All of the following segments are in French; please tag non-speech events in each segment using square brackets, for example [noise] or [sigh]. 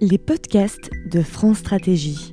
Les podcasts de France Stratégie.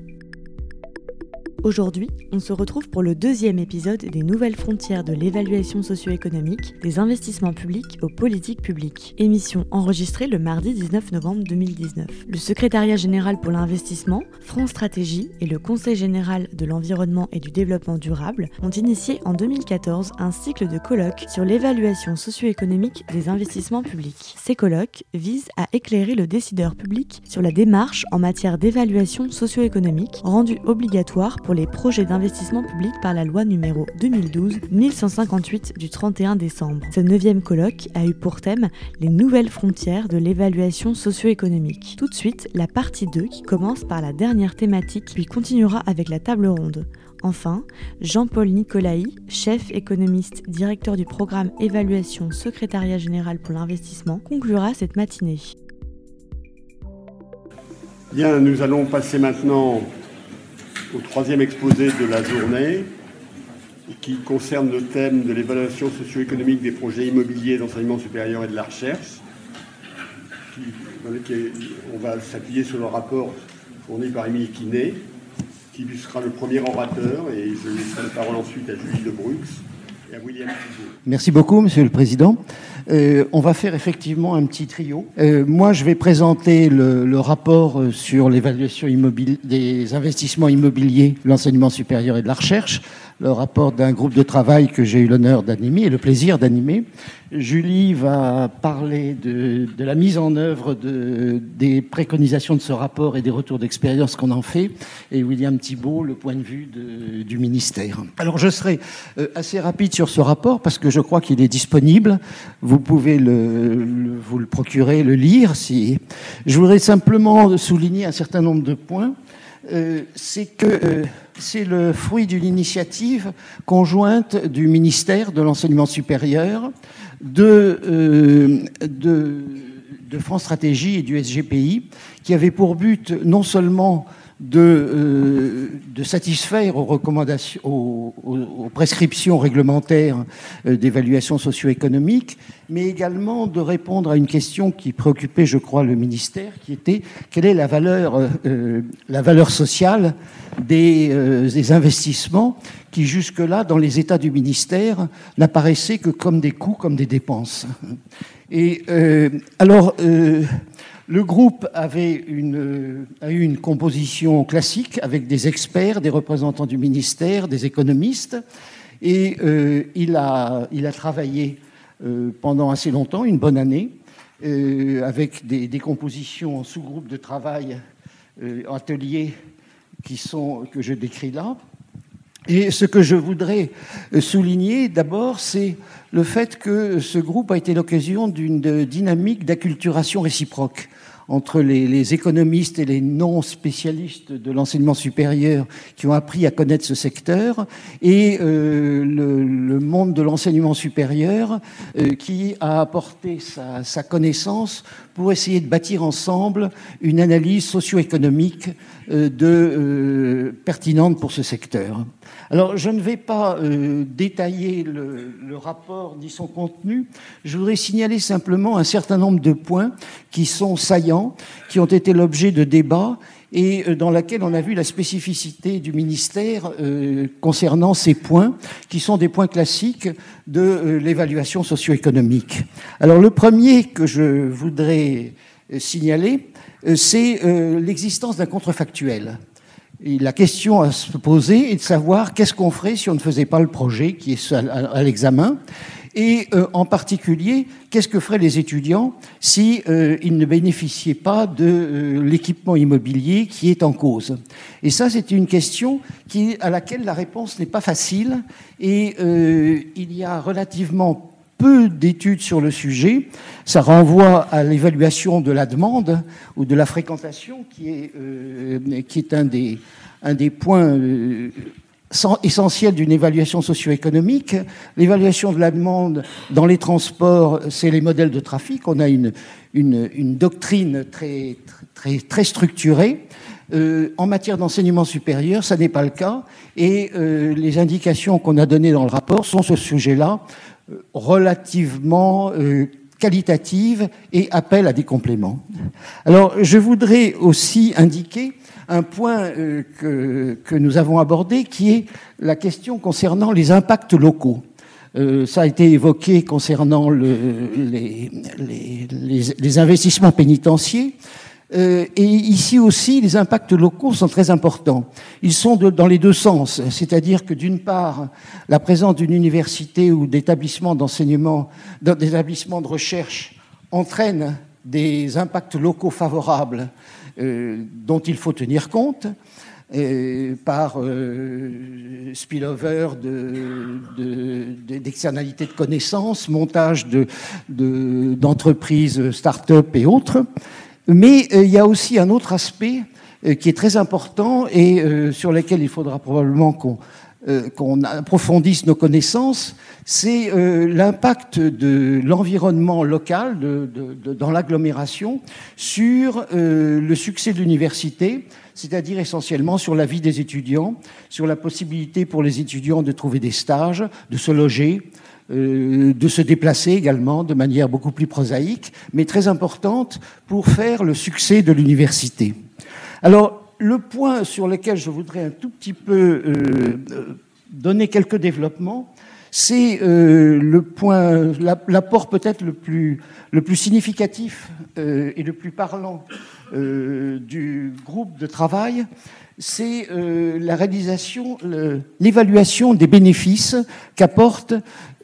Aujourd'hui, on se retrouve pour le deuxième épisode des nouvelles frontières de l'évaluation socio-économique des investissements publics aux politiques publiques. Émission enregistrée le mardi 19 novembre 2019. Le secrétariat général pour l'investissement, France Stratégie et le Conseil général de l'environnement et du développement durable ont initié en 2014 un cycle de colloques sur l'évaluation socio-économique des investissements publics. Ces colloques visent à éclairer le décideur public sur la démarche en matière d'évaluation socio-économique rendue obligatoire pour les projets d'investissement public par la loi numéro 2012-1158 du 31 décembre. Ce neuvième colloque a eu pour thème les nouvelles frontières de l'évaluation socio-économique. Tout de suite, la partie 2 qui commence par la dernière thématique puis continuera avec la table ronde. Enfin, Jean-Paul Nicolaï, chef économiste, directeur du programme Évaluation Secrétariat général pour l'investissement, conclura cette matinée. Bien, nous allons passer maintenant au troisième exposé de la journée, qui concerne le thème de l'évaluation socio-économique des projets immobiliers d'enseignement supérieur et de la recherche. on va s'appuyer sur le rapport fourni par Émile Quinet, qui sera le premier orateur, et je laisserai la parole ensuite à Julie de Brux Merci beaucoup, Monsieur le Président. Euh, on va faire effectivement un petit trio. Euh, moi, je vais présenter le, rapport euh, sur l'évaluation des investissements immobiliers, l'enseignement supérieur et de la recherche le rapport d'un groupe de travail que j'ai eu l'honneur d'animer et le plaisir d'animer. Julie va parler de, la mise en œuvre de, des préconisations de ce rapport et des retours d'expérience qu'on en fait, et William Thibault, le point de vue du ministère. Alors je serai euh, assez rapide sur ce rapport parce que je crois qu'il est disponible. Vous pouvez le, vous le procurer, le lire. Si... Je voudrais simplement souligner un certain nombre de points. Euh, c'est que euh, c'est le fruit d'une initiative conjointe du ministère de l'enseignement supérieur, de, euh, France Stratégie et du SGPI, qui avait pour but non seulement de, euh, de satisfaire aux recommandations, aux, prescriptions réglementaires euh, d'évaluation socio-économique, mais également de répondre à une question qui préoccupait, je crois, le ministère, qui était quelle est la valeur, euh, la valeur sociale des, des investissements qui jusque-là, dans les états du ministère, n'apparaissaient que comme des coûts, comme des dépenses. Et alors, le groupe avait une, a eu une composition classique avec des experts, des représentants du ministère, des économistes, et euh, il, a, il a travaillé euh, pendant assez longtemps, une bonne année, euh, avec des, des, compositions en sous-groupes de travail, ateliers qui sont, que je décris là. Et ce que je voudrais souligner d'abord, c'est le fait que ce groupe a été l'occasion d'une dynamique d'acculturation réciproque entre les, économistes et les non-spécialistes de l'enseignement supérieur qui ont appris à connaître ce secteur et euh, le, monde de l'enseignement supérieur euh, qui a apporté sa, connaissance pour essayer de bâtir ensemble une analyse socio-économique de, pertinente pour ce secteur. Alors, je ne vais pas euh, détailler le, rapport ni son contenu. Je voudrais signaler simplement un certain nombre de points qui sont saillants, qui ont été l'objet de débats et euh, dans laquelle on a vu la spécificité du ministère euh, concernant ces points, qui sont des points classiques de l'évaluation socio-économique. Alors, le premier que je voudrais signaler, c'est l'existence d'un contrefactuel. La question à se poser est de savoir qu'est-ce qu'on ferait si on ne faisait pas le projet qui est à, l'examen, et euh, en particulier, qu'est-ce que feraient les étudiants si euh, ils ne bénéficiaient pas de euh, l'équipement immobilier qui est en cause? Et ça, c'est une question qui, à laquelle la réponse n'est pas facile, et il y a relativement peu d'études sur le sujet. Ça renvoie à l'évaluation de la demande ou de la fréquentation, qui est, euh, qui est un, des, un des points euh, essentiels d'une évaluation socio-économique. L'évaluation de la demande dans les transports, c'est les modèles de trafic. On a une, une, une doctrine très, très, très structurée. en matière d'enseignement supérieur, ça n'est pas le cas. Et les indications qu'on a données dans le rapport sont ce sujet-là relativement qualitatives et appellent à des compléments. Alors, je voudrais aussi indiquer un point euh, que, que, nous avons abordé, qui est la question concernant les impacts locaux. Euh, ça a été évoqué concernant le, les, les, les, investissements pénitentiaires. Euh, et ici aussi, les impacts locaux sont très importants. Ils sont dans les deux sens, c'est-à-dire que d'une part, la présence d'une université ou d'établissements d'enseignement, d'établissements de recherche entraîne des impacts locaux favorables euh, dont il faut tenir compte euh, par spillover d'externalités de, connaissances, montage d'entreprises, de, start-up et autres. Mais il y a aussi un autre aspect qui est très important et sur lequel il faudra probablement qu'on approfondisse nos connaissances, c'est l'impact de l'environnement local dans l'agglomération sur le succès de l'université, c'est-à-dire essentiellement sur la vie des étudiants, sur la possibilité pour les étudiants de trouver des stages, de se loger, euh, de se déplacer également de manière beaucoup plus prosaïque, mais très importante pour faire le succès de l'université. Alors, le point sur lequel je voudrais un tout petit peu euh, donner quelques développements, c'est euh, le point, l'apport peut-être le plus, significatif euh, et le plus parlant euh, du groupe de travail, c'est euh, la réalisation, l'évaluation des bénéfices qu'apportent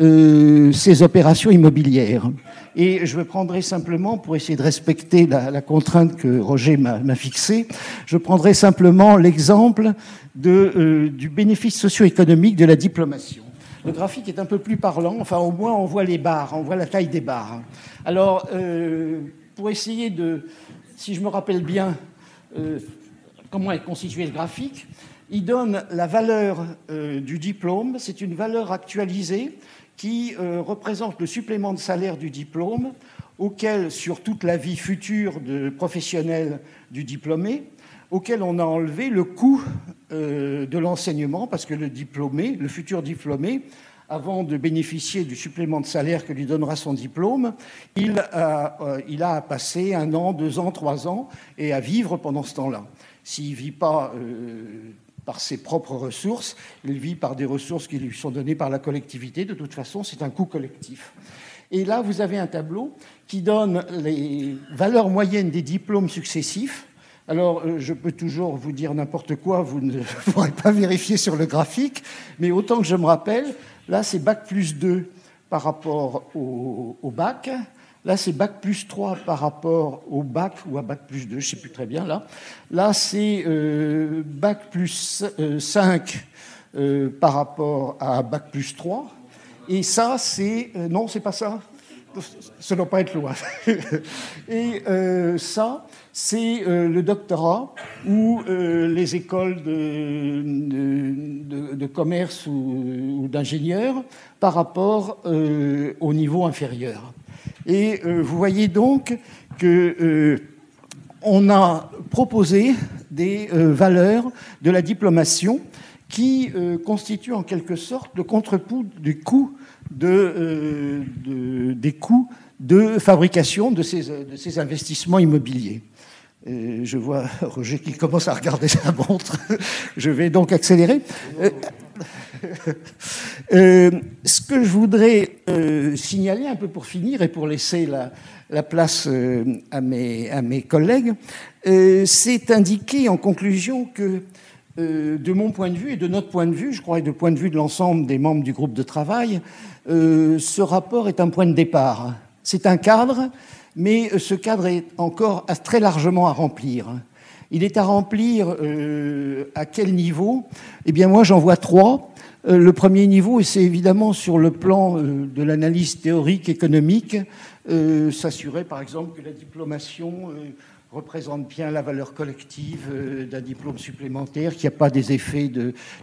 euh, ces opérations immobilières. Et je prendrai simplement, pour essayer de respecter la, contrainte que Roger m'a fixée, je prendrai simplement l'exemple de, du bénéfice socio-économique de la diplomation. Le graphique est un peu plus parlant, enfin au moins on voit les barres, on voit la taille des barres. Alors, pour essayer de, si je me rappelle bien euh, comment est constitué le graphique, il donne la valeur euh, du diplôme. C'est une valeur actualisée qui euh, représente le supplément de salaire du diplôme auquel, sur toute la vie future de professionnel du diplômé, auquel on a enlevé le coût de l'enseignement, parce que le diplômé, le futur diplômé, avant de bénéficier du supplément de salaire que lui donnera son diplôme, euh, il a à passer un an, deux ans, trois ans et à vivre pendant ce temps-là. S'il ne vit pas euh, par ses propres ressources, il vit par des ressources qui lui sont données par la collectivité. De toute façon, c'est un coût collectif. Et là, vous avez un tableau qui donne les valeurs moyennes des diplômes successifs. Alors, euh, je peux toujours vous dire n'importe quoi, vous ne [laughs] pourrez pas vérifier sur le graphique, mais autant que je me rappelle, Là, c'est bac plus 2 par rapport au, bac. Là, c'est bac plus 3 par rapport au bac ou à bac plus 2, je ne sais plus très bien là. Là, c'est euh, bac plus 5 euh, euh, par rapport à bac plus 3. Et ça, c'est... non, c'est pas ça. Ça ne doit pas être loin. [laughs] Et ça, c'est euh, le doctorat ou euh, les écoles de, commerce ou, d'ingénieurs par rapport euh, au niveau inférieur. Et vous voyez donc que on a proposé des valeurs de la diplomation qui constituent en quelque sorte le contrepoids du coût de, des coûts de fabrication de ces investissements immobiliers je vois [laughs] Roger qui commence à regarder sa montre. [laughs] je vais donc accélérer. Euh, euh, ce que je voudrais euh, signaler un peu pour finir et pour laisser la, place à, mes, à, mes, collègues, c'est indiquer en conclusion que de mon point de vue et de notre point de vue, je crois, et de point de vue de l'ensemble des membres du groupe de travail, ce rapport est un point de départ. C'est un cadre mais euh, ce cadre est encore très largement à remplir. Il est à remplir euh, à quel niveau? Eh bien, moi, j'en vois trois. Euh, le premier niveau, et c'est évidemment sur le plan de l'analyse théorique économique, s'assurer, par exemple, que la diplomation représente bien la valeur collective euh, d'un diplôme supplémentaire, qu'il n'y a pas des effets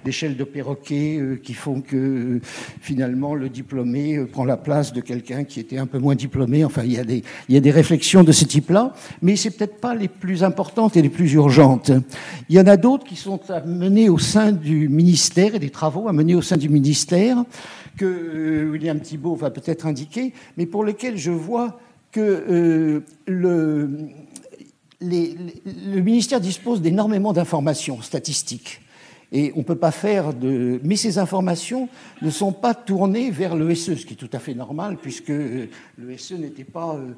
d'échelle de, perroquet euh, qui font que euh, finalement le diplômé prend la place de quelqu'un qui était un peu moins diplômé. Enfin, il y a des, il y a des réflexions de ce type-là, mais c'est peut-être pas les plus importantes et les plus urgentes. Il y en a d'autres qui sont à mener au sein du ministère et des travaux à mener au sein du ministère que William Thibault va peut-être indiquer, mais pour lesquels je vois que le, le ministère dispose d'énormément d'informations statistiques. Et on ne peut pas faire de. Mais ces informations ne sont pas tournées vers l'ESE, ce qui est tout à fait normal, puisque euh, n'était pas, euh,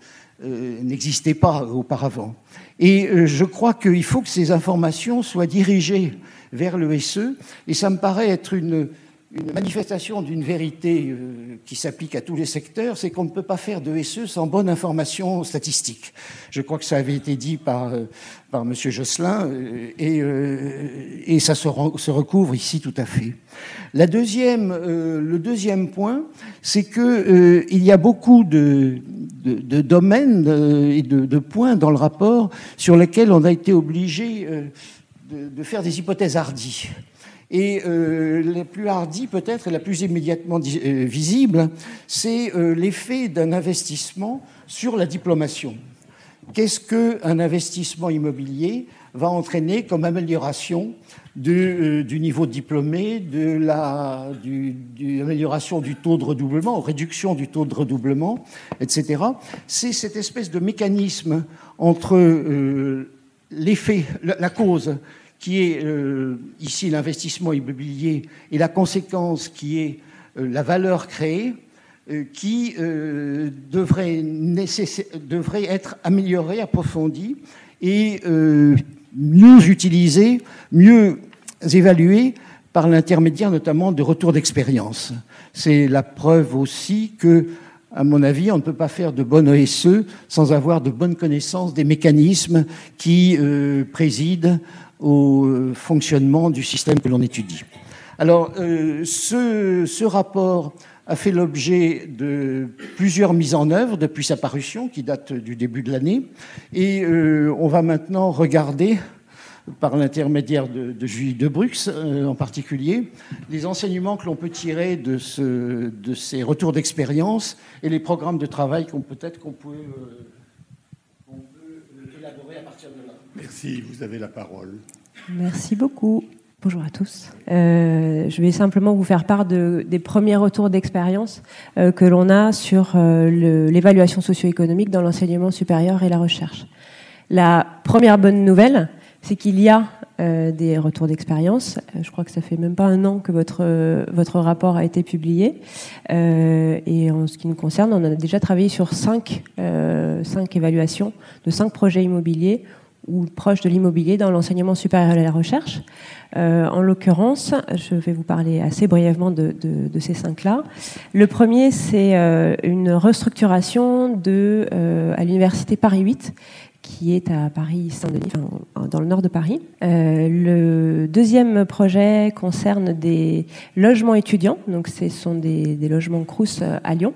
euh, n'existait pas auparavant. Et je crois qu'il faut que ces informations soient dirigées vers l'ESE, et ça me paraît être une, une manifestation d'une vérité euh, qui s'applique à tous les secteurs, c'est qu'on ne peut pas faire de SE sans bonne information statistique. Je crois que ça avait été dit par, euh, M. Josselin euh, et, ça se, recouvre ici tout à fait. La deuxième, le deuxième point, c'est qu'il il y a beaucoup de, domaines et de, points dans le rapport sur lesquels on a été obligé de, faire des hypothèses hardies. Et euh, la plus hardie, peut-être, et la plus immédiatement euh, visible, c'est euh, l'effet d'un investissement sur la diplomation. Qu'est-ce qu'un investissement immobilier va entraîner comme amélioration du, du niveau diplômé, de la du, du, amélioration du taux de redoublement, réduction du taux de redoublement, etc. C'est cette espèce de mécanisme entre l'effet, la cause qui est euh, ici l'investissement immobilier et la conséquence qui est euh, la valeur créée, euh, qui devrait, être améliorée, approfondie et mieux utilisée, mieux évaluée par l'intermédiaire notamment de retours d'expérience. C'est la preuve aussi que, à mon avis, on ne peut pas faire de bonne ESE sans avoir de bonnes connaissances des mécanismes qui président au euh, fonctionnement du système que l'on étudie. Alors, euh, ce, rapport a fait l'objet de plusieurs mises en œuvre depuis sa parution, qui date du début de l'année, et euh, on va maintenant regarder, par l'intermédiaire de, de, Julie Debrux en particulier, les enseignements que l'on peut tirer de, ce, de, ces retours d'expérience et les programmes de travail qu'on peut-être qu'on peut, peut élaborer à partir de. Merci, vous avez la parole. Merci beaucoup. Bonjour à tous. Euh, je vais simplement vous faire part de, des premiers retours d'expérience euh, que l'on a sur euh, l'évaluation socio-économique dans l'enseignement supérieur et la recherche. La première bonne nouvelle, c'est qu'il y a des retours d'expérience. Je crois que ça fait même pas un an que votre votre rapport a été publié. Et en ce qui nous concerne, on a déjà travaillé sur cinq cinq évaluations de cinq projets immobiliers ou proche de l'immobilier dans l'enseignement supérieur et la recherche. Euh, en l'occurrence, je vais vous parler assez brièvement de, de, de ces cinq-là. Le premier, c'est euh, une restructuration de, euh, à l'université Paris 8 qui est à Paris Saint-Denis, enfin, dans le nord de Paris. Euh, le deuxième projet concerne des logements étudiants, donc ce sont des, des logements Crous à Lyon.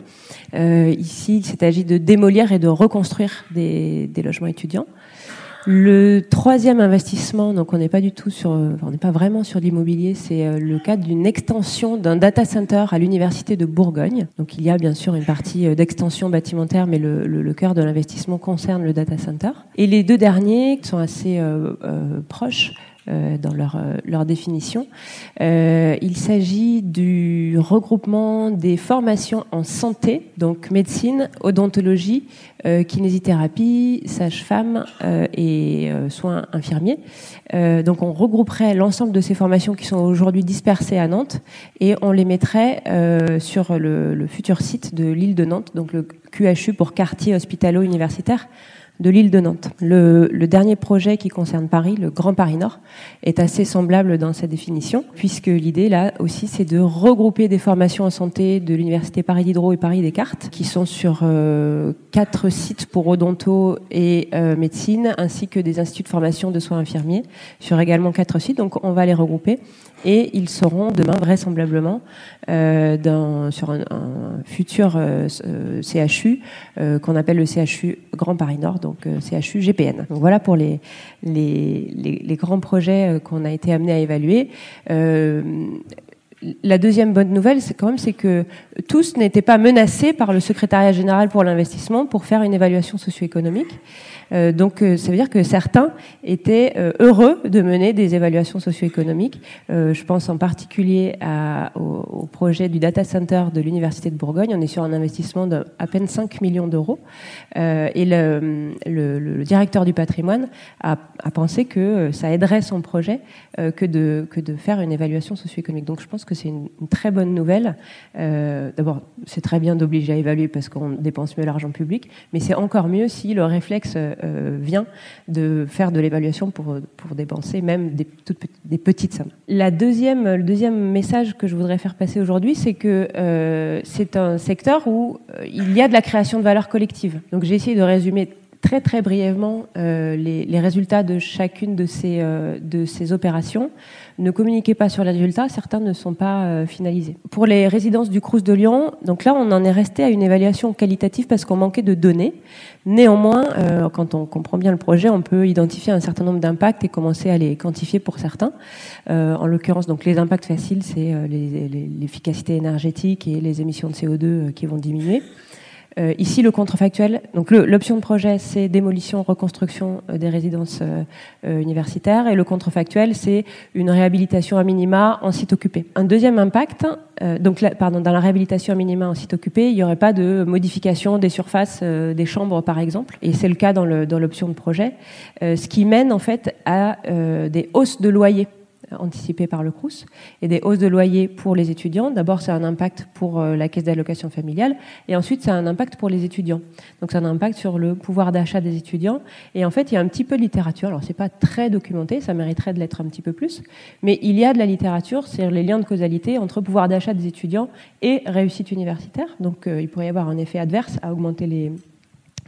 Euh, ici, il s'agit de démolir et de reconstruire des, des logements étudiants. Le troisième investissement, donc on n'est pas du tout sur, on n'est pas vraiment sur l'immobilier, c'est euh, le cadre d'une extension d'un data center à l'université de Bourgogne. Donc il y a bien sûr une partie euh, d'extension bâtimentaire, mais le, cœur de l'investissement concerne le data center. Et les deux derniers sont assez euh, euh, proches euh, dans leur, euh, leur définition. Euh, il s'agit du regroupement des formations en santé, donc médecine, odontologie, kinésithérapie, sage-femme et soins infirmiers. donc on regrouperait l'ensemble de ces formations qui sont aujourd'hui dispersées à Nantes et on les mettrait sur le, le futur site de l'île de Nantes, donc le QHU pour quartier hospitalo-universitaire de l'île de Nantes. Le, le, dernier projet qui concerne Paris, le Grand Paris Nord, est assez semblable dans sa définition, puisque l'idée là aussi c'est de regrouper des formations en santé de l'Université Paris Diderot et Paris Descartes, qui sont sur euh, quatre sites pour odonto et euh, médecine, ainsi que des instituts de formation de soins infirmiers, sur également quatre sites. Donc on va les regrouper et ils seront demain vraisemblablement dans, sur un, futur CHU qu'on appelle le CHU Grand Paris Nord, donc CHU GPN. Donc voilà pour les, les, les, les grands projets qu'on a été amenés à évaluer la deuxième bonne nouvelle, c'est quand même c'est que tous n'étaient pas menacés par le secrétariat général pour l'investissement pour faire une évaluation socio-économique. Euh, donc euh, ça veut dire que certains étaient euh, heureux de mener des évaluations socio-économiques. je pense en particulier à, au, projet du data center de l'Université de Bourgogne. On est sur un investissement d'à peine 5 millions d'euros. et le, directeur du patrimoine a, pensé que ça aiderait son projet que, de, de faire une évaluation socio-économique. Donc je pense que c'est une, très bonne nouvelle. D'abord, c'est très bien d'obliger à évaluer parce qu'on dépense mieux l'argent public, mais c'est encore mieux si le réflexe euh, vient de faire de l'évaluation pour, pour dépenser même des, petites sommes. La deuxième, le deuxième message que je voudrais faire passer aujourd'hui, c'est que euh, c'est un secteur où euh, il y a de la création de valeur collective. Donc j'ai essayé de résumer très très brièvement euh, les, les, résultats de chacune de ces, euh, de ces opérations. Ne communiquez pas sur les résultats, certains ne sont pas euh, finalisés. Pour les résidences du Crous de Lyon, donc là on en est resté à une évaluation qualitative parce qu'on manquait de données. Néanmoins, quand on comprend bien le projet, on peut identifier un certain nombre d'impacts et commencer à les quantifier pour certains. en l'occurrence, donc les impacts faciles, c'est l'efficacité énergétique et les émissions de CO2 qui vont diminuer. Euh, ici, le contrefactuel, donc l'option de projet, c'est démolition, reconstruction euh, des résidences euh, universitaires, et le contrefactuel, c'est une réhabilitation à minima en site occupé. Un deuxième impact, donc pardon, dans la réhabilitation à minima en site occupé, il n'y aurait pas de modification des surfaces des chambres, par exemple, et c'est le cas dans l'option de projet, ce qui mène en fait à des hausses de loyer anticipées par le CRUS et des hausses de loyer pour les étudiants. D'abord, c'est un impact pour euh, la caisse d'allocation familiale et ensuite, c'est un impact pour les étudiants. Donc, c'est un impact sur le pouvoir d'achat des étudiants. Et en fait, il y a un petit peu de littérature. Alors, c'est pas très documenté, ça mériterait de l'être un petit peu plus, mais il y a de la littérature sur les liens de causalité entre pouvoir d'achat des étudiants et réussite universitaire. Donc, euh, il pourrait y avoir un effet adverse à augmenter les,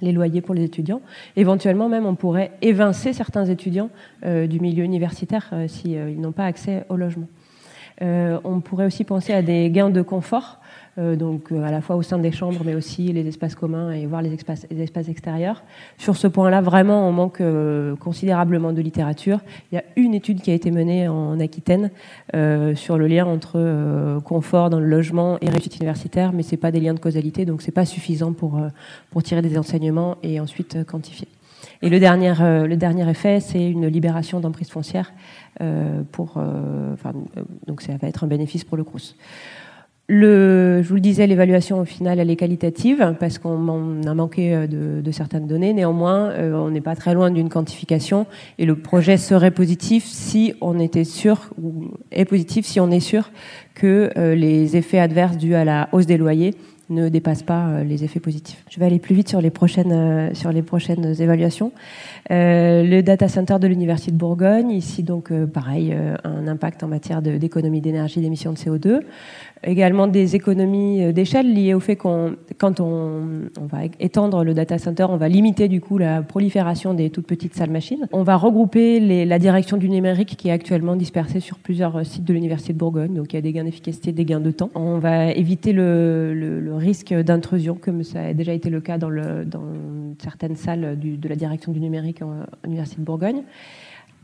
les loyers pour les étudiants. Éventuellement même, on pourrait évincer certains étudiants euh, du milieu universitaire euh, s'ils euh, n'ont pas accès au logement. on pourrait aussi penser à des gains de confort donc euh, à la fois au sein des chambres, mais aussi les espaces communs et voir les espaces, les espaces extérieurs. Sur ce point-là, vraiment, on manque euh, considérablement de littérature. Il y a une étude qui a été menée en Aquitaine sur le lien entre confort dans le logement et réussite universitaire, mais c'est pas des liens de causalité, donc c'est pas suffisant pour pour tirer des enseignements et ensuite quantifier. Et le dernier, le dernier effet, c'est une libération d'emprise foncière pour, enfin, donc ça va être un bénéfice pour le CRUS. Le, je vous le disais, l'évaluation au final, elle est qualitative parce qu'on a manqué euh, de, de, certaines données. Néanmoins, euh, on n'est pas très loin d'une quantification et le projet serait positif si on était sûr, ou est positif si on est sûr que euh, les effets adverses dus à la hausse des loyers ne dépassent pas les effets positifs. Je vais aller plus vite sur les prochaines, sur les prochaines évaluations. le data center de l'Université de Bourgogne, ici donc pareil, un impact en matière d'économie d'énergie, d'émissions de CO2 également des économies euh, d'échelle liées au fait qu'on, quand on, on, va étendre le data center, on va limiter du coup la prolifération des toutes petites salles machines. On va regrouper les, la direction du numérique qui est actuellement dispersée sur plusieurs euh, sites de l'université de Bourgogne, donc il y a des gains d'efficacité, des gains de temps. On va éviter le, le, le risque d'intrusion, comme ça a déjà été le cas dans, le, dans certaines salles du, de la direction du numérique à l'université de Bourgogne.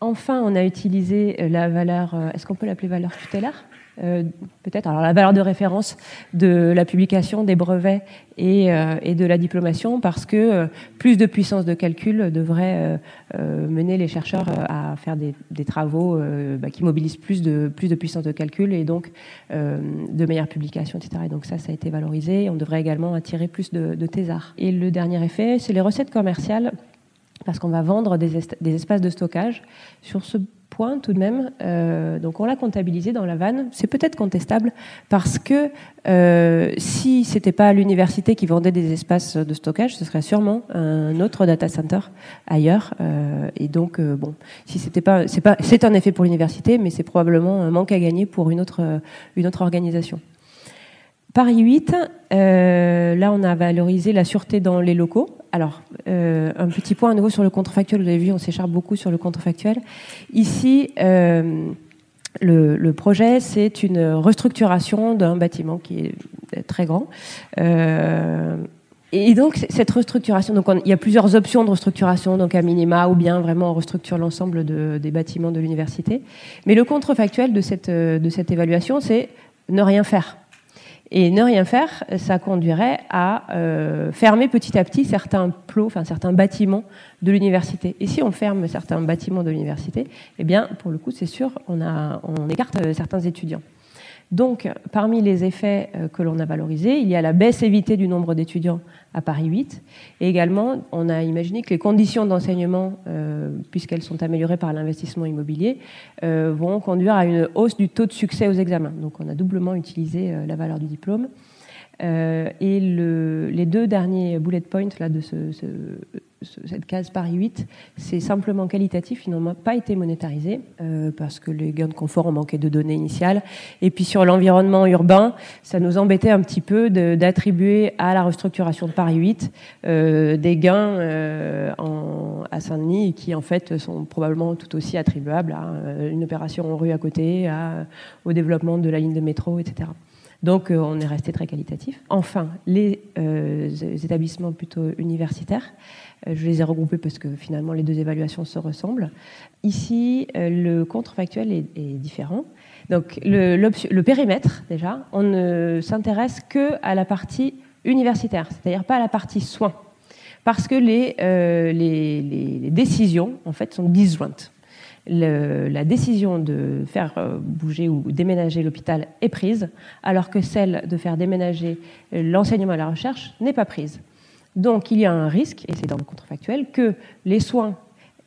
Enfin, on a utilisé euh, la valeur, est-ce qu'on peut l'appeler valeur tutélaire? Euh, peut-être alors la valeur de référence de la publication des brevets et, euh, et de la diplomation parce que euh, plus de puissance de calcul devrait mener les chercheurs à faire des, des travaux bah, qui mobilisent plus de plus de puissance de calcul et donc de meilleures publications etc et donc ça ça a été valorisé. On devrait également attirer plus de, de thésards. Et le dernier effet c'est les recettes commerciales parce qu'on va vendre des, espaces de stockage sur ce point tout de même. Euh, donc on l'a comptabilisé dans la vanne. C'est peut-être contestable parce que euh, si c'était pas l'université qui vendait des espaces de stockage, ce serait sûrement un autre data center ailleurs. Euh, et donc euh, bon, si c'était pas, c'est pas, c'est un effet pour l'université, mais c'est probablement un manque à gagner pour une autre, une autre organisation. Paris 8, euh, là on a valorisé la sûreté dans les locaux. Alors, euh, un petit point à nouveau sur le contrefactuel. Vous avez vu, on s'écharpe beaucoup sur le contrefactuel. Ici, euh, Le, projet, c'est une restructuration d'un bâtiment qui est très grand. Et donc cette restructuration, donc il y a plusieurs options de restructuration, donc à minima ou bien vraiment on restructure l'ensemble des bâtiments de l'université. Mais le contrefactuel de cette évaluation, c'est ne rien faire. Et ne rien faire, ça conduirait à euh, fermer petit à petit certains plots, enfin certains bâtiments de l'université. Et si on ferme certains bâtiments de l'université, eh bien, pour le coup, c'est sûr, on, on écarte euh, certains étudiants. Donc, parmi les effets euh, que l'on a valorisés, il y a la baisse évitée du nombre d'étudiants à Paris 8. Et également, on a imaginé que les conditions d'enseignement, euh, puisqu'elles sont améliorées par l'investissement immobilier, euh, vont conduire à une hausse du taux de succès aux examens. Donc, on a doublement utilisé la valeur du diplôme. et les deux derniers bullet points là, de ce, cette case Paris 8, c'est simplement qualitatif, ils n'ont pas été monétarisés euh, parce que les gains de confort ont manqué de données initiales. Et puis sur l'environnement urbain, ça nous embêtait un petit peu d'attribuer à la restructuration de Paris 8 euh, des gains euh, à Saint-Denis qui en fait sont probablement tout aussi attribuables à une opération en rue à côté, au développement de la ligne de métro, etc. Donc on est resté très qualitatif. Enfin, les établissements plutôt universitaires. Euh, je les ai regroupés parce que finalement les deux évaluations se ressemblent. Ici, euh, le contrefactuel est, est différent. Donc le, périmètre, déjà, on ne s'intéresse que à la partie universitaire, c'est-à-dire pas à la partie soins, parce que les, euh, décisions, en fait, sont disjointes. la décision de faire bouger ou déménager l'hôpital est prise, alors que celle de faire déménager l'enseignement et la recherche n'est pas prise. Donc il y a un risque, et c'est dans le contrefactuel, que les soins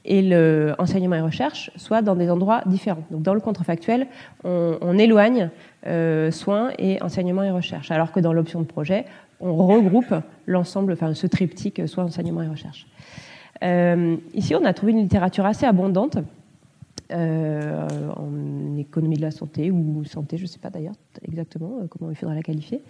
et l'enseignement et recherche soient dans des endroits différents. Donc dans le contrefactuel, on, éloigne euh, soins et enseignement et recherche, alors que dans l'option de projet, on regroupe l'ensemble, enfin ce triptyque soins, enseignement et recherche. Euh, ici, on a trouvé une littérature assez abondante euh, en économie de la santé ou santé, je ne sais pas d'ailleurs exactement euh, comment il faudra la qualifier.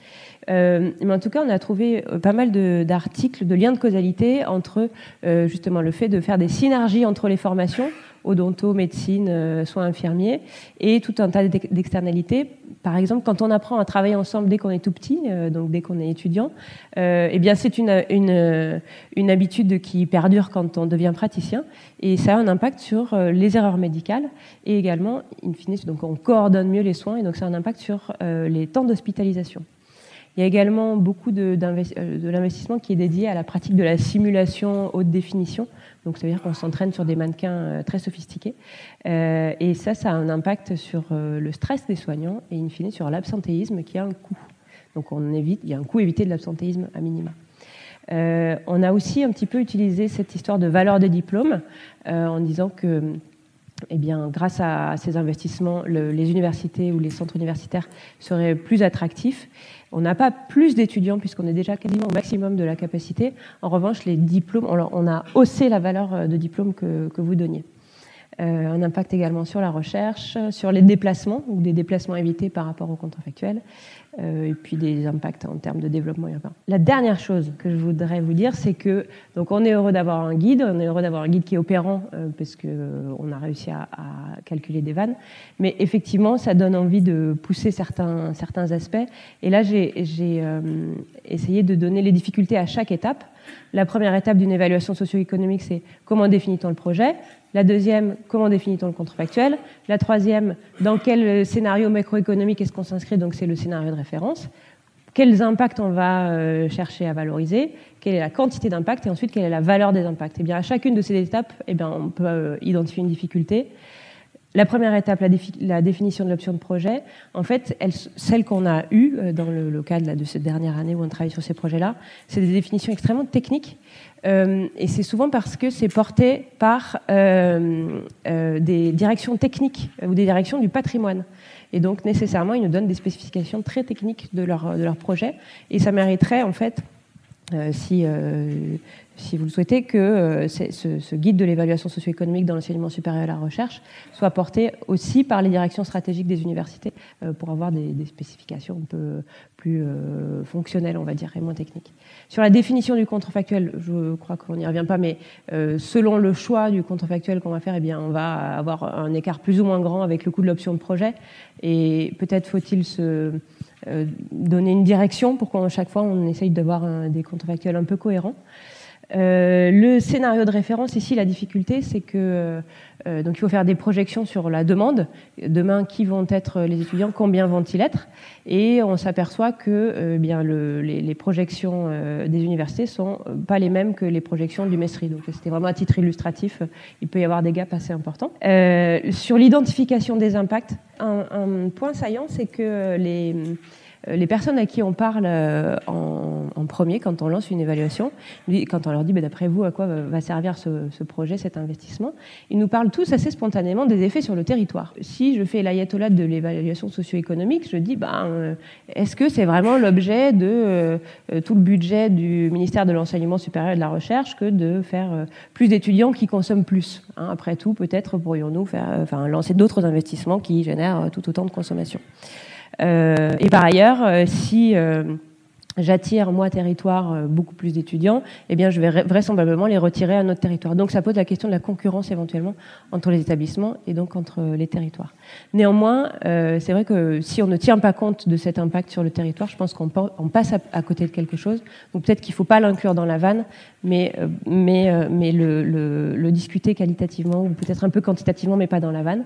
Euh, mais en tout cas, on a trouvé pas mal d'articles, de, liens de causalité entre justement le fait de faire des synergies entre les formations odonto, médecine, euh, soins infirmiers, et tout un tas d'externalités. Par exemple, quand on apprend à travailler ensemble dès qu'on est tout petit, euh, donc dès qu'on est étudiant, euh, eh bien c'est une, une, une, habitude qui perdure quand on devient praticien, et ça a un impact sur les erreurs médicales, et également, in fine, donc on coordonne mieux les soins, et donc ça a un impact sur les temps d'hospitalisation. Il y a également beaucoup de, de l'investissement qui est dédié à la pratique de la simulation haute définition, donc, ça veut dire qu'on s'entraîne sur des mannequins euh, très sophistiqués. Euh, et ça, ça a un impact sur euh, le stress des soignants et, in fine, sur l'absentéisme qui a un coût. Donc, on évite, il y a un coût évité de l'absentéisme à minima. on a aussi un petit peu utilisé cette histoire de valeur des diplômes en disant que eh bien, grâce à ces investissements, les universités ou les centres universitaires seraient plus attractifs. On n'a pas plus d'étudiants puisqu'on est déjà quasiment au maximum de la capacité. En revanche, les diplômes, on a haussé la valeur euh, de diplôme que, vous donniez. Euh, un impact également sur la recherche, sur les déplacements ou des déplacements évités par rapport au contrefactuel. Euh, et puis des impacts en termes de développement urbain. La dernière chose que je voudrais vous dire, c'est que donc on est heureux d'avoir un guide, on est heureux d'avoir un guide qui est opérant euh, parce que euh, on a réussi à, calculer des vannes, mais effectivement, ça donne envie de pousser certains certains aspects. Et là, j'ai essayé de donner les difficultés à chaque étape. La première étape d'une évaluation socio-économique, c'est comment définit-on le projet? La deuxième, comment définit-on le contrefactuel? La troisième, dans quel scénario macroéconomique est-ce qu'on s'inscrit? Donc c'est le scénario de référence. Quels impacts on va euh, chercher à valoriser? Quelle est la quantité d'impact? Et ensuite, quelle est la valeur des impacts? Et eh bien, à chacune de ces étapes, eh on peut euh, identifier une difficulté. La première étape, la, définition de l'option de projet, en fait, celle qu'on a eue euh, dans le, cadre de cette dernière année où on travaille sur ces projets-là, c'est des définitions extrêmement techniques euh, et c'est souvent parce que c'est porté par euh, euh, des directions techniques ou des directions du patrimoine. Et donc, nécessairement, ils nous donnent des spécifications très techniques de leur, de leur projet. Et ça mériterait, en fait, si si vous le souhaitez, que euh, ce, guide de l'évaluation socio-économique dans l'enseignement supérieur et la recherche soit porté aussi par les directions stratégiques des universités euh, pour avoir des, spécifications un peu plus euh, fonctionnelles, on va dire, et moins techniques. Sur la définition du contrefactuel, je crois qu'on n'y revient pas, mais selon le choix du contrefactuel qu'on va faire, eh bien, on va avoir un écart plus ou moins grand avec le coût de l'option de projet. Et peut-être faut-il se donner une direction pour qu'à chaque fois on essaye d'avoir des contrefactuels un peu cohérents. Euh, le scénario de référence, ici, la difficulté, c'est que euh, donc il faut faire des projections sur la demande. Demain, qui vont être les étudiants Combien vont-ils être? Et on s'aperçoit que euh, bien le, les, projections des universités sont pas les mêmes que les projections du MESRI. Donc c'était vraiment à titre illustratif. Il peut y avoir des gaps assez importants. sur l'identification des impacts, un, point saillant, c'est que les euh, les personnes à qui on parle euh, en, premier quand on lance une évaluation, quand on leur dit bah, d'après vous à quoi va servir ce, projet, cet investissement, ils nous parlent tous assez spontanément des effets sur le territoire. Si je fais l'ayatollah de l'évaluation socio-économique, je dis bah, euh, est-ce que c'est vraiment l'objet de tout le budget du ministère de l'enseignement supérieur et de la recherche que de faire plus d'étudiants qui consomment plus hein? Après tout, peut-être pourrions-nous faire, enfin, lancer d'autres investissements qui génèrent tout autant de consommation. Euh, et par ailleurs, euh, si euh, j'attire, moi, territoire, beaucoup plus d'étudiants, eh bien, je vais vraisemblablement les retirer à notre territoire. Donc, ça pose la question de la concurrence éventuellement entre les établissements et donc entre les territoires. Néanmoins, c'est vrai que si on ne tient pas compte de cet impact sur le territoire, je pense qu'on passe à, côté de quelque chose. Donc, peut-être qu'il ne faut pas l'inclure dans la vanne, mais, le discuter qualitativement ou peut-être un peu quantitativement, mais pas dans la vanne.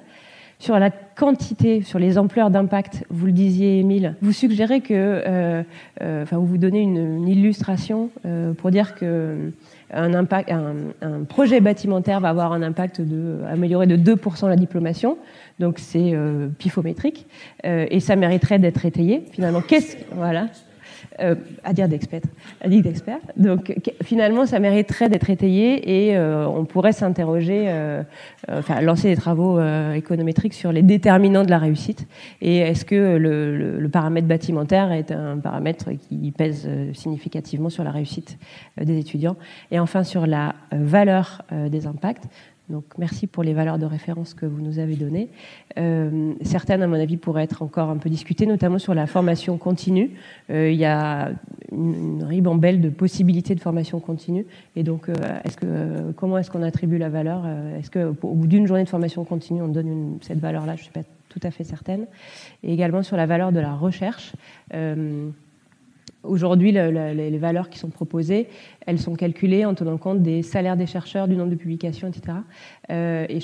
Sur la quantité, sur les ampleurs d'impact, vous le disiez, Émile, vous suggérez que, euh, euh, enfin, vous donnez une, illustration euh, pour dire que un, projet bâtimentaire va avoir un impact de améliorer de 2% la diplomation, donc c'est pifométrique, et ça mériterait d'être étayé. Finalement, qu'est-ce voilà euh, à dire d'experts. Donc finalement, ça mériterait d'être étayé et euh, on pourrait s'interroger, euh, enfin lancer des travaux économétriques sur les déterminants de la réussite et est-ce que le, paramètre bâtimentaire est un paramètre qui pèse significativement sur la réussite des étudiants? Et enfin sur la valeur des impacts. Donc merci pour les valeurs de référence que vous nous avez données. Euh, certaines, à mon avis, pourraient être encore un peu discutées, notamment sur la formation continue. Euh, il y a une, ribambelle de possibilités de formation continue. Et donc, euh, comment est-ce qu'on attribue la valeur Est-ce qu'au bout d'une journée de formation continue, on donne cette valeur-là? Je ne suis pas tout à fait certaine. Et également sur la valeur de la recherche. Aujourd'hui, les valeurs qui sont proposées, elles sont calculées en tenant compte des salaires des chercheurs, du nombre de publications, etc. Euh, et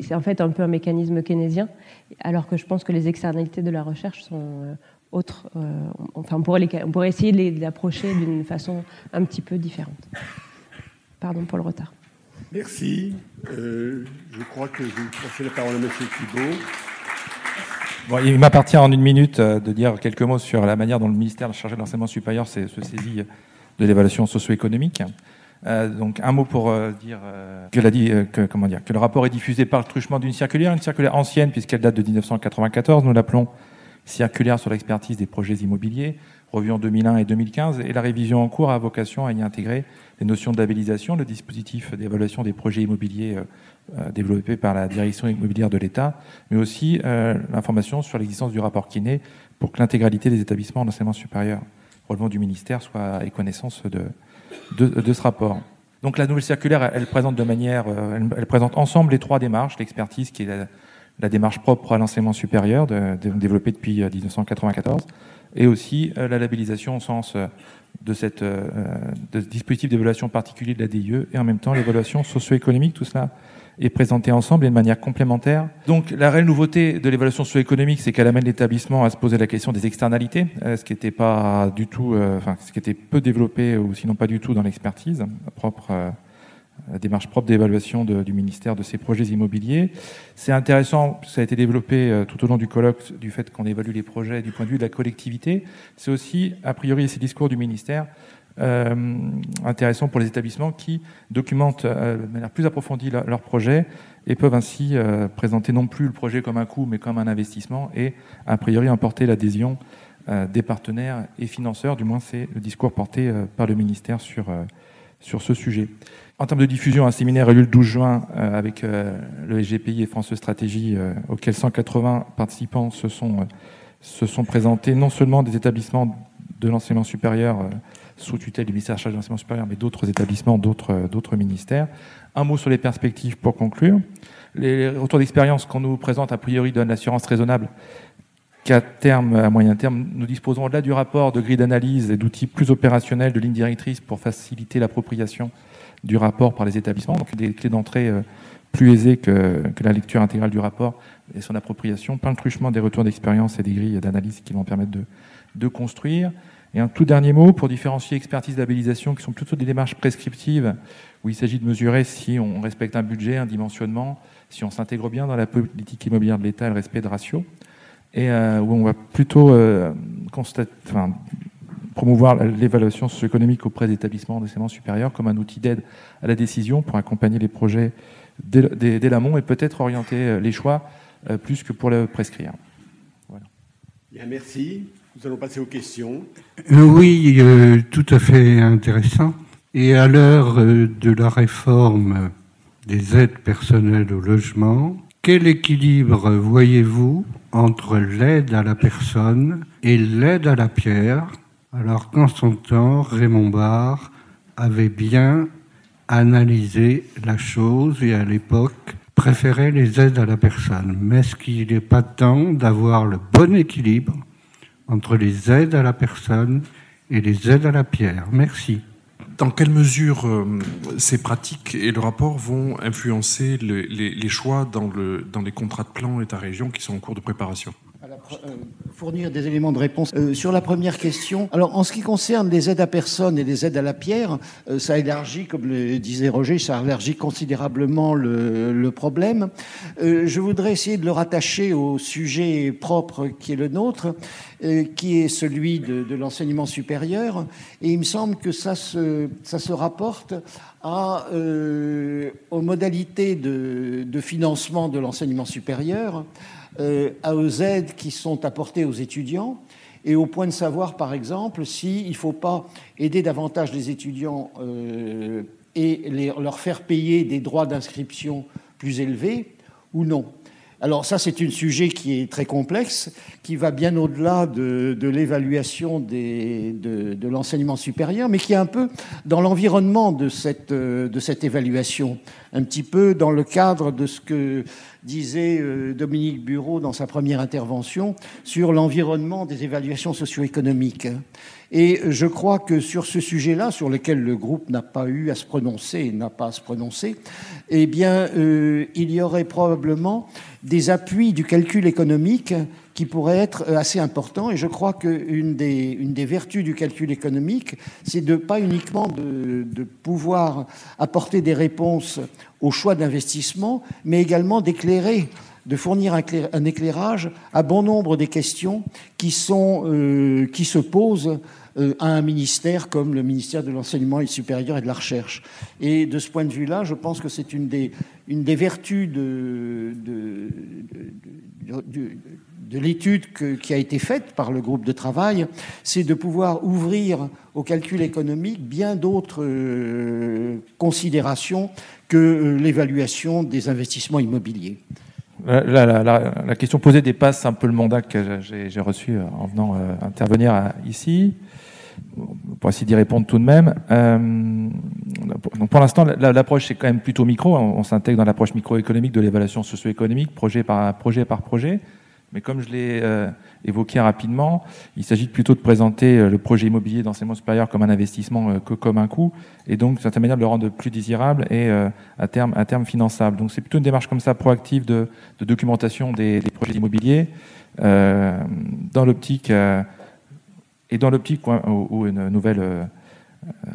c'est en fait un peu un mécanisme keynésien, alors que je pense que les externalités de la recherche sont euh, autres. Euh, enfin, on pourrait, on pourrait essayer de les approcher d'une façon un petit peu différente. Pardon pour le retard. Merci. je crois que je vais passer la parole à M. Thibault il m'appartient en une minute euh, de dire quelques mots sur la manière dont le ministère chargé de l'enseignement supérieur se saisit de l'évaluation socio-économique. Euh, donc un mot pour euh, dire que, la, que, comment dire que le rapport est diffusé par le truchement d'une circulaire, une circulaire ancienne puisqu'elle date de 1994. Nous l'appelons circulaire sur l'expertise des projets immobiliers, revue en 2001 et 2015, et la révision en cours a vocation à y intégrer les notions de le dispositif d'évaluation des projets immobiliers euh, développé par la direction immobilière de l'État, mais aussi euh, l'information sur l'existence du rapport Kiné pour que l'intégralité des établissements d'enseignement supérieur relevant du ministère soit à connaissance de, de, ce rapport. Donc la nouvelle circulaire, elle, présente de manière, euh, elle, présente ensemble les trois démarches, l'expertise qui est la, démarche propre à l'enseignement supérieur, de, développée depuis 1994, et aussi la labellisation au sens de, cette, de ce dispositif d'évaluation particulier de la DIE, et en même temps l'évaluation socio-économique, tout cela et présentés ensemble et de manière complémentaire. Donc la réelle nouveauté de l'évaluation socio-économique, c'est qu'elle amène l'établissement à se poser la question des externalités, euh, ce qui n'était pas du tout, euh, enfin ce qui était peu développé ou sinon pas du tout dans l'expertise propre. Euh, la démarche propre d'évaluation du ministère de ces projets immobiliers. C'est intéressant, ça a été développé tout au long du colloque, du fait qu'on évalue les projets du point de vue de la collectivité. C'est aussi, a priori, ces discours du ministère, euh, intéressant pour les établissements qui documentent euh, de manière plus approfondie leurs projets et peuvent ainsi euh, présenter non plus le projet comme un coût mais comme un investissement et a priori emporter l'adhésion des partenaires et financeurs. Du moins, c'est le discours porté par le ministère sur, sur ce sujet. En termes de diffusion, un séminaire a eu le 12 juin avec le SGPI et France Stratégie, auquel 180 participants se sont, se sont présentés, non seulement des établissements de l'enseignement supérieur sous tutelle du ministère chargé de l'enseignement supérieur, mais d'autres établissements, d'autres ministères. Un mot sur les perspectives pour conclure. Les retours d'expérience qu'on nous présente, a priori, donnent l'assurance raisonnable qu'à terme, à moyen terme, nous disposons au-delà du rapport de grilles d'analyse et d'outils plus opérationnels, de lignes directrices pour faciliter l'appropriation du rapport par les établissements, donc des clés d'entrée euh, plus aisées que, la lecture intégrale du rapport et son appropriation, plein de truchement des retours d'expérience et des grilles d'analyse qui vont permettre de construire. Et un tout dernier mot pour différencier expertise d'habilitation, qui sont plutôt des démarches prescriptives, où il s'agit de mesurer si on respecte un budget, un dimensionnement, si on s'intègre bien dans la politique immobilière de l'État et le respect de ratios, et euh, où on va plutôt euh, promouvoir l'évaluation socio-économique auprès des établissements d'enseignement supérieur comme un outil d'aide à la décision pour accompagner les projets dès, dès l'amont et peut-être orienter euh, les choix plus que pour le prescrire. Merci. Nous allons passer aux questions. Euh, oui, euh, tout à fait intéressant. Et à l'heure euh, de la réforme des aides personnelles au logement, quel équilibre voyez-vous entre l'aide à la personne et l'aide à la pierre? Alors qu'en son temps, Raymond Barre avait bien analysé la chose et à l'époque préférait les aides à la personne. Mais est-ce qu'il n'est pas temps d'avoir le bon équilibre entre les aides à la personne et les aides à la pierre. Merci. Dans quelle mesure euh, ces pratiques et le rapport vont influencer les, choix dans, le, dans les contrats de plan État-région qui sont en cours de préparation? Euh, fournir des éléments de réponse. Euh, sur la première question, alors en ce qui concerne les aides à personne et les aides à la pierre, euh, ça élargit, comme le disait Roger, ça élargit considérablement le, problème. je voudrais essayer de le rattacher au sujet propre qui est le nôtre, qui est celui de, l'enseignement supérieur. Et il me semble que ça se, ça se rapporte à, aux modalités de, de financement de l'enseignement supérieur euh, aides qui sont apportées aux étudiants et au point de savoir, par exemple, s'il ne faut pas aider davantage les étudiants euh, et leur faire payer des droits d'inscription plus élevés ou non. Alors ça, c'est un sujet qui est très complexe, qui va bien au-delà de, l'évaluation de, l'enseignement supérieur, mais qui est un peu dans l'environnement de cette, de cette évaluation, un petit peu dans le cadre de ce que disait euh, Dominique Bureau dans sa première intervention sur l'environnement des évaluations socio-économiques. Et je crois que sur ce sujet-là, sur lequel le groupe n'a pas eu à se prononcer, n'a pas à se prononcer, eh bien, euh, il y aurait probablement des appuis du calcul économique qui pourraient être assez importants. Et je crois qu'une des, vertus du calcul économique, c'est de pas uniquement de, pouvoir apporter des réponses au choix d'investissement, mais également d'éclairer de fournir un éclairage à bon nombre des questions qui, euh, se posent euh, à un ministère comme le ministère de l'Enseignement supérieur et de la Recherche. Et de ce point de vue-là, je pense que c'est une des, une des vertus de, de, de, l'étude qui a été faite par le groupe de travail, c'est de pouvoir ouvrir au calcul économique bien d'autres euh, considérations que euh, l'évaluation des investissements immobiliers. La, question posée dépasse un peu le mandat que j'ai reçu en venant intervenir ici pour essayer d'y répondre tout de même. Euh, pour l'instant, l'approche c'est quand même plutôt micro. On, s'intègre dans l'approche microéconomique de l'évaluation socio-économique, projet par projet par projet. Mais comme je l'ai euh, évoqué rapidement, il s'agit plutôt de présenter euh, le projet immobilier d'enseignement supérieur comme un investissement que comme un coût, et donc d'une certaine manière de le rendre plus désirable et à terme à terme finançable. Donc c'est plutôt une démarche comme ça proactive de, de documentation des, des projets immobiliers dans l'optique et dans l'optique où, une nouvelle, euh,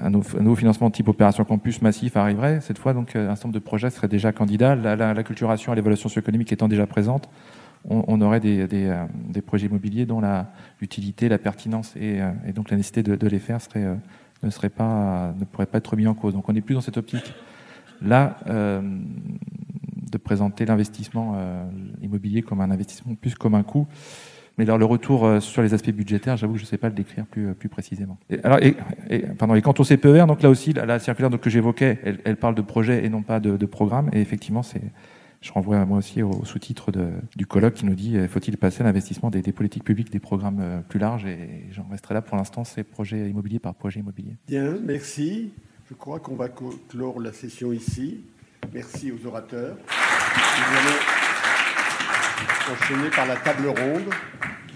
un, nouveau financement type opération campus massif arriverait, cette fois, donc, un certain nombre de projets seraient déjà candidats. La, la, culturation et l'évaluation socio-économique étant déjà présentes, on, aurait des, euh, des, projets immobiliers dont l'utilité, la, pertinence et, euh, et, donc la nécessité de, les faire serait, ne, serait pas, ne pourrait pas être mis en cause. Donc on n'est plus dans cette optique là de présenter l'investissement immobilier comme un investissement plus comme un coût Mais alors, le retour sur les aspects budgétaires, j'avoue que je ne sais pas le décrire plus, plus précisément. Et, alors, et, pardon, et quant au CPER, donc là aussi, la, circulaire que j'évoquais, elle, parle de projet et non pas de, de programme. Et effectivement, c'est je renvoie moi aussi au sous-titre du colloque qui nous dit euh, faut-il passer à l'investissement des, politiques publiques, des programmes euh, plus larges Et j'en resterai là pour l'instant, c'est projet immobilier par projet immobilier. Bien, merci. Je crois qu'on va clore la session ici. Merci aux orateurs. Enchaîner par la table ronde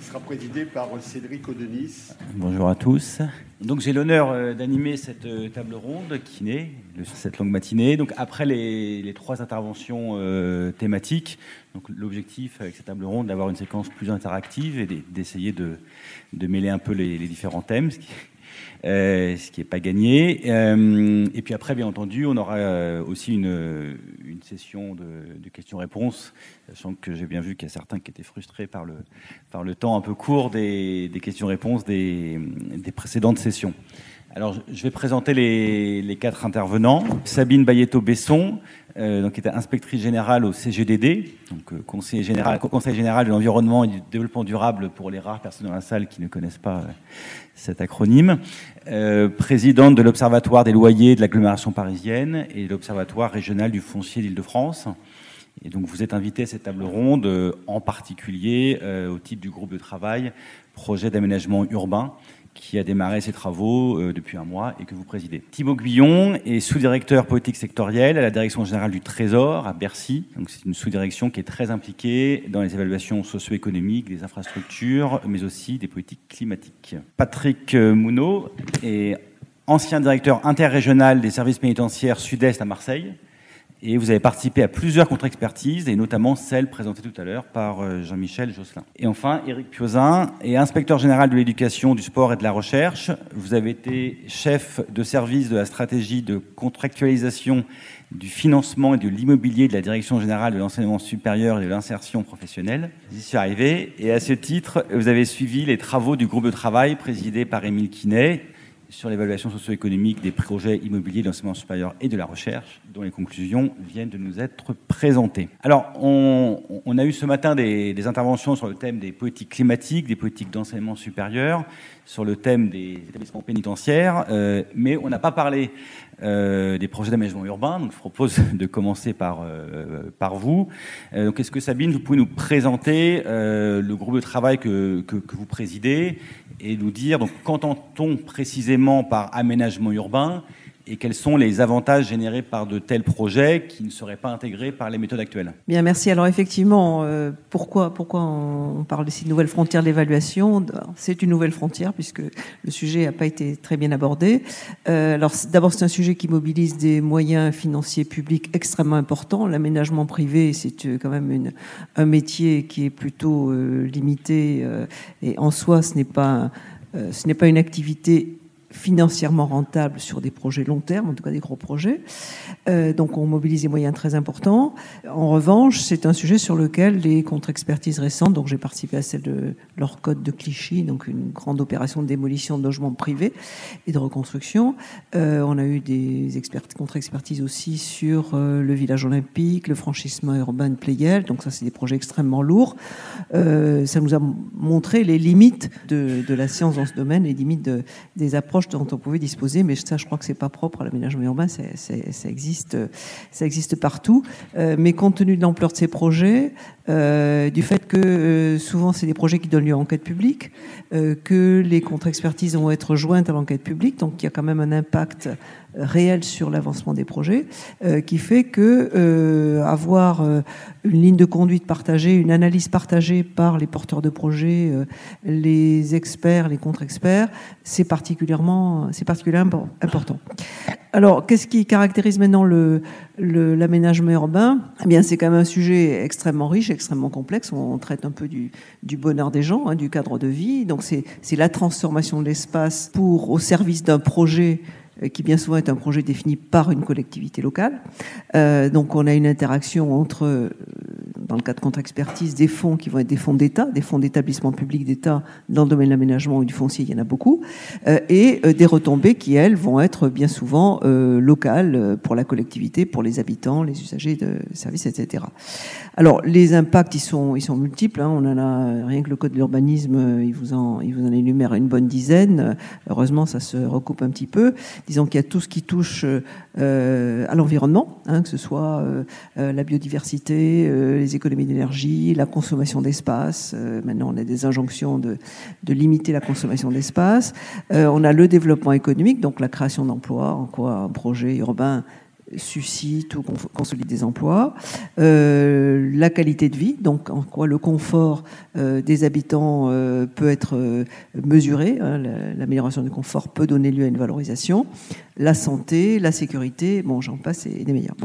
sera présidé par Cédric Odenis. Bonjour à tous. Donc j'ai l'honneur euh, d'animer cette euh, table ronde qui naît cette longue matinée. Donc après les, trois interventions euh, thématiques, donc l'objectif avec cette table ronde d'avoir une séquence plus interactive et d'essayer de, mêler un peu les, les différents thèmes, ce qui, euh, ce qui n'est pas gagné. Euh, et puis après, bien entendu, on aura euh, aussi une, session de, questions-réponses, sachant que j'ai bien vu qu'il y a certains qui étaient frustrés par le, par le temps un peu court des, des questions-réponses des, des précédentes sessions. Alors, je vais présenter les, quatre intervenants. Sabine Bayetto-Besson, euh, donc, qui était inspectrice générale au CGDD, donc euh, conseiller général, conseil général de l'environnement et du développement durable pour les rares personnes dans la salle qui ne connaissent pas euh, cet acronyme, présidente de l'Observatoire des loyers de l'agglomération parisienne et l'Observatoire régional du foncier d'Île-de-France. Et donc vous êtes invité à cette table ronde, en particulier au titre du groupe de travail projet d'aménagement urbain, qui a démarré ses travaux euh, depuis un mois et que vous présidez. Thibaut Guillon est sous-directeur politique sectorielle à la Direction générale du Trésor à Bercy. Donc c'est une sous-direction qui est très impliquée dans les évaluations socio-économiques, des infrastructures, mais aussi des politiques climatiques. Patrick euh, Mouneau est ancien directeur interrégional des services pénitentiaires Sud-Est à Marseille et vous avez participé à plusieurs contre-expertises, et notamment celle présentée tout à l'heure par euh, Jean-Michel Josselin. Et enfin, Éric Piozin est inspecteur général de l'éducation, du sport et de la recherche. Vous avez été chef de service de la stratégie de contractualisation du financement et de l'immobilier de la Direction générale de l'enseignement supérieur et de l'insertion professionnelle. J'y suis arrivé. Et à ce titre, vous avez suivi les travaux du groupe de travail présidé par Émile Quinet sur l'évaluation socio-économique des projets immobiliers de l'enseignement supérieur et de la recherche, dont les conclusions viennent de nous être présentées. Alors, on, a eu ce matin des, interventions sur le thème des politiques climatiques, des politiques d'enseignement supérieur, sur le thème des établissements pénitentiaires, euh, mais on n'a pas parlé euh, des projets d'aménagement urbain. Donc, je propose [laughs] de commencer par, euh, vous. donc, est-ce que Sabine, vous pouvez nous présenter le groupe de travail que vous présidez et nous dire donc qu'entend-on précisément par aménagement urbain et quels sont les avantages générés par de tels projets qui ne seraient pas intégrés par les méthodes actuelles Bien, merci. Alors effectivement, euh, pourquoi, pourquoi on parle de nouvelle frontière d'évaluation? C'est une nouvelle frontière puisque le sujet n'a pas été très bien abordé. Euh, alors d'abord, c'est un sujet qui mobilise des moyens financiers publics extrêmement importants. L'aménagement privé, c'est euh, quand même un métier qui est plutôt limité et en soi, ce n'est pas ce n'est pas une activité financièrement rentable sur des projets long terme, en tout cas des gros projets. Euh, donc on mobilise des moyens très importants. En revanche, c'est un sujet sur lequel les contre-expertises récentes, donc j'ai participé à celle de leur code de Clichy, donc une grande opération de démolition de logements privés et de reconstruction. Euh, on a eu des contre-expertises aussi sur euh, le village olympique, le franchissement urbain de Pleyel. Donc ça, c'est des projets extrêmement lourds. Ça nous a montré les limites de, la science dans ce domaine, les limites de, des approches dont on pouvait disposer, mais ça, je crois que c'est pas propre à l'aménagement urbain, ça existe, ça existe partout. Euh, mais compte tenu de l'ampleur de ces projets, euh, du fait que euh, souvent c'est des projets qui donnent lieu à enquête publique, que les contre-expertises vont être jointes à l'enquête publique, donc il y a quand même un impact réel sur l'avancement des projets, euh, qui fait que euh, avoir euh, une ligne de conduite partagée, une analyse partagée par les porteurs de projets, les experts, les contre-experts, c'est particulièrement, c'est particulièrement important. Alors, qu'est-ce qui caractérise maintenant le, l'aménagement urbain? Eh bien, c'est quand même un sujet extrêmement riche, extrêmement complexe. On, traite un peu du, du bonheur des gens, hein, du cadre de vie. Donc, c'est, c'est la transformation de l'espace pour au service d'un projet euh, qui bien souvent est un projet défini par une collectivité locale. Euh, donc on a une interaction entre, euh, dans le cas de contre-expertise, des fonds qui vont être des fonds d'État, des fonds d'établissement public d'État dans le domaine de l'aménagement ou du foncier, il y en a beaucoup, et des retombées qui, elles, vont être bien souvent locales pour la collectivité, pour les habitants, les usagers de services, etc. Alors, les impacts, ils sont, ils sont multiples. Hein. On a, rien que le code de l'urbanisme, il vous, en, il vous en énumère une bonne dizaine. Heureusement, ça se recoupe un petit peu. Disons qu'il y a tout ce qui touche euh, à l'environnement, hein, que ce soit euh, euh, la biodiversité, les économies d'énergie, la consommation d'espace. maintenant, on a des injonctions de, de limiter la consommation d'espace. on a le développement économique, donc la création d'emplois, en quoi un projet urbain suscite ou consolide des emplois, euh, la qualité de vie, donc en quoi le confort euh, des habitants euh, peut être mesuré, hein, l'amélioration du confort peut donner lieu à une valorisation, la santé, la sécurité, bon j'en passe et des meilleurs.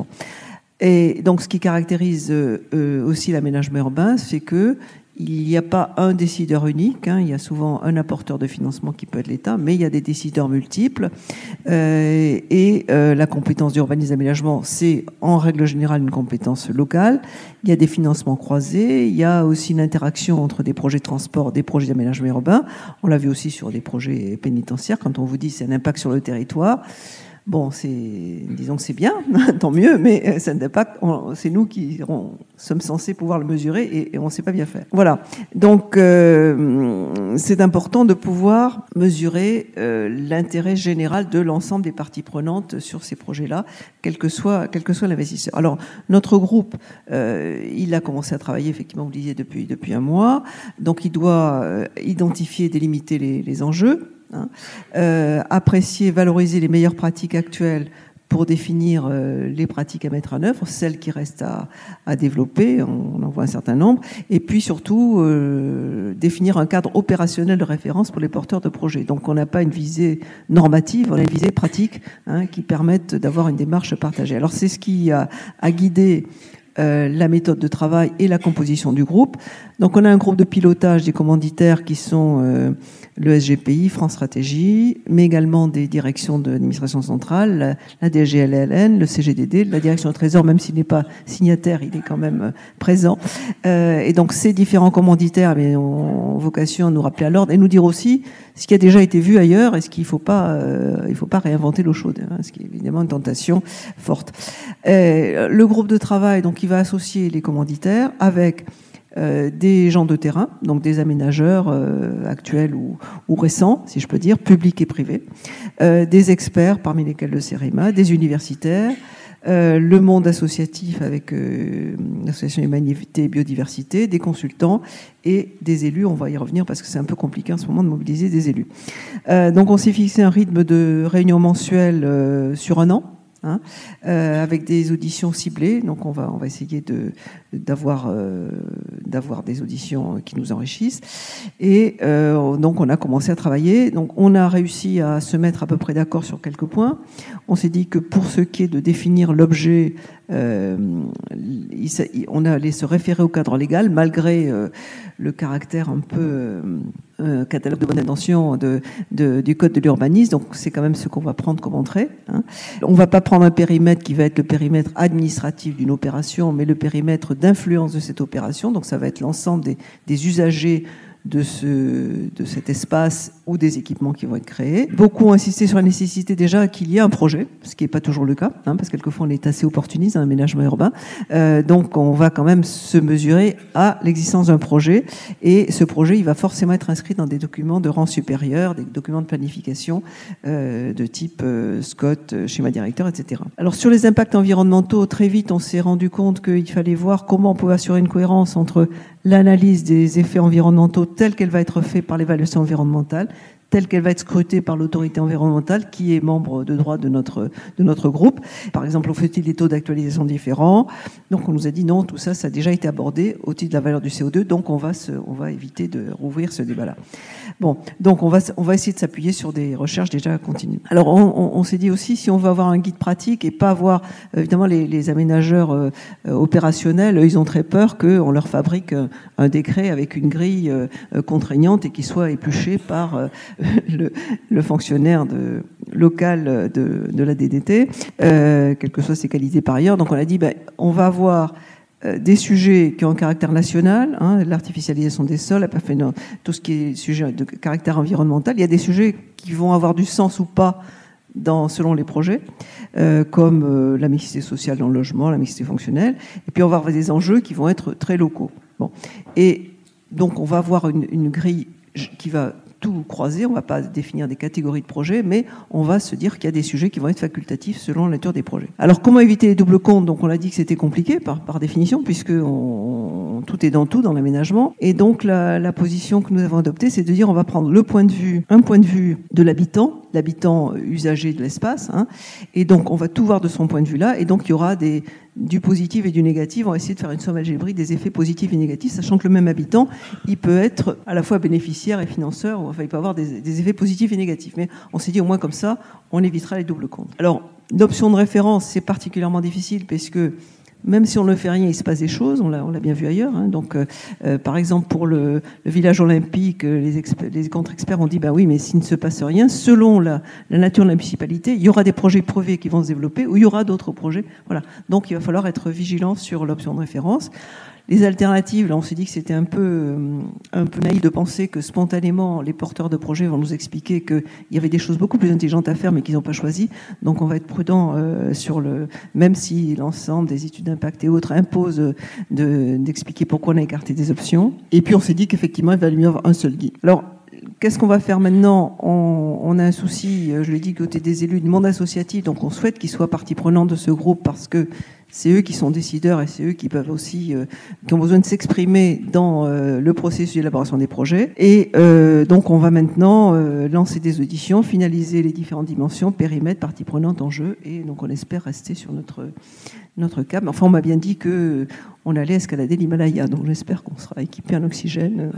Et donc ce qui caractérise aussi l'aménagement urbain, c'est que il n'y a pas un décideur unique, hein. il y a souvent un apporteur de financement qui peut être l'État, mais il y a des décideurs multiples. Euh, et euh, la compétence d'urbanisme d'aménagement, c'est en règle générale une compétence locale. Il y a des financements croisés, il y a aussi une interaction entre des projets de transport, des projets d'aménagement urbain. On l'a vu aussi sur des projets pénitentiaires, quand on vous dit c'est un impact sur le territoire. Bon, c'est, disons que c'est bien, [laughs] tant mieux, mais ça n'est pas, c'est nous qui sommes censés pouvoir le mesurer et, on ne sait pas bien faire. Voilà. Donc, euh, c'est important de pouvoir mesurer euh, l'intérêt général de l'ensemble des parties prenantes sur ces projets-là, quel que soit, quel que soit l'investisseur. Alors, notre groupe, euh, il a commencé à travailler, effectivement, vous le disiez, depuis, depuis un mois. Donc, il doit identifier, délimiter les, les enjeux Hein. Euh, apprécier, valoriser les meilleures pratiques actuelles pour définir euh, les pratiques à mettre en œuvre, celles qui restent à, développer, on, en voit un certain nombre, et puis surtout euh, définir un cadre opérationnel de référence pour les porteurs de projets. Donc on n'a pas une visée normative, on a une visée pratique hein, qui permettent d'avoir une démarche partagée. Alors c'est ce qui a guidé la méthode de travail et la composition du groupe. Donc on a un groupe de pilotage des commanditaires qui sont le SGPI, France Stratégie, mais également des directions de l'administration centrale, la DGLLN, le CGDD, la direction du Trésor, même s'il n'est pas signataire, il est quand même euh, présent. Euh, et donc ces différents commanditaires eh ont vocation à nous rappeler à l'ordre et nous dire aussi ce qui a déjà été vu ailleurs et ce qu'il ne faut pas, euh, faut pas réinventer l'eau chaude, hein, ce qui est évidemment une tentation forte. le groupe de travail, donc, il va associer les commanditaires avec euh, des gens de terrain, donc des aménageurs euh, actuels ou, récents, si je peux dire, publics et privés, euh, des experts, parmi lesquels le CEREMA, des universitaires, le monde associatif avec l'association Humanité et Biodiversité, des consultants et des élus. On va y revenir parce que c'est un peu compliqué en ce moment de mobiliser des élus. donc on s'est fixé un rythme de réunion mensuelle sur un an Hein, euh, avec des auditions ciblées. Donc on va, on va essayer de, d'avoir, euh, des auditions qui nous enrichissent. Et euh, donc on a commencé à travailler. Donc on a réussi à se mettre à peu près d'accord sur quelques points. On s'est dit que pour ce qui est de définir l'objet, on allait se référer au cadre légal malgré le caractère un peu euh, catalogue de bonne intention de, du code de l'urbanisme. Donc c'est quand même ce qu'on va prendre comme entrée. Hein. On va pas prendre un périmètre qui va être le périmètre administratif d'une opération, mais le périmètre d'influence de cette opération. Donc ça va être l'ensemble des usagers de, ce, de cet espace ou des équipements qui vont être créés. Beaucoup ont insisté sur la nécessité déjà qu'il y ait un projet, ce qui n'est pas toujours le cas, hein, parce que quelquefois on est assez opportuniste dans l'aménagement urbain. Euh, donc on va quand même se mesurer à l'existence d'un projet, et ce projet il va forcément être inscrit dans des documents de rang supérieur, des documents de planification euh, de type euh, SCOT, euh, schéma directeur, etc. Alors sur les impacts environnementaux, très vite on s'est rendu compte qu'il fallait voir comment on pouvait assurer une cohérence entre l'analyse des effets environnementaux telle qu'elle va être faite par l'évaluation environnementale, telle qu'elle va être scrutée par l'autorité environnementale qui est membre de droit de notre, de notre groupe. Par exemple, on fait-il des taux d'actualisation différents? Donc on nous a dit non, tout ça, ça a déjà été abordé au titre de la valeur du CO2, donc on va, se, on va éviter de rouvrir ce débat-là. Bon, donc on va, on va essayer de s'appuyer sur des recherches déjà continues. Alors on, s'est dit aussi, si on veut avoir un guide pratique et pas avoir, évidemment les, les aménageurs euh, opérationnels, ils ont très peur qu'on leur fabrique un, décret avec une grille euh, contraignante et qui soit épluché par euh, le, fonctionnaire local de, la DDT, euh, quelles que soient ses qualités par ailleurs. Donc on a dit, ben, on va avoir euh, des sujets qui ont un caractère national, hein, l'artificialisation des sols, tout ce qui est sujet de caractère environnemental. Il y a des sujets qui vont avoir du sens ou pas selon les projets, euh, comme euh, la mixité sociale dans le logement, la mixité fonctionnelle. Et puis on va avoir des enjeux qui vont être très locaux. Bon. Et donc on va avoir une grille qui va tout croiser, on ne va pas définir des catégories de projets, mais on va se dire qu'il y a des sujets qui vont être facultatifs selon la nature des projets. Alors comment éviter les doubles comptes? Donc on a dit que c'était compliqué par, par définition, puisque tout est dans tout dans l'aménagement. Et donc la, la position que nous avons adoptée, c'est de dire on va prendre le point de vue, un point de vue de l'habitant, l'habitant usager de l'espace, hein, et donc on va tout voir de son point de vue là, et donc il y aura des, du positif et du négatif. On va essayer de faire une somme algébrique des effets positifs et négatifs, sachant que le même habitant, il peut être à la fois bénéficiaire et financeur, enfin, il peut avoir des, des effets positifs et négatifs. Mais on s'est dit au moins comme ça, on évitera les doubles comptes. Alors, l'option de référence, c'est particulièrement difficile parce que même si on ne fait rien, il se passe des choses. On l'a bien vu ailleurs. Hein. Donc, euh, euh, par exemple, pour le, village olympique, euh, les, contre-experts ont dit bah oui, mais s'il ne se passe rien, selon la, la, nature de la municipalité, il y aura des projets privés qui vont se développer ou il y aura d'autres projets. Voilà. Donc, il va falloir être vigilant sur l'option de référence. Les alternatives, là, on s'est dit que c'était un peu, euh, un peu naïf de penser que spontanément, les porteurs de projets vont nous expliquer qu'il y avait des choses beaucoup plus intelligentes à faire, mais qu'ils n'ont pas choisi. Donc, on va être prudent euh, sur le, même si l'ensemble des études d'impact et autres imposent d'expliquer pourquoi on a écarté des options. Et puis, on s'est dit qu'effectivement, il valait mieux avoir un seul guide. Alors, qu'est-ce qu'on va faire maintenant? On, on, a un souci, je l'ai dit, côté des élus du monde associatif, donc on souhaite qu'ils soient partie prenante de ce groupe parce que c'est eux qui sont décideurs et c'est eux qui peuvent aussi, euh, qui ont besoin de s'exprimer dans euh, le processus d'élaboration des projets. Et euh, donc, on va maintenant euh, lancer des auditions, finaliser les différentes dimensions, périmètre, partie prenante, enjeu, et donc on espère rester sur notre notre cap. Enfin, on m'a bien dit que on allait escalader l'Himalaya, donc j'espère qu'on sera équipé en oxygène.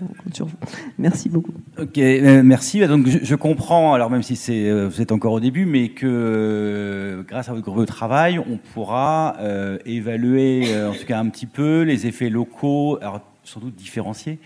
Merci beaucoup. Ok, merci. Donc je, comprends, alors même si c'est vous êtes encore au début, mais que grâce à votre travail, on pourra euh, évaluer euh, en tout cas un petit peu les effets locaux. Alors, sans doute différenciés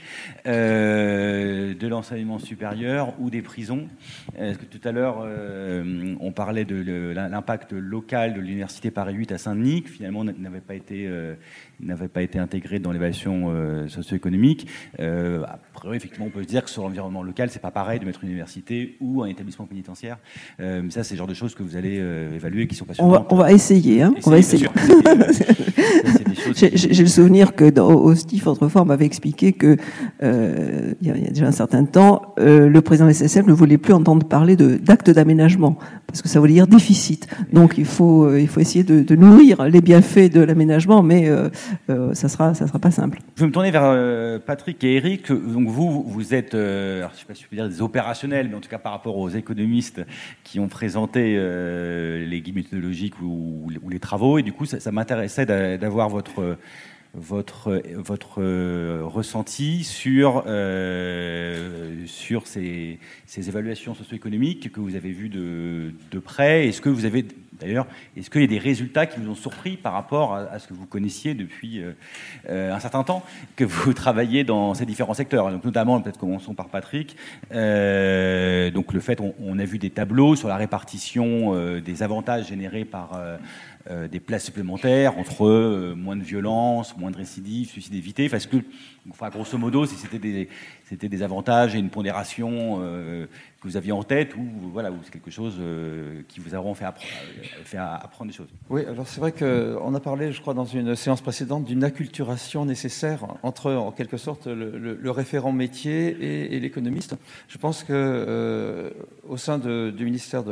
euh, de l'enseignement supérieur ou des prisons. Que tout à l'heure, euh, on parlait de l'impact local de l'université Paris 8 à Saint-Denis, finalement n'avait pas été euh, n'avait pas été intégré dans l'évaluation euh, socio-économique. Euh, après, effectivement, on peut se dire que sur l'environnement local, c'est pas pareil de mettre une université ou un établissement pénitentiaire. Euh, mais ça, c'est le genre de choses que vous allez euh, évaluer, qui sont passionnantes. On va, on va essayer. Hein, on va essayer. [laughs] J'ai le souvenir que dans, au STIF, autrefois, on m'avait expliqué que euh, il, y a, déjà un certain temps, euh, le président de SSF ne voulait plus entendre parler d'actes d'aménagement parce que ça voulait dire déficit. Donc il faut, euh, il faut essayer de, de nourrir les bienfaits de l'aménagement, mais euh, ça sera, ça sera pas simple. Je vais me tourner vers euh, Patrick et Eric. Donc vous, vous êtes, euh, je sais pas si je peux dire des opérationnels, mais en tout cas par rapport aux économistes qui ont présenté les guides méthodologiques ou, les travaux, et du coup ça, m'intéressait d'avoir votre votre, votre ressenti sur, sur ces, ces, évaluations socio-économiques que vous avez vues de, de près. Est-ce que vous avez d'ailleurs, est-ce qu'il y a des résultats qui vous ont surpris par rapport à, ce que vous connaissiez depuis euh, euh un certain temps, que vous [laughs] travaillez dans ces différents secteurs? Donc notamment, peut-être commençons par Patrick. Euh, donc le fait, on, a vu des tableaux sur la répartition des avantages générés par des places supplémentaires entre moins de violence, moins de récidives, suicide évité. Que, grosso modo, si c'était des, c'était des avantages et une pondération euh, que vous aviez en tête ou voilà, c'est quelque chose euh, qui vous a fait, appre fait apprendre des choses. Oui, alors c'est vrai qu'on a parlé, je crois, dans une séance précédente, d'une acculturation nécessaire entre, en quelque sorte, le, référent métier et, l'économiste. Je pense que euh, au sein du ministère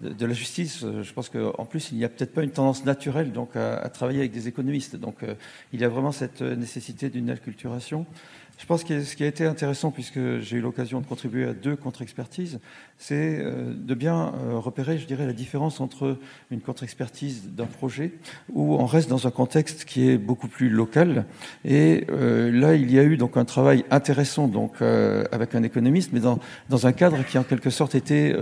de la justice, euh, je pense qu'en plus, il n'y a peut-être pas une tendance naturelle donc, à, travailler avec des économistes. Donc, euh, il y a vraiment cette nécessité d'une acculturation. Je pense que ce qui a été intéressant, puisque j'ai eu l'occasion de contribuer à deux contre-expertises, c'est euh, de bien euh, repérer, je dirais, la différence entre une contre-expertise d'un projet où on reste dans un contexte qui est beaucoup plus local. Et euh, là, il y a eu donc un travail intéressant donc avec un économiste, mais dans, dans un cadre qui en quelque sorte était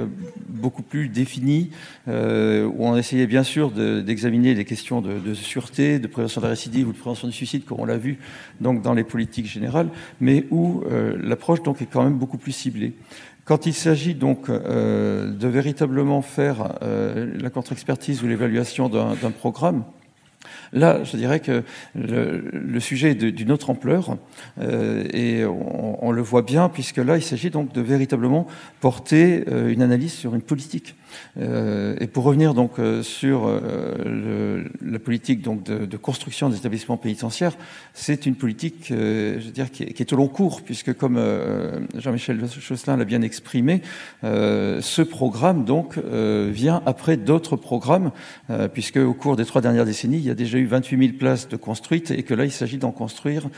beaucoup plus défini, où on essayait bien sûr d'examiner de, les questions de, de, sûreté, de prévention de la récidive ou de prévention du suicide, comme on l'a vu donc dans les politiques générales, mais où l'approche donc est quand même beaucoup plus ciblée. Quand il s'agit donc euh, de véritablement faire euh, la contre-expertise ou l'évaluation d'un programme, Là, je dirais que le, sujet est d'une autre ampleur et on, le voit bien puisque là, il s'agit donc de véritablement porter une analyse sur une politique. Euh, et pour revenir donc euh, sur euh, la politique donc de, construction des établissements pénitentiaires, c'est une politique, je veux dire, qui est, au long cours, puisque comme Jean-Michel Chosselin l'a bien exprimé, ce programme donc vient après d'autres programmes, puisque au cours des trois dernières décennies, il y a déjà eu 28 000 places de construites et que là, il s'agit d'en construire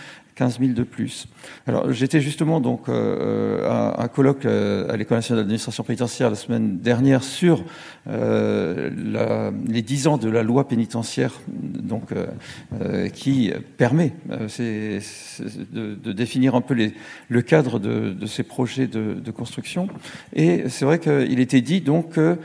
15 000 de plus. Alors, j'étais justement donc euh, à un colloque euh, à l'École nationale d'administration pénitentiaire la semaine dernière sur euh, les 10 ans de la loi pénitentiaire, donc qui permet de, définir un peu le cadre de, de ces projets de, de construction. Et c'est vrai qu'il était dit donc que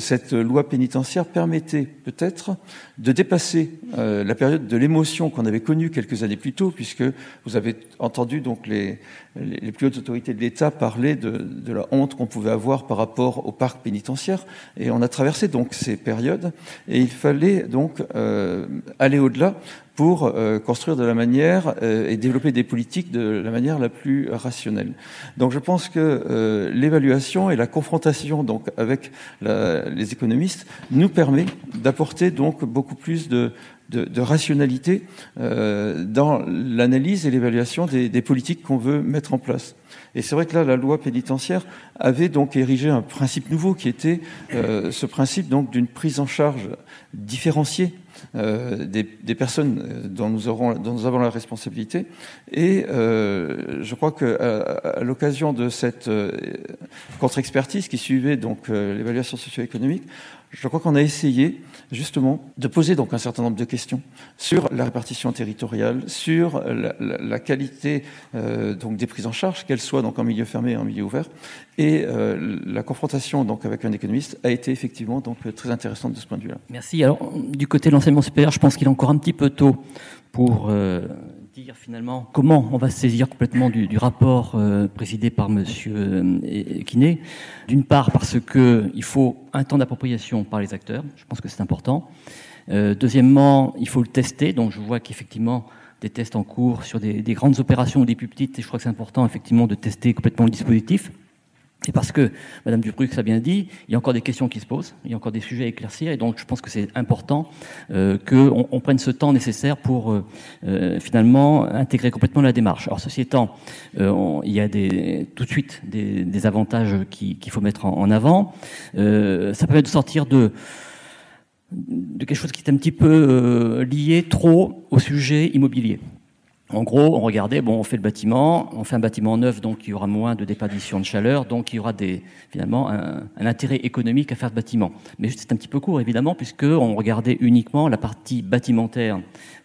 cette loi pénitentiaire permettait peut-être de dépasser la période de l'émotion qu'on avait connue quelques années plus tôt puisque vous avez entendu donc les, les plus hautes autorités de l'État parler de, de la honte qu'on pouvait avoir par rapport au parc pénitentiaire. Et on a traversé donc ces périodes, et il fallait donc euh, aller au-delà pour euh, construire de la manière euh, et développer des politiques de la manière la plus rationnelle. Donc je pense que l'évaluation et la confrontation donc avec la, les économistes nous permet d'apporter donc beaucoup plus de, de, rationalité euh, dans l'analyse et l'évaluation des, politiques qu'on veut mettre en place. Et c'est vrai que là, la loi pénitentiaire avait donc érigé un principe nouveau qui était euh, ce principe donc d'une prise en charge différenciée euh, des, personnes dont nous, aurons, dont nous avons la responsabilité. Et je crois qu'à à, l'occasion de cette contre-expertise qui suivait donc l'évaluation socio-économique, je crois qu'on a essayé justement de poser donc un certain nombre de questions sur la répartition territoriale, sur la, qualité euh, donc des prises en charge, qu'elles soient donc en milieu fermé et en milieu ouvert. Et euh, la confrontation donc avec un économiste a été effectivement donc très intéressante de ce point de vue-là. Merci. Alors du côté de l'enseignement supérieur, je pense qu'il est encore un petit peu tôt pour euh, dire finalement comment on va se saisir complètement du, rapport euh, présidé par Monsieur euh. D'une part parce que il faut un temps d'appropriation par les acteurs, je pense que c'est important. Euh, deuxièmement, il faut le tester. Donc je vois qu'effectivement des tests en cours sur des, des, grandes opérations ou des plus petites, et je crois que c'est important effectivement de tester complètement le dispositif. Et parce que, Madame Dubrux a bien dit, il y a encore des questions qui se posent, il y a encore des sujets à éclaircir, et donc je pense que c'est important euh, qu'on on prenne ce temps nécessaire pour euh, euh, finalement intégrer complètement la démarche. Alors ceci étant, euh, il y a des, tout de suite des, des avantages qu'il faut mettre en, avant. Euh, ça permet de sortir de de quelque chose qui est un petit peu lié trop au sujet immobilier. En gros, on regardait, bon, on fait le bâtiment, on fait un bâtiment neuf, donc il y aura moins de déperdition de chaleur, donc il y aura finalement un, intérêt économique à faire ce bâtiment. Mais c'est un petit peu court, évidemment, puisque on regardait uniquement la partie bâtimentaire,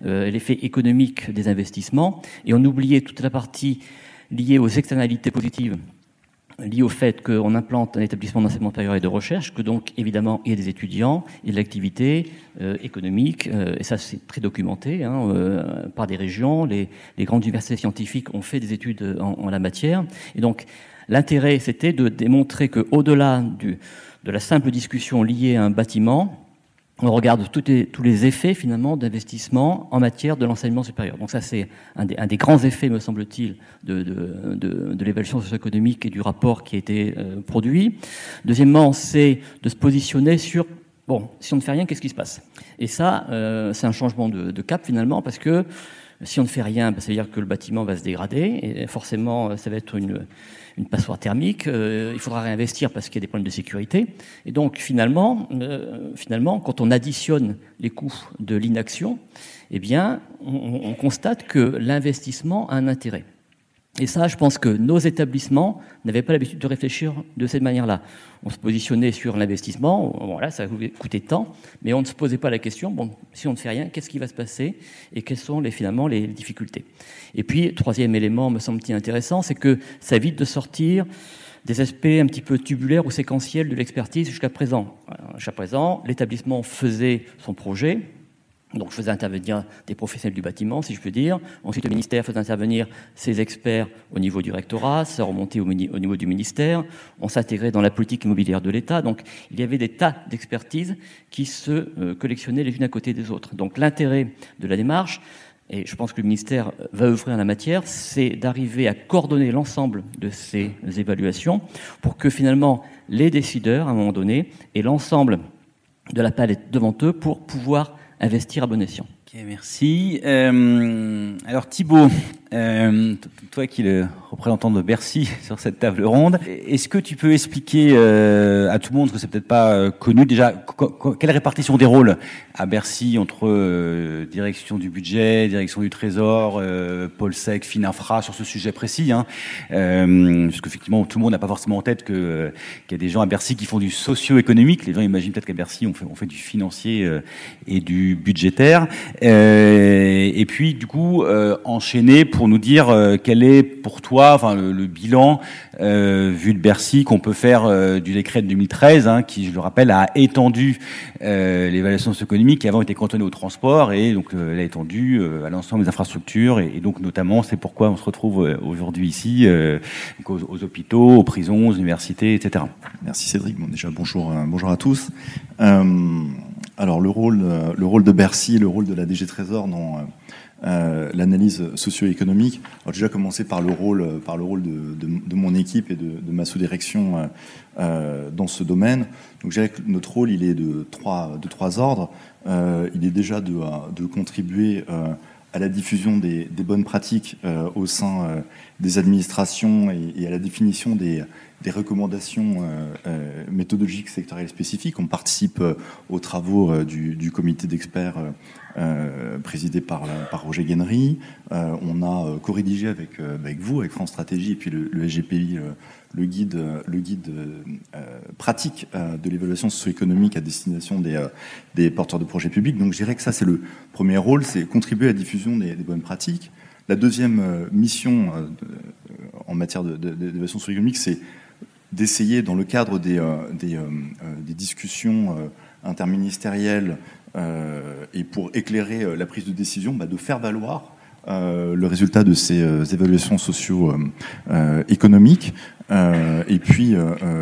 euh, l'effet économique des investissements, et on oubliait toute la partie liée aux externalités positives lié au fait qu'on implante un établissement d'enseignement supérieur et de recherche, que donc évidemment il y a des étudiants et de l'activité euh, économique, euh, et ça c'est très documenté hein, euh, par des régions, les, les, grandes universités scientifiques ont fait des études en, en la matière, et donc l'intérêt c'était de démontrer qu'au-delà de la simple discussion liée à un bâtiment, on regarde tous les effets finalement d'investissement en matière de l'enseignement supérieur. Donc ça c'est un, des, grands effets, me semble-t-il, de, de, l'évaluation socio-économique et du rapport qui a été euh, produit. Deuxièmement, c'est de se positionner sur bon, si on ne fait rien, qu'est-ce qui se passe? Et ça, euh, c'est un changement de, cap finalement parce que si on ne fait rien, bah, ça veut dire que le bâtiment va se dégrader et forcément ça va être une une passoire thermique, euh, il faudra réinvestir parce qu'il y a des problèmes de sécurité. Et donc finalement, euh, finalement quand on additionne les coûts de l'inaction, eh bien, on constate que l'investissement a un intérêt. Et ça, je pense que nos établissements n'avaient pas l'habitude de réfléchir de cette manière-là. On se positionnait sur l'investissement, voilà, ça coûtait tant, mais on ne se posait pas la question, bon, si on ne fait rien, qu'est-ce qui va se passer et quelles sont finalement les difficultés? Et puis, troisième élément, me semble-t-il intéressant, c'est que ça évite de sortir des aspects un petit peu tubulaires ou séquentiels de l'expertise jusqu'à présent. Jusqu'à présent, l'établissement faisait son projet, Donc je faisais intervenir des professionnels du bâtiment, si je peux dire. Ensuite, le ministère faisait intervenir ses experts au niveau du rectorat, ça remontait au, niveau du ministère. On s'intégrait dans la politique immobilière de l'État. Donc il y avait des tas d'expertises qui se euh, collectionnaient les unes à côté des autres. Donc l'intérêt de la démarche, et je pense que le ministère va œuvrer en la matière, c'est d'arriver à coordonner l'ensemble de ces évaluations pour que finalement les décideurs, à un moment donné, aient l'ensemble de la palette devant eux pour pouvoir investir à bon escient. Merci. Euh, alors Thibault, euh, toi qui es le représentant de Bercy [laughs] sur cette table ronde, est-ce que tu peux expliquer euh, à tout le monde, que c'est peut-être pas euh, connu déjà, quelle répartition des rôles à Bercy entre euh, direction du budget, direction du trésor, Paul Sec, Finafra sur ce sujet précis hein, Parce qu'effectivement, tout le monde n'a pas forcément en tête qu'il y a des gens à Bercy qui font du socio-économique. Les gens imaginent peut-être qu'à Bercy, on fait, on fait du financier et du budgétaire. et puis, du coup, enchaîner pour nous dire euh, quel est pour toi enfin, le, bilan euh, vu de Bercy qu'on peut faire euh, du décret de 2013, hein, qui, je le rappelle, a étendu l'évaluation socio-économique qui avant était cantonnée au transport et donc elle a étendu à l'ensemble des infrastructures et, donc notamment c'est pourquoi on se retrouve aujourd'hui ici aux, aux, hôpitaux, aux prisons, aux universités, etc. Merci Cédric. Bon, déjà bonjour, bonjour à tous. alors le rôle, le rôle de Bercy, le rôle de la DG Trésor dans euh, l'analyse socio-économique. Alors déjà commencer par le rôle, par le rôle de, mon équipe et de, ma sous-direction euh, euh, dans ce domaine. Donc je notre rôle, il est de trois, ordres. Euh, il est déjà de, contribuer euh, à la diffusion des, bonnes pratiques au sein des administrations et, à la définition des, des recommandations méthodologiques sectorielles spécifiques. On participe aux travaux du, comité d'experts euh, présidé par, Roger Guénery. Euh, on a euh, co-rédigé avec, vous, avec France Stratégie, et puis le, le SGPI, le guide, le guide pratique de l'évaluation socio-économique à destination des, porteurs de projets publics. Donc je dirais que ça, c'est le premier rôle, c'est contribuer à la diffusion des bonnes pratiques. La deuxième mission en matière d'évaluation socio-économique, c'est d'essayer, dans le cadre des, des, des discussions interministérielles euh, et pour éclairer euh, la prise de décision, bah, de faire valoir euh, le résultat de ces euh, évaluations socio-économiques. Euh, et puis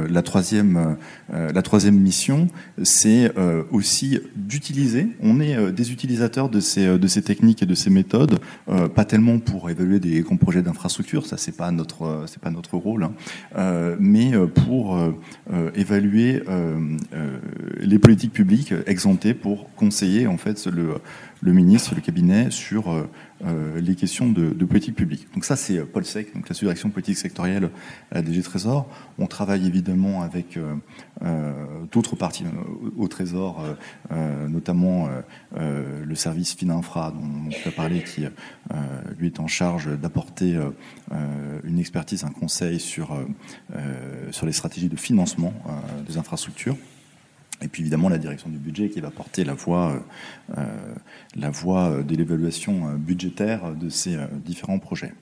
la troisième, la troisième mission, c'est aussi d'utiliser. On est des utilisateurs de ces, de ces techniques et de ces méthodes, pas tellement pour évaluer des grands projets d'infrastructure, ça c'est pas notre, c'est pas notre rôle, hein, mais pour évaluer les politiques publiques exemptées pour conseiller en fait le, le ministre, le cabinet sur euh, les questions de, politique publique. Donc ça, c'est euh, Paul Sec, donc la sous-direction politique sectorielle à la DG Trésor. On travaille évidemment avec euh, d'autres parties au, Trésor, notamment le service Fininfra dont on a parlé, qui lui est en charge d'apporter une expertise, un conseil sur, sur les stratégies de financement des infrastructures. Et puis évidemment la direction du budget qui va porter la voie, euh, la voie de l'évaluation budgétaire de ces euh, différents projets.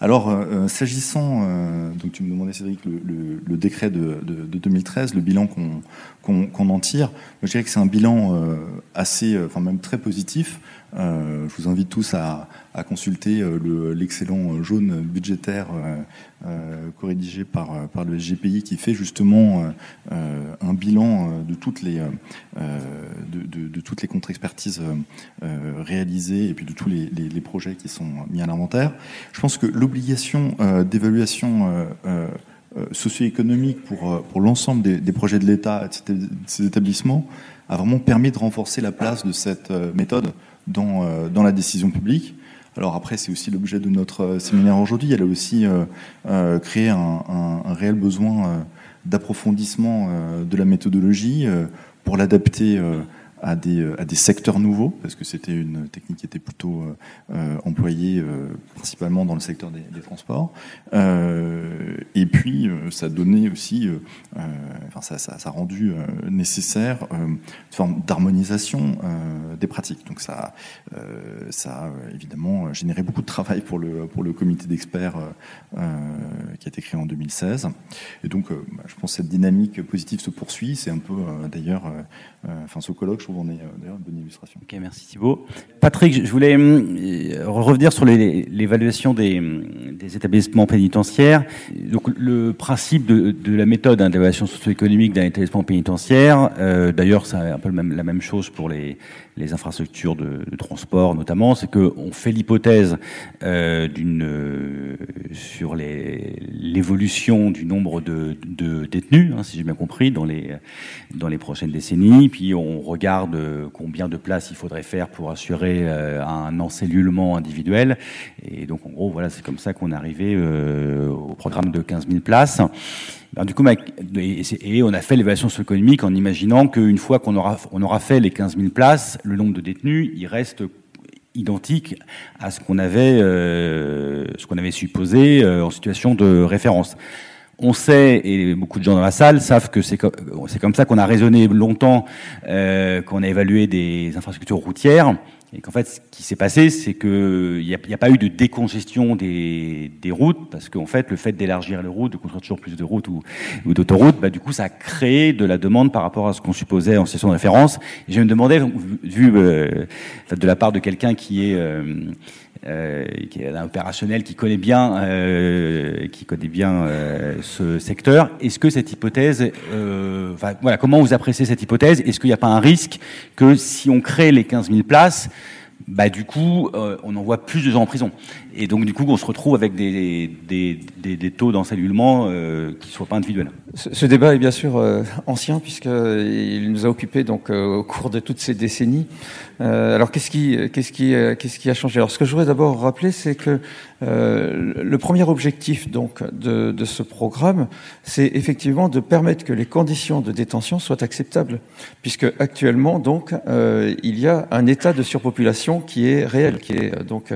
Alors euh, s'agissant, euh, donc tu me demandais Cédric, le, décret de, de, de, 2013, le bilan qu'on en tire, je dirais que c'est un bilan euh, assez, enfin même très positif. je vous invite tous à, consulter l'excellent jaune budgétaire euh, co-rédigé par, le SGPI qui fait justement euh, un bilan de toutes les, contre-expertises réalisées et puis de tous les, projets qui sont mis à l'inventaire. Que l'obligation d'évaluation socio-économique pour, pour l'ensemble des, projets de l'État et de ces établissements a vraiment permis de renforcer la place de cette méthode dans, dans la décision publique. Alors après, c'est aussi l'objet de notre euh, séminaire aujourd'hui. Elle a aussi euh, euh, créé un, un, réel besoin euh, d'approfondissement euh, de la méthodologie pour l'adapter à des, euh, à des secteurs nouveaux, parce que c'était une technique qui était plutôt euh, euh employée principalement dans le secteur des, transports. Et puis, ça donnait aussi, enfin, ça, a rendu nécessaire une forme d'harmonisation des pratiques. Donc, ça, ça a évidemment généré beaucoup de travail pour le, pour le comité d'experts qui a été créé en 2016. Et donc, bah, je pense que cette dynamique positive se poursuit. C'est un peu, d'ailleurs, enfin, ce colloque, je trouve trouve est d'ailleurs une bonne illustration. Ok, merci Thibault. Patrick, je voulais revenir sur l'évaluation des, des, établissements pénitentiaires. Donc, le principe de, la méthode hein, d'évaluation socio-économique d'un établissement pénitentiaire, d'ailleurs, c'est un peu la même chose pour les, les infrastructures de, transport notamment, c'est qu'on fait l'hypothèse euh, euh, sur l'évolution du nombre de, de détenus, hein, si j'ai bien compris, dans les dans les prochaines décennies. Puis on regarde combien de places il faudrait faire pour assurer euh, un encellulement individuel. Et donc en gros, voilà, c'est comme ça qu'on est arrivé euh, au programme de 15 000 places. Du coup, et on a fait l'évaluation socio-économique en imaginant qu'une fois qu'on aura, on fait les 15 000 places, le nombre de détenus, il reste identique à ce qu'on avait, euh, supposé euh, en situation de référence. On sait, et beaucoup de gens dans la salle savent que c'est comme, ça qu'on a raisonné longtemps, euh, qu'on a évalué des infrastructures routières. Et qu'en fait, ce qui s'est passé, c'est qu'il n'y a, pas eu de décongestion des, routes, parce qu'en fait, le fait d'élargir les routes, de construire toujours plus de routes ou, ou d'autoroutes, bah, du coup, ça a créé de la demande par rapport à ce qu'on supposait en situation de référence. Et je me demandais, vu euh, de la part de quelqu'un qui est... Euh, euh, qui est un opérationnel qui connaît bien, euh, qui connaît bien euh, ce secteur. Est-ce que cette hypothèse, voilà, comment vous appréciez cette hypothèse? Est-ce qu'il n'y a pas un risque que si on crée les 15 000 places, bah, du coup, on envoie plus de gens en prison? Et donc, du coup, on se retrouve avec des, taux d'encellulement euh, qui ne soient pas individuels. Ce, débat est bien sûr euh, ancien, puisqu'il nous a occupé donc, euh, au cours de toutes ces décennies. Euh, alors, qu'est-ce qui a changé? Alors, ce que je voudrais d'abord rappeler, c'est que le premier objectif donc, de, de ce programme, c'est effectivement de permettre que les conditions de détention soient acceptables, puisque actuellement, donc, il y a un état de surpopulation qui est réel, qui est donc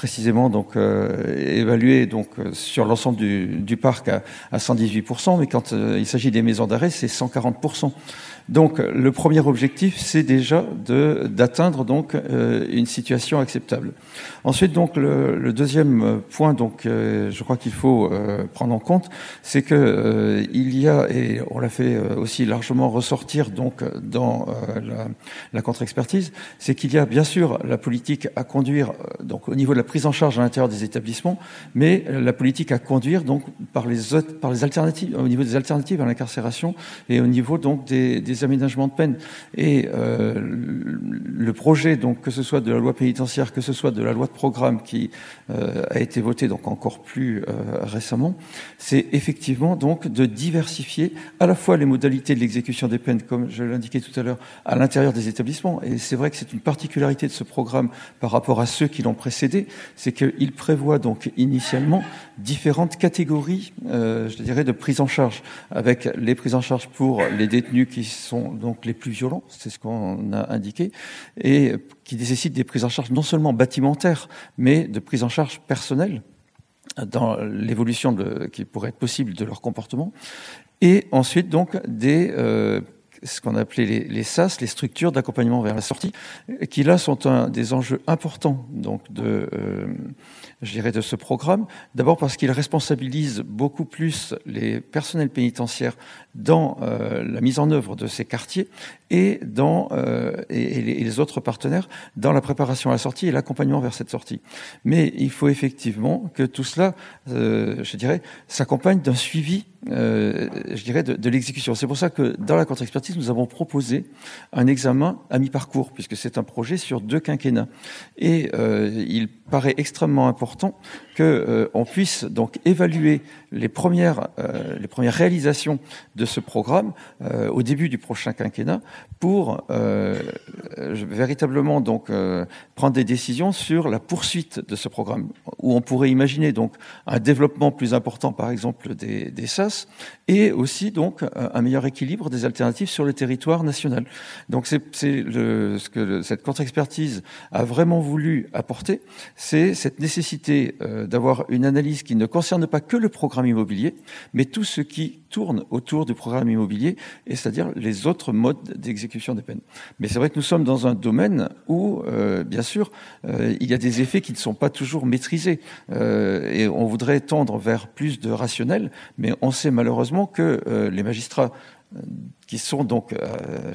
précisément donc euh, évalué donc euh, sur l'ensemble du, du, parc à, à 118%, mais quand euh, il s'agit des maisons d'arrêt, c'est 140%. Donc le premier objectif, c'est déjà d'atteindre donc euh, une situation acceptable. Ensuite, donc le, le deuxième point, donc euh, je crois qu'il faut euh, prendre en compte, c'est que il y a et on l'a fait aussi largement ressortir donc dans la, la contre-expertise, c'est qu'il y a bien sûr la politique à conduire donc au niveau de la prise en charge à l'intérieur des établissements, mais la politique à conduire donc par les par les alternatives au niveau des alternatives à l'incarcération et au niveau donc des, des aménagements de peine. Et euh, le projet, donc que ce soit de la loi pénitentiaire, que ce soit de la loi de programme qui euh, a été votée donc encore plus euh, récemment, c'est effectivement donc de diversifier à la fois les modalités de l'exécution des peines, comme je l'indiquais tout à l'heure, à l'intérieur des établissements. Et c'est vrai que c'est une particularité de ce programme par rapport à ceux qui l'ont précédé, c'est qu'il prévoit donc initialement différentes catégories, je dirais, de prise en charge, avec les prises en charge pour les détenus qui sont donc les plus violents, c'est ce qu'on a indiqué, et qui nécessitent des prises en charge non seulement bâtimentaires, mais de prises en charge personnelles dans l'évolution qui pourrait être possible de leur comportement, et ensuite donc des euh, ce qu'on appelait les, les, SAS, les structures d'accompagnement vers la sortie, qui là sont un des enjeux importants donc de euh, je dirais, de ce programme. D'abord parce qu'il responsabilise beaucoup plus les personnels pénitentiaires dans euh, la mise en œuvre de ces quartiers et, dans, euh, et, les, autres partenaires dans la préparation à la sortie et l'accompagnement vers cette sortie. Mais il faut effectivement que tout cela, euh, je dirais, s'accompagne d'un suivi, euh, je dirais, de, de l'exécution. C'est pour ça que dans la contre-expertise, nous avons proposé un examen à mi-parcours, puisque c'est un projet sur deux quinquennats. Et euh, il paraît extrêmement important important que euh, on puisse donc évaluer les premières, euh, les premières réalisations de ce programme euh, au début du prochain quinquennat pour véritablement donc prendre des décisions sur la poursuite de ce programme où on pourrait imaginer donc un développement plus important par exemple des, des SAS et aussi donc un meilleur équilibre des alternatives sur le territoire national. Donc c'est ce que cette contre-expertise a vraiment voulu apporter, c'est cette nécessité d'avoir une analyse qui ne concerne pas que le programme immobilier, mais tout ce qui tourne autour du programme immobilier, et c'est-à-dire les autres modes d'exécution des peines. Mais c'est vrai que nous sommes dans un domaine où, euh, bien sûr, euh, il y a des effets qui ne sont pas toujours maîtrisés, euh, et on voudrait tendre vers plus de rationnel, mais on sait malheureusement que euh, les magistrats qui sont donc,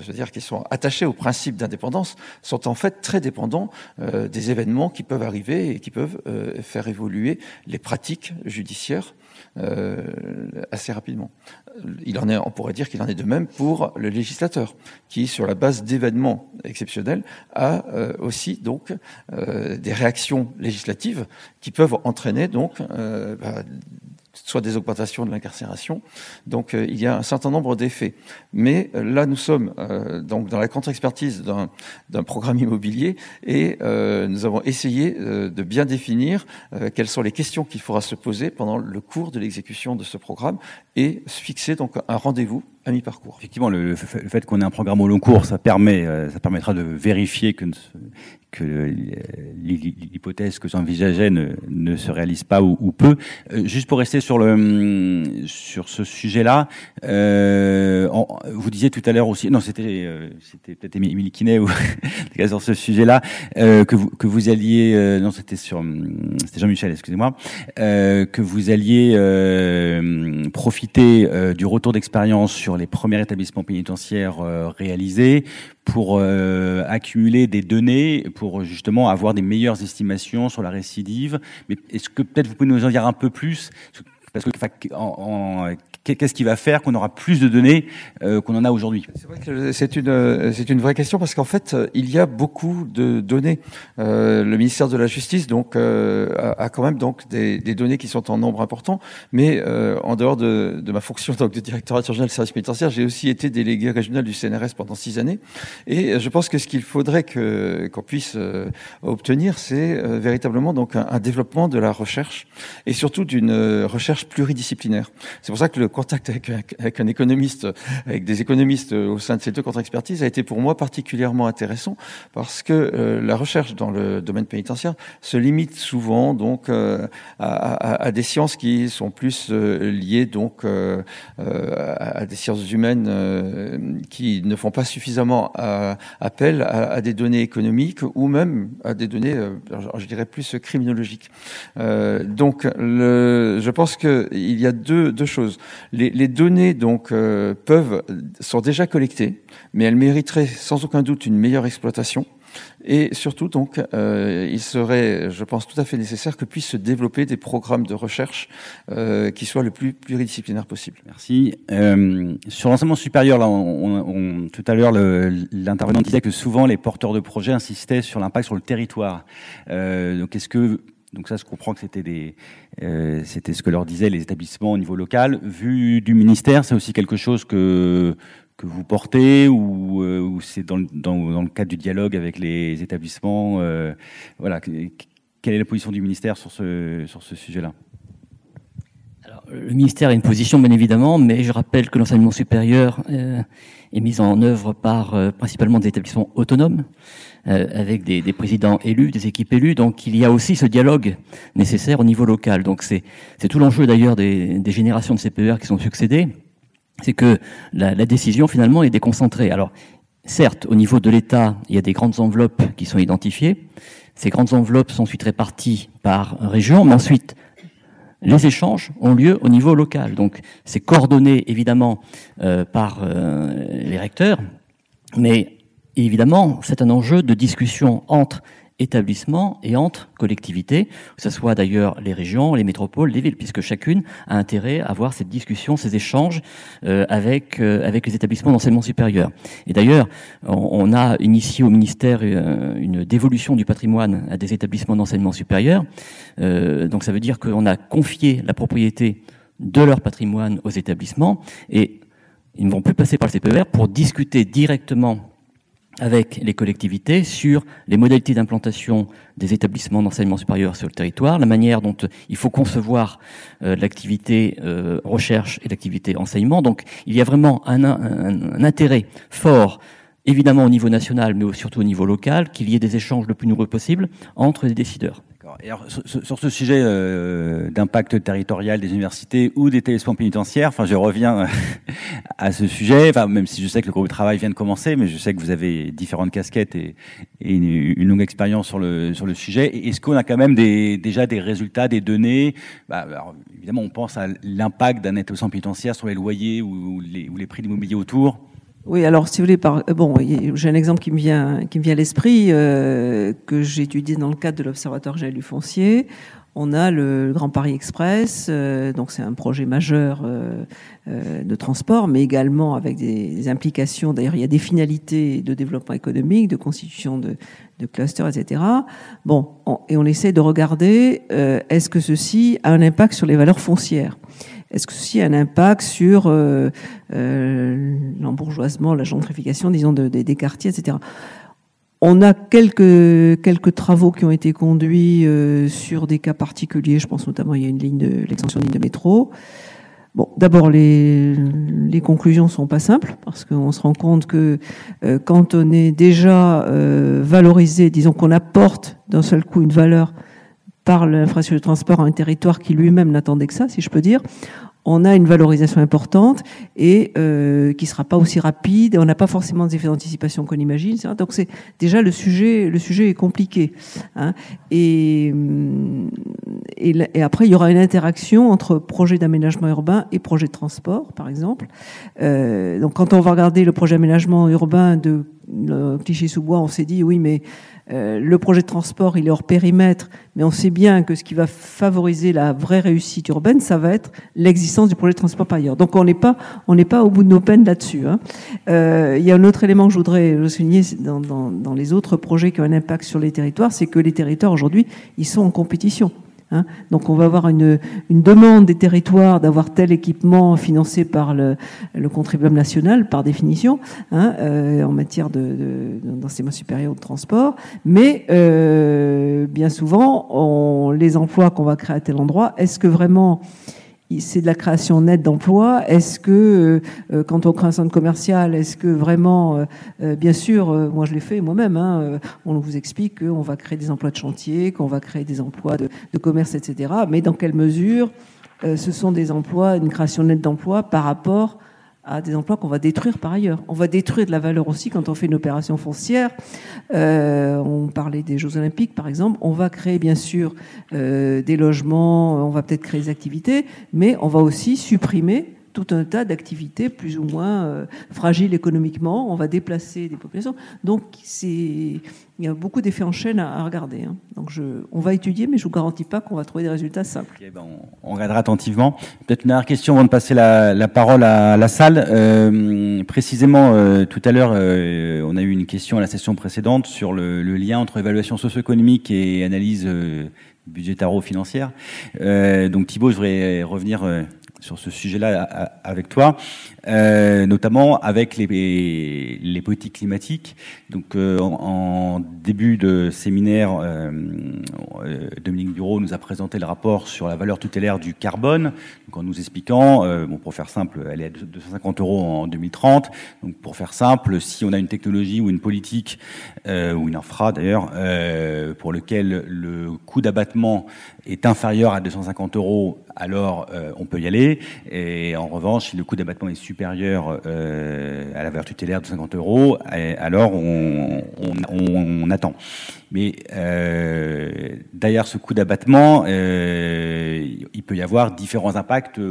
je veux dire, qui sont attachés au principe d'indépendance, sont en fait très dépendants des événements qui peuvent arriver et qui peuvent faire évoluer les pratiques judiciaires assez rapidement. Il en est, on pourrait dire qu'il en est de même pour le législateur, qui, sur la base d'événements exceptionnels, a euh, aussi donc euh, des réactions législatives qui peuvent entraîner donc euh, bah, soit des augmentations de l'incarcération. Donc euh, il y a un certain nombre d'effets. Mais euh, là, nous sommes euh, donc dans la contre-expertise d'un programme immobilier et nous avons essayé de bien définir quelles sont les questions qu'il faudra se poser pendant le cours de l'exécution de ce programme et fixer donc un rendez-vous à mi-parcours. Effectivement, le, fait qu'on ait un programme au long cours, ça permet, ça permettra de vérifier que que l'hypothèse que j'envisageais ne, ne, se réalise pas ou, ou peu. Euh, juste pour rester sur le sur ce sujet-là, euh, vous disiez tout à l'heure aussi, non c'était euh, c'était peut-être Émilie Kinet ou [laughs] sur ce sujet-là euh, que vous que vous alliez, euh, non c'était sur c'était Jean-Michel, excusez-moi, que vous alliez profiter du retour d'expérience sur les premiers établissements pénitentiaires réalisés pour euh, accumuler des données, pour justement avoir des meilleures estimations sur la récidive. Mais est-ce que peut-être vous pouvez nous en dire un peu plus? Parce que qu'est-ce qui va faire qu'on aura plus de données euh, qu'on en a aujourd'hui? C'est vrai que c'est une c'est une vraie question parce qu'en fait il y a beaucoup de données. Euh, le ministère de la Justice donc euh, a, quand même donc des, des, données qui sont en nombre important, mais euh, en dehors de, de, ma fonction donc de directeur régional du service pénitentiaire, j'ai aussi été délégué régional du CNRS pendant six années et je pense que ce qu'il faudrait que qu'on puisse euh, obtenir, c'est véritablement donc un, un, développement de la recherche et surtout d'une recherche pluridisciplinaire. C'est pour ça que le contact avec, avec, un économiste, avec des économistes au sein de ces deux contre-expertises a été pour moi particulièrement intéressant parce que euh, la recherche dans le domaine pénitentiaire se limite souvent donc euh, à, à, à, des sciences qui sont plus euh, liées donc euh, à des sciences humaines qui ne font pas suffisamment appel à, des données économiques ou même à des données, je dirais plus criminologiques. donc, le, je pense qu'il y a deux, deux choses. Les, données donc euh, peuvent sont déjà collectées, mais elles mériteraient sans aucun doute une meilleure exploitation. Et surtout, donc, euh, il serait, je pense, tout à fait nécessaire que puissent se développer des programmes de recherche euh, qui soient le plus pluridisciplinaires possible. Merci. sur l'enseignement supérieur, là, on, tout à l'heure, l'intervenant disait que souvent les porteurs de projets insistaient sur l'impact sur le territoire. donc, est-ce que donc ça, je comprends que c'était des, euh, c'était ce que leur disaient les établissements au niveau local. Vu du ministère, c'est aussi quelque chose que que vous portez ou, euh, c'est dans, dans, dans, le cadre du dialogue avec les établissements. Euh, voilà, quelle est la position du ministère sur ce sur ce sujet-là? Le ministère a une position, bien évidemment, mais je rappelle que l'enseignement supérieur euh, est mis en œuvre par euh, principalement des établissements autonomes, euh, avec des, présidents élus, des équipes élues. Donc il y a aussi ce dialogue nécessaire au niveau local. Donc c'est tout l'enjeu d'ailleurs des, des, générations de CPER qui sont succédées, c'est que la, la, décision finalement est déconcentrée. Alors certes, au niveau de l'État, il y a des grandes enveloppes qui sont identifiées. Ces grandes enveloppes sont ensuite réparties par région, mais ensuite les échanges ont lieu au niveau local. Donc c'est coordonné évidemment euh, par euh, les recteurs, mais évidemment c'est un enjeu de discussion entre établissements et entre collectivités, que ce soit d'ailleurs les régions, les métropoles, les villes, puisque chacune a intérêt à avoir cette discussion, ces échanges euh, avec euh, avec les établissements d'enseignement supérieur. Et d'ailleurs, on, a initié au ministère euh, une dévolution du patrimoine à des établissements d'enseignement supérieur. Donc ça veut dire qu'on a confié la propriété de leur patrimoine aux établissements et ils ne vont plus passer par le CPER pour discuter directement avec les collectivités sur les modalités d'implantation des établissements d'enseignement supérieur sur le territoire, la manière dont euh, il faut concevoir euh, l'activité euh, recherche et l'activité enseignement. Donc il y a vraiment un, un, intérêt fort, évidemment au niveau national, mais surtout au niveau local, qu'il y ait des échanges le plus nombreux possible entre les décideurs. Alors, sur, ce sujet euh, d'impact territorial des universités ou des téléspans pénitentiaires, enfin, je reviens à ce sujet, enfin, même si je sais que le groupe de travail vient de commencer, mais je sais que vous avez différentes casquettes et, une, longue expérience sur le, sur le sujet. Est-ce qu'on a quand même des, déjà des résultats, des données? Bah, alors, Évidemment, on pense à l'impact d'un établissement pénitentiaire sur les loyers ou, les, ou les prix d'immobilier autour. Oui, alors si vous voulez, par, bon, j'ai un exemple qui me vient, qui me vient à l'esprit, euh, que j'ai étudié dans le cadre de l'Observatoire général du foncier. On a le Grand Paris Express, euh, donc c'est un projet majeur euh, euh, de transport, mais également avec des, implications. D'ailleurs, il y a des finalités de développement économique, de constitution de, de clusters, etc. Bon, et on essaie de regarder est-ce que ceci a un impact sur les valeurs foncières? Est-ce que ceci a un impact sur euh, euh, l'embourgeoisement, la gentrification, disons, des quartiers, etc. On a quelques, quelques travaux qui ont été conduits euh, sur des cas particuliers. Je pense notamment il l'extension de ligne de métro. Bon, d'abord les, les conclusions sont pas simples parce qu'on se rend compte que quand on est déjà valorisé, disons qu'on apporte d'un seul coup une valeur par l'infrastructure de transport à un territoire qui lui-même n'attendait que ça, si je peux dire, on a une valorisation importante et euh, qui sera pas aussi rapide. On n'a pas forcément des effets d'anticipation qu'on imagine. Donc c'est déjà le sujet. Le sujet est compliqué. Hein. Et, et, après il y aura une interaction entre projet d'aménagement urbain et projet de transport, par exemple. Euh, donc quand on va regarder le projet d'aménagement urbain de Clichy-sous-Bois, on s'est dit oui, mais euh, le projet de transport, il est hors périmètre, mais on sait bien que ce qui va favoriser la vraie réussite urbaine, ça va être l'existence du projet de transport par ailleurs. Donc on n'est pas, on n'est pas au bout de nos peines là-dessus. Hein. Euh, il y a un autre élément que je voudrais souligner dans, dans, dans les autres projets qui ont un impact sur les territoires, c'est que les territoires aujourd'hui, ils sont en compétition. Hein. Donc on va avoir une, demande des territoires d'avoir tel équipement financé par le, contribuable national, par définition, hein, euh, en matière d'enseignement de, supérieur ou de transport. Mais euh, bien souvent, les emplois qu'on va créer à tel endroit, est-ce que vraiment c'est de la création nette d'emplois. Est-ce que, euh, quand on crée un centre commercial, est-ce que vraiment, euh, euh, bien sûr, moi je l'ai fait moi-même, hein, on vous explique qu'on va créer des emplois de chantier, qu'on va créer des emplois de, de, commerce, etc. Mais dans quelle mesure ce sont des emplois, une création nette d'emplois par rapport à des emplois qu'on va détruire par ailleurs. On va détruire de la valeur aussi quand on fait une opération foncière. Euh, on parlait des Jeux Olympiques, par exemple. On va créer, bien sûr, euh, des logements, on va peut-être créer des activités, mais on va aussi supprimer tout un tas d'activités plus ou moins euh, fragiles économiquement. On va déplacer des populations. Donc, c'est, il y a beaucoup d'effets en chaîne à, regarder. Hein. Donc, je, on va étudier, mais je vous garantis pas qu'on va trouver des résultats simples. Ben, on, regardera attentivement. Peut-être une dernière question avant de passer la, parole à, la salle. Euh, précisément, euh, tout à l'heure, on a eu une question à la session précédente sur le, le lien entre évaluation socio-économique et analyse budgétaro-financière. donc Thibault, je voudrais revenir sur ce sujet-là avec toi, euh, notamment avec les, politiques climatiques. Donc, euh, en, début de séminaire, euh, Dominique Bureau nous a présenté le rapport sur la valeur tutélaire du carbone, en nous expliquant, bon, pour faire simple, elle est à 250 euros en 2030. Donc, pour faire simple, si on a une technologie ou une politique ou une infra d'ailleurs, pour lequel le coût d'abattement est inférieur à 250 euros, alors on peut y aller. Et en revanche, si le coût d'abattement est supérieur euh, à la valeur tutélaire de 50 euros, alors on, attend. Mais euh, derrière ce coût d'abattement, euh, il peut y avoir différents impacts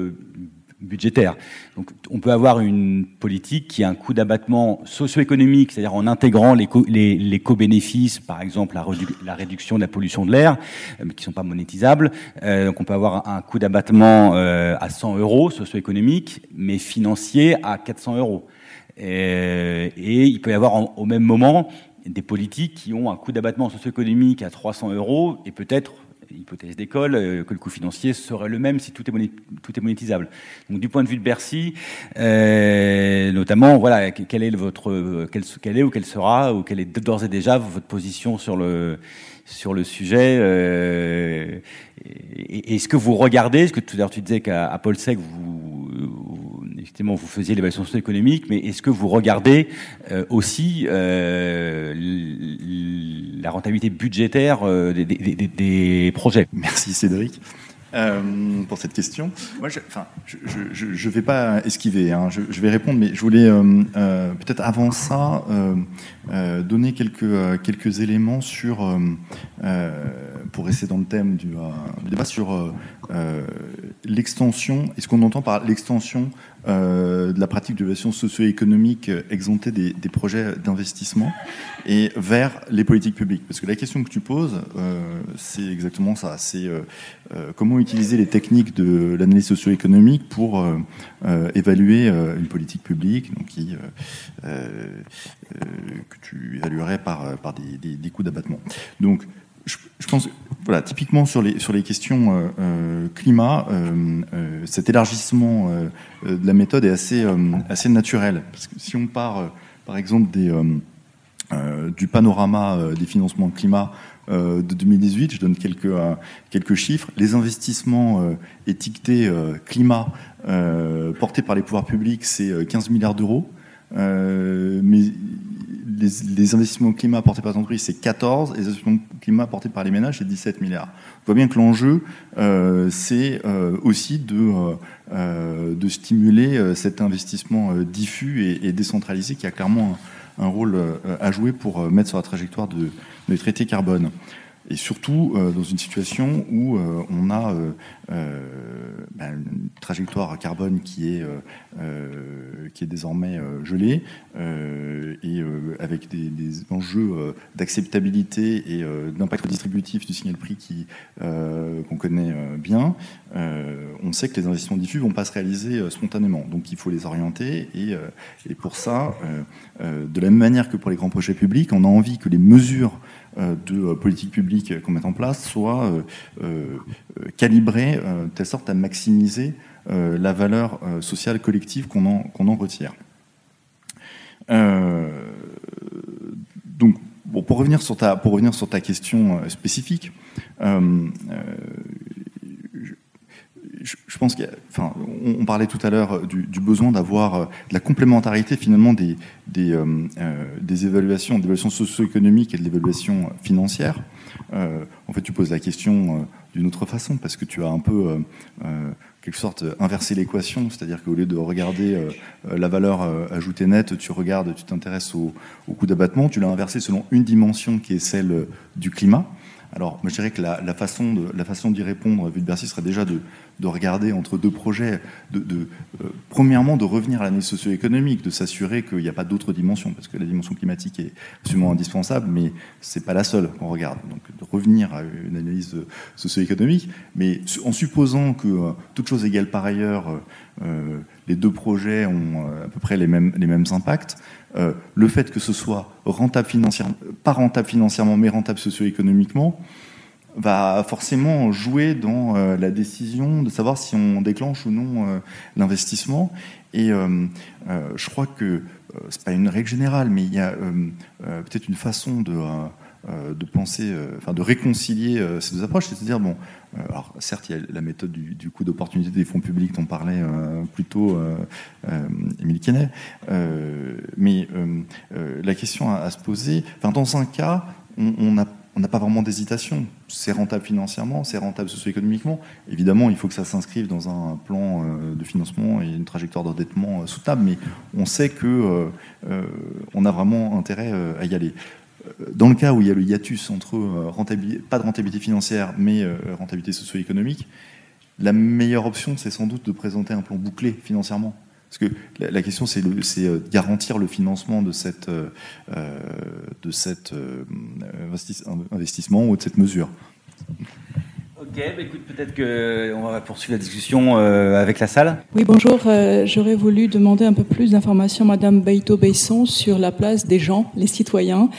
budgétaire. Donc, on peut avoir une politique qui a un coût d'abattement socio-économique, c'est-à-dire en intégrant les, co les, co-bénéfices, par exemple la, réduction de la pollution de l'air, euh, qui ne sont pas monétisables. Euh, donc, on peut avoir un coût d'abattement euh, à 100 euros socio-économique, mais financier à 400 euros. Et, il peut y avoir au même moment des politiques qui ont un coût d'abattement socio-économique à 300 euros et peut-être hypothèse d'école, euh, que le coût financier serait le même si tout est, monétisable. Donc du point de vue de Bercy, euh, notamment, voilà, quelle est votre, quelle, est ou quelle sera ou quelle est d'ores et déjà votre position sur le sur le sujet euh, Est-ce que vous regardez, ce que tout à l'heure tu disais qu'à Paul Sec, vous, Effectivement, vous faisiez l'évaluation socio-économique, mais est-ce que vous regardez aussi la rentabilité budgétaire des, des projets? Merci Cédric. Euh, pour cette question. Moi, je, enfin, je ne vais pas esquiver, hein. je, je, vais répondre, mais je voulais euh, euh, peut-être avant ça donner quelques, quelques éléments sur, pour rester dans le thème du, débat, sur l'extension, et ce qu'on entend par l'extension de la pratique de l'évaluation socio-économique exemptée des, des projets d'investissement et vers les politiques publiques. Parce que la question que tu poses, c'est exactement ça. C'est comment utiliser les techniques de l'analyse socio-économique pour euh, euh, évaluer euh, une politique publique donc qui, que tu évaluerais par, par des, des, coûts d'abattement. Donc, je, pense, voilà, typiquement sur les, sur les questions climat, cet élargissement de la méthode est assez, assez naturel. Parce que si on part, par exemple, des, du panorama des financements climat euh, de 2018. Je donne quelques, euh, quelques chiffres. Les investissements euh, étiquetés climat portés par les pouvoirs publics, c'est 15 milliards d'euros. mais les, investissements climat portés par les entreprises, c'est 14, et les investissements climat portés par les ménages, c'est 17 milliards. On voit bien que l'enjeu, c'est aussi de, de stimuler cet investissement diffus et, décentralisé qui a clairement un, un rôle à jouer pour mettre sur la trajectoire de, de traité carbone. Et surtout euh, dans une situation où euh, on a euh, ben, une trajectoire carbone qui est, qui est désormais gelée et avec des, enjeux d'acceptabilité et d'impact distributif du signal prix qu'on connaît bien, on sait que les investissements diffus vont pas se réaliser spontanément. Donc il faut les orienter et, et pour ça, de la même manière que pour les grands projets publics, on a envie que les mesures de euh, politique publique qu'on met en place soit euh, calibrée de telle sorte à maximiser la valeur sociale collective qu'on en, en retire. donc, pour, revenir sur ta, pour revenir sur ta question spécifique, je, pense qu'on parlait tout à l'heure du, besoin d'avoir euh, de la complémentarité finalement des, des, euh, euh, des évaluations, d'évaluation socio-économique et de l'évaluation financière. en fait, tu poses la question d'une autre façon parce que tu as un peu quelque sorte inversé l'équation, c'est-à-dire qu'au lieu de regarder la valeur ajoutée nette, tu regardes, tu t'intéresses au, au coût d'abattement, tu l'as inversé selon une dimension qui est celle du climat. Alors, moi, je dirais que la, la façon d'y répondre, vu de Bercy, serait déjà de, de regarder entre deux projets, euh, premièrement, de revenir à l'analyse socio-économique, de s'assurer qu'il n'y a pas d'autres dimensions, parce que la dimension climatique est absolument indispensable, mais c'est pas la seule qu'on regarde. Donc, de revenir à une analyse socio-économique, mais en supposant que, euh, toute chose égale par ailleurs, euh, les deux projets ont à peu près les mêmes, impacts, euh, le fait que ce soit rentable financièrement, pas rentable financièrement, mais rentable socio-économiquement, va forcément jouer dans euh, la décision de savoir si on déclenche ou non euh, l'investissement. Et je crois que c'est pas une règle générale, mais il y a peut-être une façon de euh, de penser, euh, enfin de réconcilier euh, ces deux approches, c'est-à-dire bon, alors certes il y a la méthode du, du coût d'opportunité des fonds publics dont parlait plus tôt Émile Kenney, mais la question à, se poser, dans un cas, on n'a on n'a pas vraiment d'hésitation. C'est rentable financièrement, c'est rentable socio-économiquement. Évidemment, il faut que ça s'inscrive dans un plan de financement et une trajectoire d'endettement soutenable, mais on sait que on a vraiment intérêt à y aller dans le cas où il y a le hiatus entre euh, rentabilité, pas de rentabilité financière, mais euh, rentabilité socio-économique, la meilleure option, c'est sans doute de présenter un plan bouclé financièrement. Parce que la, question, c'est euh, garantir le financement de, cette, de cet investissement ou de cette mesure. Ok, bah écoute, peut-être qu'on va poursuivre la discussion avec la salle. Oui, bonjour. J'aurais voulu demander un peu plus d'informations, Madame Beito-Besson, sur la place des gens, les citoyens,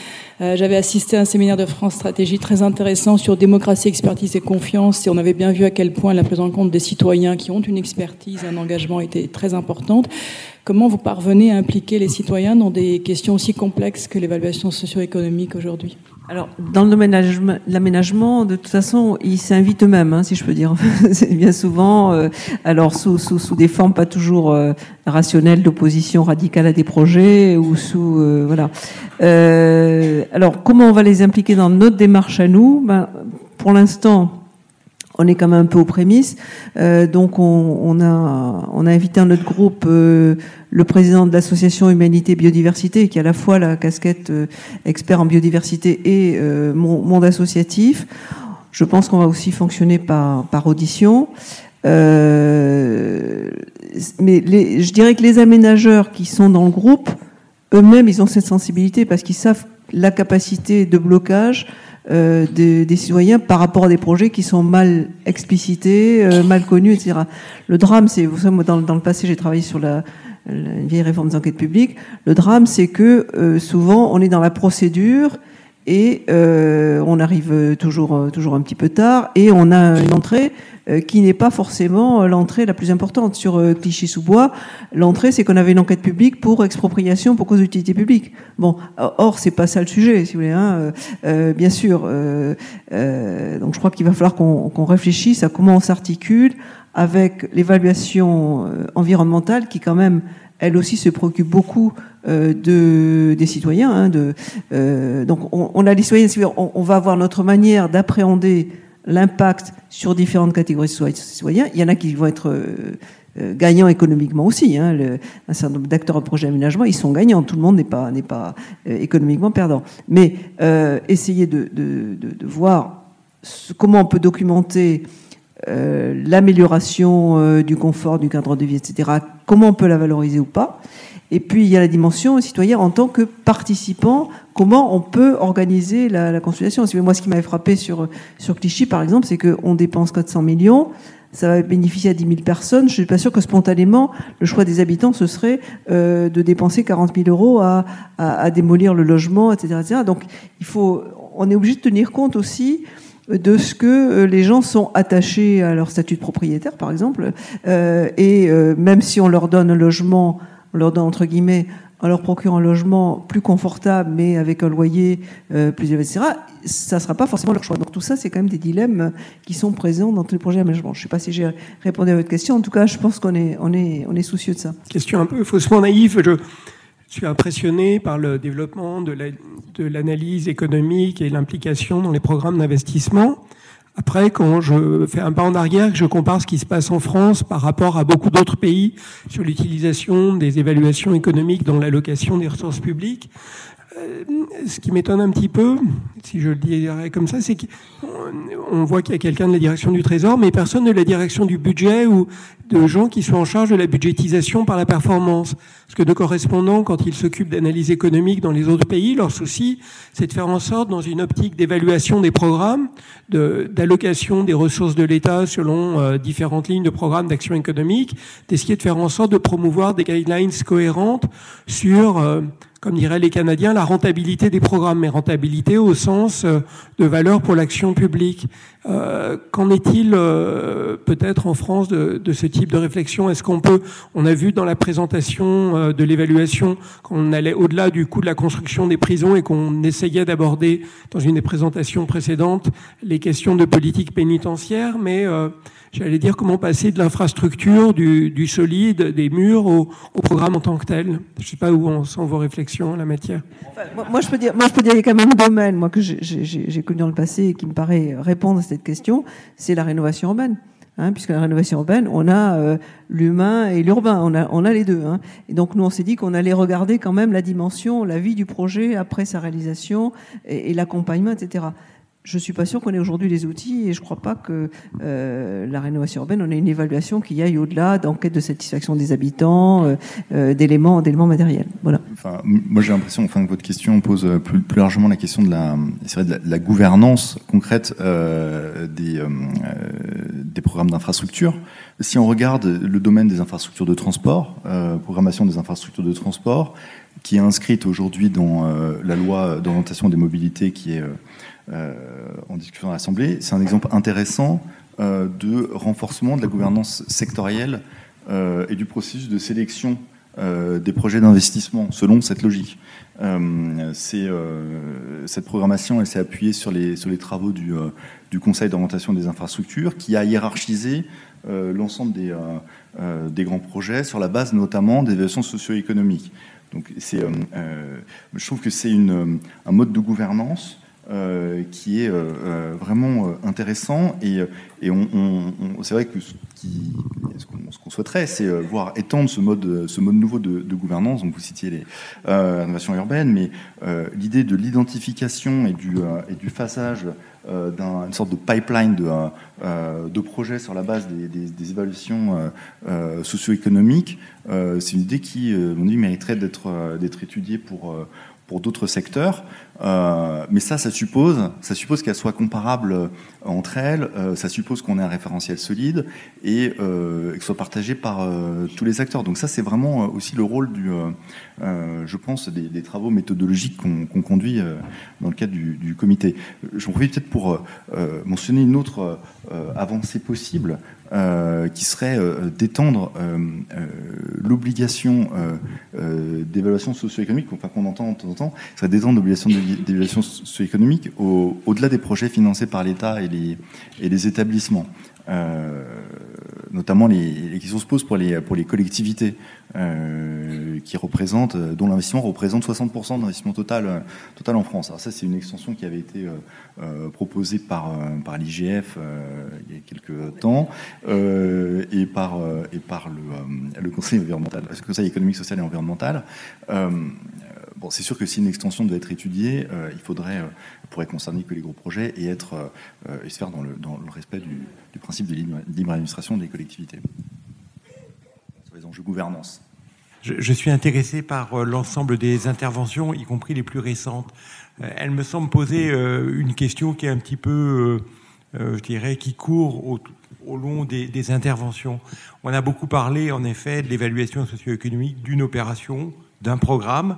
euh, j'avais assisté à un séminaire de France Stratégie très intéressant sur démocratie, expertise et confiance, et on avait bien vu à quel point la prise en compte des citoyens qui ont une expertise, un engagement était très importante. Comment vous parvenez à impliquer les citoyens dans des questions aussi complexes que l'évaluation socio-économique aujourd'hui? Alors, dans le domaine l'aménagement, de toute façon, ils s'invitent eux-mêmes, hein, si je peux dire. [laughs] C'est bien souvent, euh, alors sous, sous, sous, des formes pas toujours euh, rationnelles d'opposition radicale à des projets ou sous euh, voilà. alors, comment on va les impliquer dans notre démarche à nous? Ben, Pour l'instant, on est quand même un peu aux prémices. Euh, donc on, a, invité à notre groupe euh, le président de l'association Humanité Biodiversité, qui a à la fois la casquette euh, expert en biodiversité et monde associatif. Je pense qu'on va aussi fonctionner par, par audition. mais je dirais que les aménageurs qui sont dans le groupe, eux-mêmes, ils ont cette sensibilité parce qu'ils savent la capacité de blocage euh, des, des, citoyens par rapport à des projets qui sont mal explicités, euh, mal connus, etc. Le drame, c'est, vous savez, moi, dans, dans le passé, j'ai travaillé sur la, la vieille réforme des enquêtes publiques. Le drame, c'est que euh, souvent, on est dans la procédure et euh, on arrive toujours, toujours un petit peu tard et on a une entrée euh, qui n'est pas forcément euh, l'entrée la plus importante. Sur euh, Clichy-sous-Bois, l'entrée, c'est qu'on avait une enquête publique pour expropriation pour cause d'utilité publique. Bon, or, c'est pas ça le sujet, si vous voulez. Hein. Euh, bien sûr. Euh, donc, je crois qu'il va falloir qu'on réfléchisse à comment on s'articule avec l'évaluation environnementale qui, quand même, elle aussi se préoccupe beaucoup euh, de, des citoyens. Hein, euh, donc on, a les citoyens, on, va avoir notre manière d'appréhender l'impact sur différentes catégories de citoyens. Il y en a qui vont être euh, euh, gagnants économiquement aussi. Hein. Un certain nombre d'acteurs de projet d'aménagement, ils sont gagnants. Tout le monde n'est pas, n'est pas économiquement perdant. Mais essayer de, de, de, de voir ce, comment on peut documenter euh, l'amélioration du confort, du cadre de vie, etc. Comment on peut la valoriser ou pas. Et puis il y a la dimension citoyenne en tant que participant. Comment on peut organiser la, la consultation Moi, ce qui m'avait frappé sur sur Clichy, par exemple, c'est qu'on dépense 400 millions. Ça va bénéficier à 10 000 personnes. Je suis pas sûr que spontanément, le choix des habitants, ce serait euh, de dépenser 40 000 euros à, à, à, démolir le logement, etc., etc. Donc, il faut, on est obligé de tenir compte aussi de ce que les gens sont attachés à leur statut de propriétaire, par exemple, euh, et euh, même si on leur donne un logement on leur donne entre guillemets, on leur procure un logement plus confortable, mais avec un loyer euh, plus élevé, etc., ça ne sera pas forcément leur choix. Donc tout ça, c'est quand même des dilemmes qui sont présents dans tous les projets d'aménagement. Je ne sais pas si j'ai répondu à votre question. En tout cas, je pense qu'on est, on est, on est soucieux de ça. Question un peu faussement naïve. Suis impressionné par le développement de l'analyse économique et l'implication dans les programmes d'investissement. Après, quand je fais un pas en arrière, je compare ce qui se passe en France par rapport à beaucoup d'autres pays sur l'utilisation des évaluations économiques dans l'allocation des ressources publiques, euh, ce qui m'étonne un petit peu, si je le dirais comme ça, c'est qu'on voit qu'il y a quelqu'un de la direction du Trésor, mais personne de la direction du budget ou de gens qui sont en charge de la budgétisation par la performance. Parce que de correspondants, quand ils s'occupent d'analyse économique dans les autres pays, leur souci, c'est de faire en sorte, dans une optique d'évaluation des programmes, d'allocation des ressources de l'État selon euh, différentes lignes de programmes d'action économique, d'essayer de faire en sorte de promouvoir des guidelines cohérentes sur... Euh, comme diraient les Canadiens, la rentabilité des programmes, mais rentabilité au sens euh, de valeur pour l'action publique. Qu'en est-il peut-être en France de, de, ce type de réflexion Est-ce qu'on peut, on a vu dans la présentation euh, de l'évaluation qu'on allait au-delà du coût de la construction des prisons et qu'on essayait d'aborder dans une des présentations précédentes les questions de politique pénitentiaire, mais euh, j'allais dire, comment passer de l'infrastructure, du, solide, des murs, au, programme en tant que tel. Je ne sais pas où en sont vos réflexions en la matière. Enfin, moi, je peux dire, moi, je peux dire, il y a quand même un domaine, moi, que j'ai connu dans le passé et qui me paraît répondre à cette question, c'est la rénovation urbaine. Hein, puisque la rénovation urbaine, on a euh, l'humain et l'urbain, on a, on a les deux. Hein. Et donc nous, on s'est dit qu'on allait regarder quand même la dimension, la vie du projet après sa réalisation et, et l'accompagnement, etc je suis pas sûr qu'on ait aujourd'hui les outils et je crois pas que euh, la rénovation urbaine, on ait une évaluation qui aille au-delà d'enquête de satisfaction des habitants, euh, euh, d'éléments, d'éléments matériels. Voilà. Enfin, moi, j'ai l'impression, enfin, que votre question pose plus, plus largement la question de la, vrai, de la, gouvernance concrète euh, des, euh, des programmes d'infrastructure. Si on regarde le domaine des infrastructures de transport, euh, programmation des infrastructures de transport, qui est inscrite aujourd'hui dans la loi d'orientation des mobilités, qui est euh, en discussion à l'Assemblée. C'est un exemple intéressant euh, de renforcement de la gouvernance sectorielle euh, et du processus de sélection des projets d'investissement selon cette logique. cette programmation, s'est appuyée sur les, travaux du, Conseil d'orientation des infrastructures, qui a hiérarchisé l'ensemble des, des grands projets sur la base notamment des évaluations socio-économiques. Donc, je trouve que c'est un mode de gouvernance euh, qui est euh, euh, vraiment intéressant. Et, c'est vrai que ce, qu'on, souhaiterait, c'est voir étendre ce mode, nouveau de, gouvernance. Donc vous citiez les innovations urbaines, mais l'idée de l'identification et du, et d'une sorte de pipeline de, projets sur la base des, des, évaluations socio-économiques, c'est une idée qui, on dit, mériterait d'être, étudiée pour d'autres secteurs. Euh, mais ça, ça suppose, ça suppose qu'elles soient comparables euh, entre elles, euh, ça suppose qu'on ait un référentiel solide et euh, soit partagé par tous les acteurs. Donc ça, c'est vraiment aussi le rôle du, je pense, des, travaux méthodologiques qu'on qu conduit dans le cadre du, du comité. J'en profite peut-être pour mentionner une autre avancée possible. Qui serait d'étendre l'obligation d'évaluation socio-économique, enfin qu'on entend de temps en temps, serait d'étendre l'obligation d'évaluation socio-économique au-delà des projets financés par l'État et les, et les établissements. Euh, notamment les, les, questions se posent pour les, pour les collectivités euh, qui représentent, dont l'investissement représente 60% de l'investissement total, total en France. Alors ça, c'est une extension qui avait été euh, proposée par, par l'IGF il y a quelques temps et par, et par le, le Conseil environnemental, le Conseil économique, social et environnemental. C'est sûr que si une extension doit être étudiée, euh, il faudrait, euh, pourrait concerner que les gros projets et être euh, et se faire dans le, dans le respect du, du, principe de libre administration des collectivités. Sur les enjeux gouvernance. Je, suis intéressé par l'ensemble des interventions, y compris les plus récentes. Elle me semble poser une question qui est un petit peu, je dirais, qui court au, au long des, interventions. On a beaucoup parlé, en effet, de l'évaluation socio-économique d'une opération, d'un programme.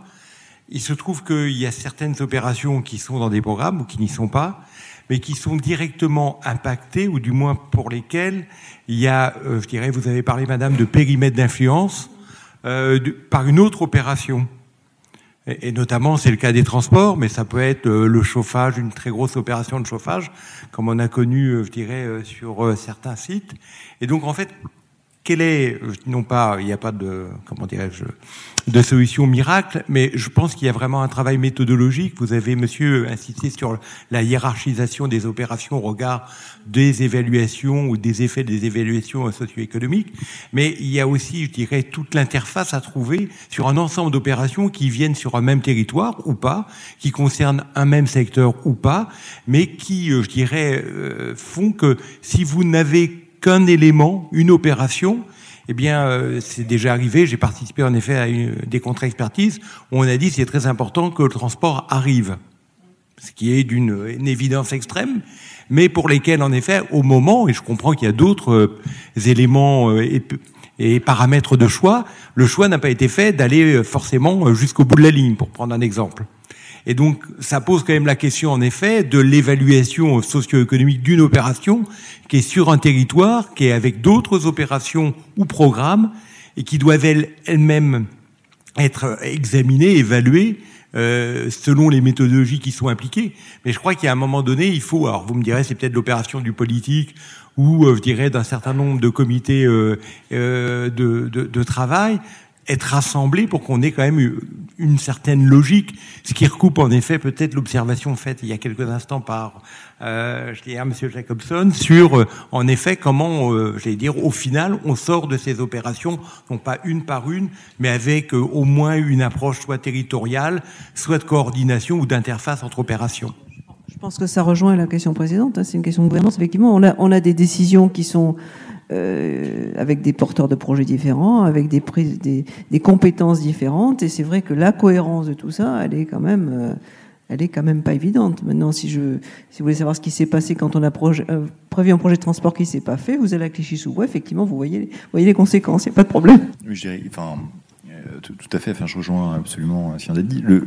Il se trouve qu'il y a certaines opérations qui sont dans des programmes ou qui n'y sont pas, mais qui sont directement impactées, ou du moins pour lesquelles il y a, euh, je dirais, vous avez parlé, madame, de périmètre d'influence euh, par une autre opération. Et, notamment, c'est le cas des transports, mais ça peut être euh, le chauffage, une très grosse opération de chauffage, comme on a connu, je dirais, sur certains sites. Et donc, en fait, quelle est, non pas, il n'y a pas de, comment dirais-je, de solution miracle, mais je pense qu'il y a vraiment un travail méthodologique. Vous avez, monsieur, insisté sur la hiérarchisation des opérations au regard des évaluations ou des effets des évaluations socio-économiques, mais il y a aussi, je dirais, toute l'interface à trouver sur un ensemble d'opérations qui viennent sur un même territoire ou pas, qui concernent un même secteur ou pas, mais qui, je dirais, euh, font que si vous n'avez qu'un élément, une opération, eh bien, euh, c'est déjà arrivé. J'ai participé en effet à une, des contre-expertises où on a dit c'est très important que le transport arrive, ce qui est d'une évidence extrême, mais pour lesquels, en effet, au moment, et je comprends qu'il y a d'autres euh, éléments euh, et, paramètres de choix, le choix n'a pas été fait d'aller forcément jusqu'au bout de la ligne, pour prendre un exemple. Et donc, ça pose quand même la question, en effet, de l'évaluation socio-économique d'une opération qui est sur un territoire, qui est avec d'autres opérations ou programmes, et qui doivent elles-mêmes être examinées, évaluées, euh, selon les méthodologies qui sont impliquées. Mais je crois qu'à un moment donné, il faut, alors vous me direz, c'est peut-être l'opération du politique ou, euh, je dirais, d'un certain nombre de comités euh, de, de, de travail, être rassemblés pour qu'on ait quand même une certaine logique, ce qui recoupe en effet peut-être l'observation faite il y a quelques instants par euh, je dirais, M. Jacobson sur, euh, en effet, comment, euh, j'allais dire, au final, on sort de ces opérations, non pas une par une, mais avec euh, au moins une approche soit territoriale, soit de coordination ou d'interface entre opérations. Je pense que ça rejoint la question précédente. Hein, C'est une question de gouvernance. Effectivement, on a, on a des décisions qui sont euh, avec des porteurs de projets différents, avec des, compétences différentes. Et c'est vrai que la cohérence de tout ça, elle est quand même, euh, elle est quand même pas évidente. Maintenant, si vous voulez savoir ce qui s'est passé quand on a euh, prévu un projet de transport qui s'est pas fait, vous allez à Clichy-sous-Bois, effectivement, vous voyez, vous voyez les conséquences. Il n'y a pas de problème. Je dirais, tout, à fait. Enfin, je rejoins absolument ce qui vient d'être dit. Le,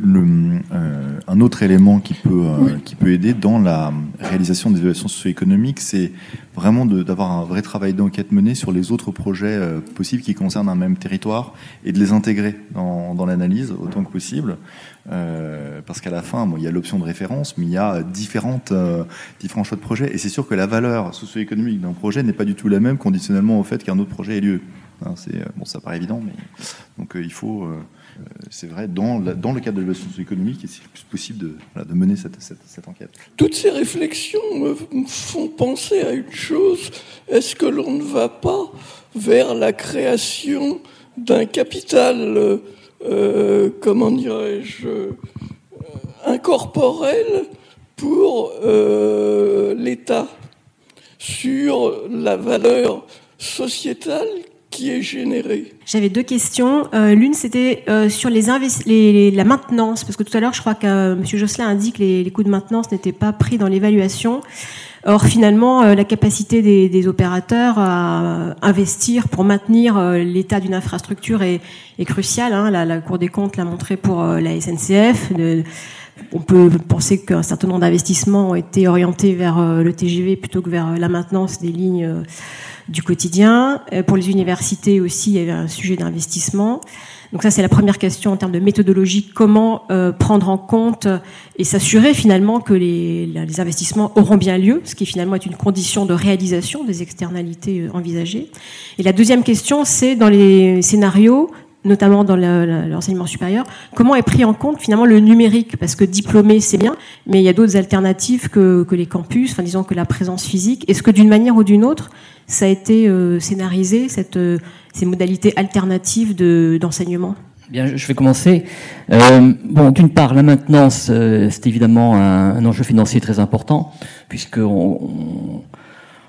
un autre élément qui peut, qui peut aider dans la réalisation des évaluations socio-économiques, c'est vraiment d'avoir un vrai travail d'enquête mené sur les autres projets possibles qui concernent un même territoire et de les intégrer dans, dans l'analyse autant que possible. Euh, parce qu'à la fin, il y a l'option de référence, mais il y a différentes, euh, différents choix de projets. Et c'est sûr que la valeur socio-économique d'un projet n'est pas du tout la même conditionnellement au fait qu'un autre projet ait lieu. Hein, c'est, euh, bon, ça paraît évident, mais donc il faut, c'est vrai, dans, le cadre de l'évaluation socio-économique, c'est plus possible de, mener cette, enquête. Toutes ces réflexions me font penser à une chose est-ce que l'on ne va pas vers la création d'un capital euh, comment dirais-je, euh, incorporel pour euh, l'État sur la valeur sociétale est. J'avais deux questions. L'une, c'était sur les, les, la maintenance, parce que tout à l'heure, je crois que M. Josselin a dit que les, les coûts de maintenance n'étaient pas pris dans l'évaluation. Or, finalement, euh, la capacité des, opérateurs à investir pour maintenir euh, l'état d'une infrastructure est, cruciale. Hein. La, Cour des comptes l'a montré pour euh, la SNCF. On peut penser qu'un certain nombre d'investissements ont été orientés vers le TGV plutôt que vers la maintenance des lignes du quotidien. Pour les universités aussi, il y avait un sujet d'investissement. Donc ça, c'est la première question en termes de méthodologie. Comment euh, prendre en compte et s'assurer finalement que les, investissements auront bien lieu, ce qui finalement est une condition de réalisation des externalités euh, envisagées. Et la deuxième question, c'est dans les scénarios notamment dans l'enseignement supérieur, comment est pris en compte finalement le numérique? Parce que diplômé, c'est bien, mais il y a d'autres alternatives que, les campus, enfin disons que la présence physique. Est-ce que d'une manière ou d'une autre, ça a été euh, scénarisé, cette, ces modalités alternatives d'enseignement? Bien, je vais commencer. Euh, bon, d'une part, la maintenance, euh, c'est évidemment un, enjeu financier très important, puisqu'on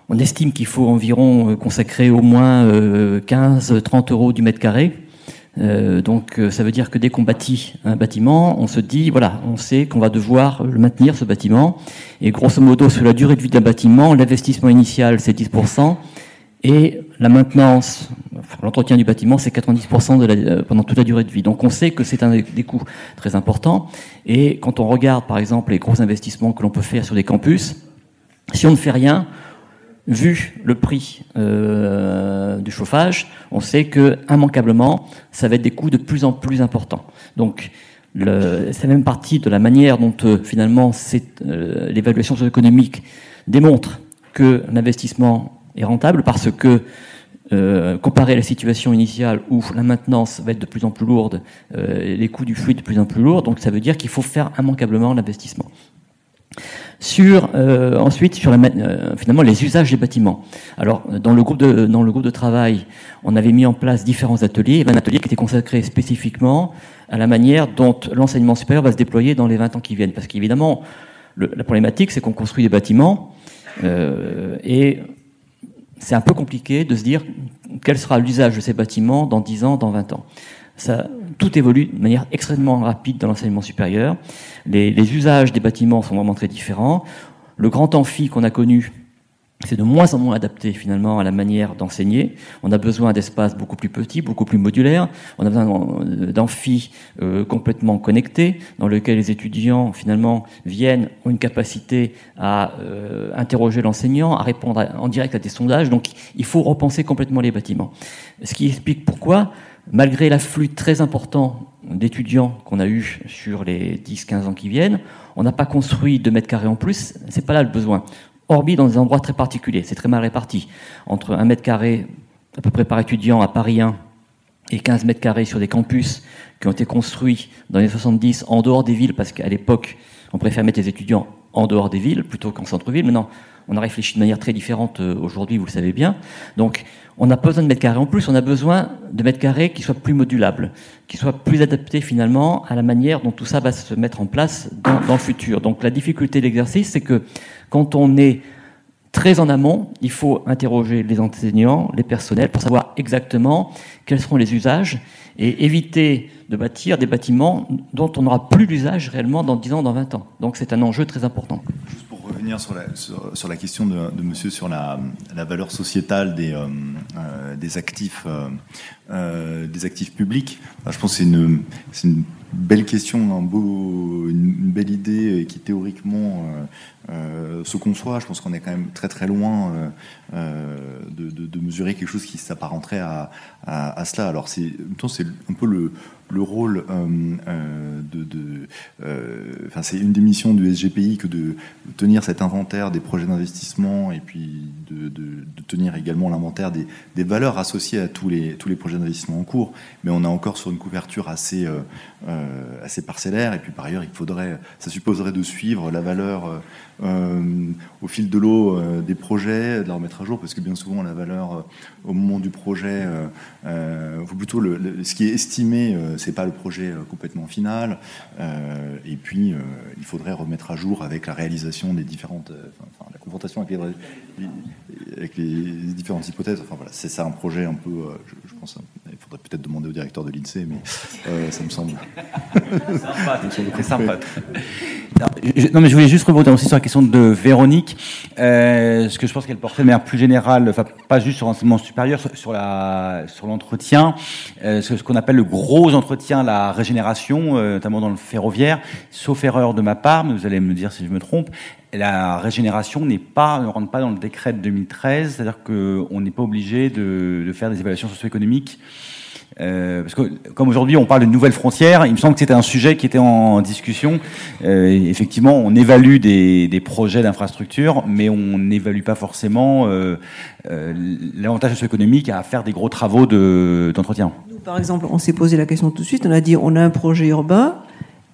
on, estime qu'il faut environ euh, consacrer au moins 15-30 euros du mètre carré. Donc, ça veut dire que dès qu'on bâtit un bâtiment, on se dit, voilà, on sait qu'on va devoir le maintenir, ce bâtiment. Et grosso modo, sur la durée de vie d'un bâtiment, l'investissement initial, c'est 10%. Et la maintenance, l'entretien du bâtiment, c'est 90% de la, euh, pendant toute la durée de vie. Donc on sait que c'est un des coûts très importants. Et quand on regarde, par exemple, les gros investissements que l'on peut faire sur des campus, si on ne fait rien, vu le prix euh, du chauffage, on sait que immanquablement, ça va être des coûts de plus en plus importants. Donc c'est même partie de la manière dont euh, finalement euh, l'évaluation socio-économique démontre que l'investissement est rentable parce que comparé à la situation initiale où la maintenance va être de plus en plus lourde, les coûts du fluide de plus en plus lourds, donc ça veut dire qu'il faut faire immanquablement l'investissement. Sur euh, ensuite sur la, euh, finalement les usages des bâtiments. Alors dans le groupe de dans le groupe de travail, on avait mis en place différents ateliers, un atelier qui était consacré spécifiquement à la manière dont l'enseignement supérieur va se déployer dans les 20 ans qui viennent, parce qu'évidemment la problématique c'est qu'on construit des bâtiments euh, et c'est un peu compliqué de se dire quel sera l'usage de ces bâtiments dans 10 ans, dans 20 ans. Ça, tout évolue de manière extrêmement rapide dans l'enseignement supérieur. Les, usages des bâtiments sont vraiment très différents. Le grand amphi qu'on a connu c'est de moins en moins adapté finalement à la manière d'enseigner. On a besoin d'espaces beaucoup plus petits, beaucoup plus modulaires. On a besoin d'amphis euh, complètement connectés, dans lesquels les étudiants finalement viennent, ont une capacité à euh, interroger l'enseignant, à répondre en direct à des sondages. Donc il faut repenser complètement les bâtiments. Ce qui explique pourquoi, malgré l'afflux très important d'étudiants qu'on a eu sur les 10-15 ans qui viennent, on n'a pas construit de mètres carrés en plus. C'est pas là le besoin hormis dans des endroits très particuliers. C'est très mal réparti. Entre un mètre carré à peu près par étudiant à Paris 1 et 15 mètres carrés sur des campus qui ont été construits dans les 70 en dehors des villes, parce qu'à l'époque, on préfère mettre les étudiants en dehors des villes plutôt qu'en centre-ville. Maintenant, on a réfléchi de manière très différente euh, aujourd'hui, vous le savez bien. Donc, on n'a pas besoin de mètres carrés en plus, on a besoin de mètres carrés qui soient plus modulables, qui soient plus adaptés finalement à la manière dont tout ça va se mettre en place dans, dans le futur. Donc, la difficulté de l'exercice, c'est que quand on est très en amont, il faut interroger les enseignants, les personnels, pour savoir exactement quels seront les usages et éviter de bâtir des bâtiments dont on n'aura plus l'usage réellement dans 10 ans, dans 20 ans. Donc c'est un enjeu très important. Juste pour revenir sur la, question de, monsieur sur la, valeur sociétale des, euh, euh euh, actifs publics. je pense que c'est une, belle question, une, belle idée qui théoriquement se conçoit. Je pense qu'on est quand même très très loin de, mesurer quelque chose qui s'apparenterait à, à, à, cela. Alors c'est, c'est un peu le, le rôle euh, euh, de, euh, c'est une des missions du SGPI que de, tenir cet inventaire des projets d'investissement et puis de, tenir également l'inventaire des, valeurs associées à tous les tous les projets d'investissement en cours. Mais on est encore sur une couverture assez assez parcellaire et puis par ailleurs il faudrait, ça supposerait de suivre la valeur au fil de l'eau des projets, de la remettre à jour parce que bien souvent la valeur au moment du projet, ou plutôt ce qui est estimé c'est pas le projet euh, complètement final. Euh, et puis, euh, il faudrait remettre à jour avec la réalisation des différentes, enfin, la confrontation avec les, différentes hypothèses. Enfin voilà, c'est ça un projet un peu. Je, pense, il faudrait peut-être demander au directeur de l'Insee, mais ça me semble. C'est sympa. [laughs] Non, mais je voulais juste rebondir aussi sur la question de Véronique, euh, ce que je pense qu'elle portait de manière plus générale, enfin pas juste sur l'enseignement supérieur, sur la sur l'entretien, euh, ce qu'on appelle le gros entretien, la régénération, euh, notamment dans le ferroviaire. Sauf erreur de ma part, mais vous allez me dire si je me trompe, la régénération n'est pas ne rentre pas dans le décret de 2013, c'est-à-dire qu'on n'est pas obligé de, de faire des évaluations socio-économiques euh, parce que comme aujourd'hui on parle de nouvelles frontières, il me semble que c'était un sujet qui était en discussion. Euh, effectivement, on évalue des, des projets d'infrastructure, mais on n'évalue pas forcément euh, euh l'avantage socio-économique à faire des gros travaux d'entretien. Nous, par exemple, on s'est posé la question tout de suite. On a dit on a un projet urbain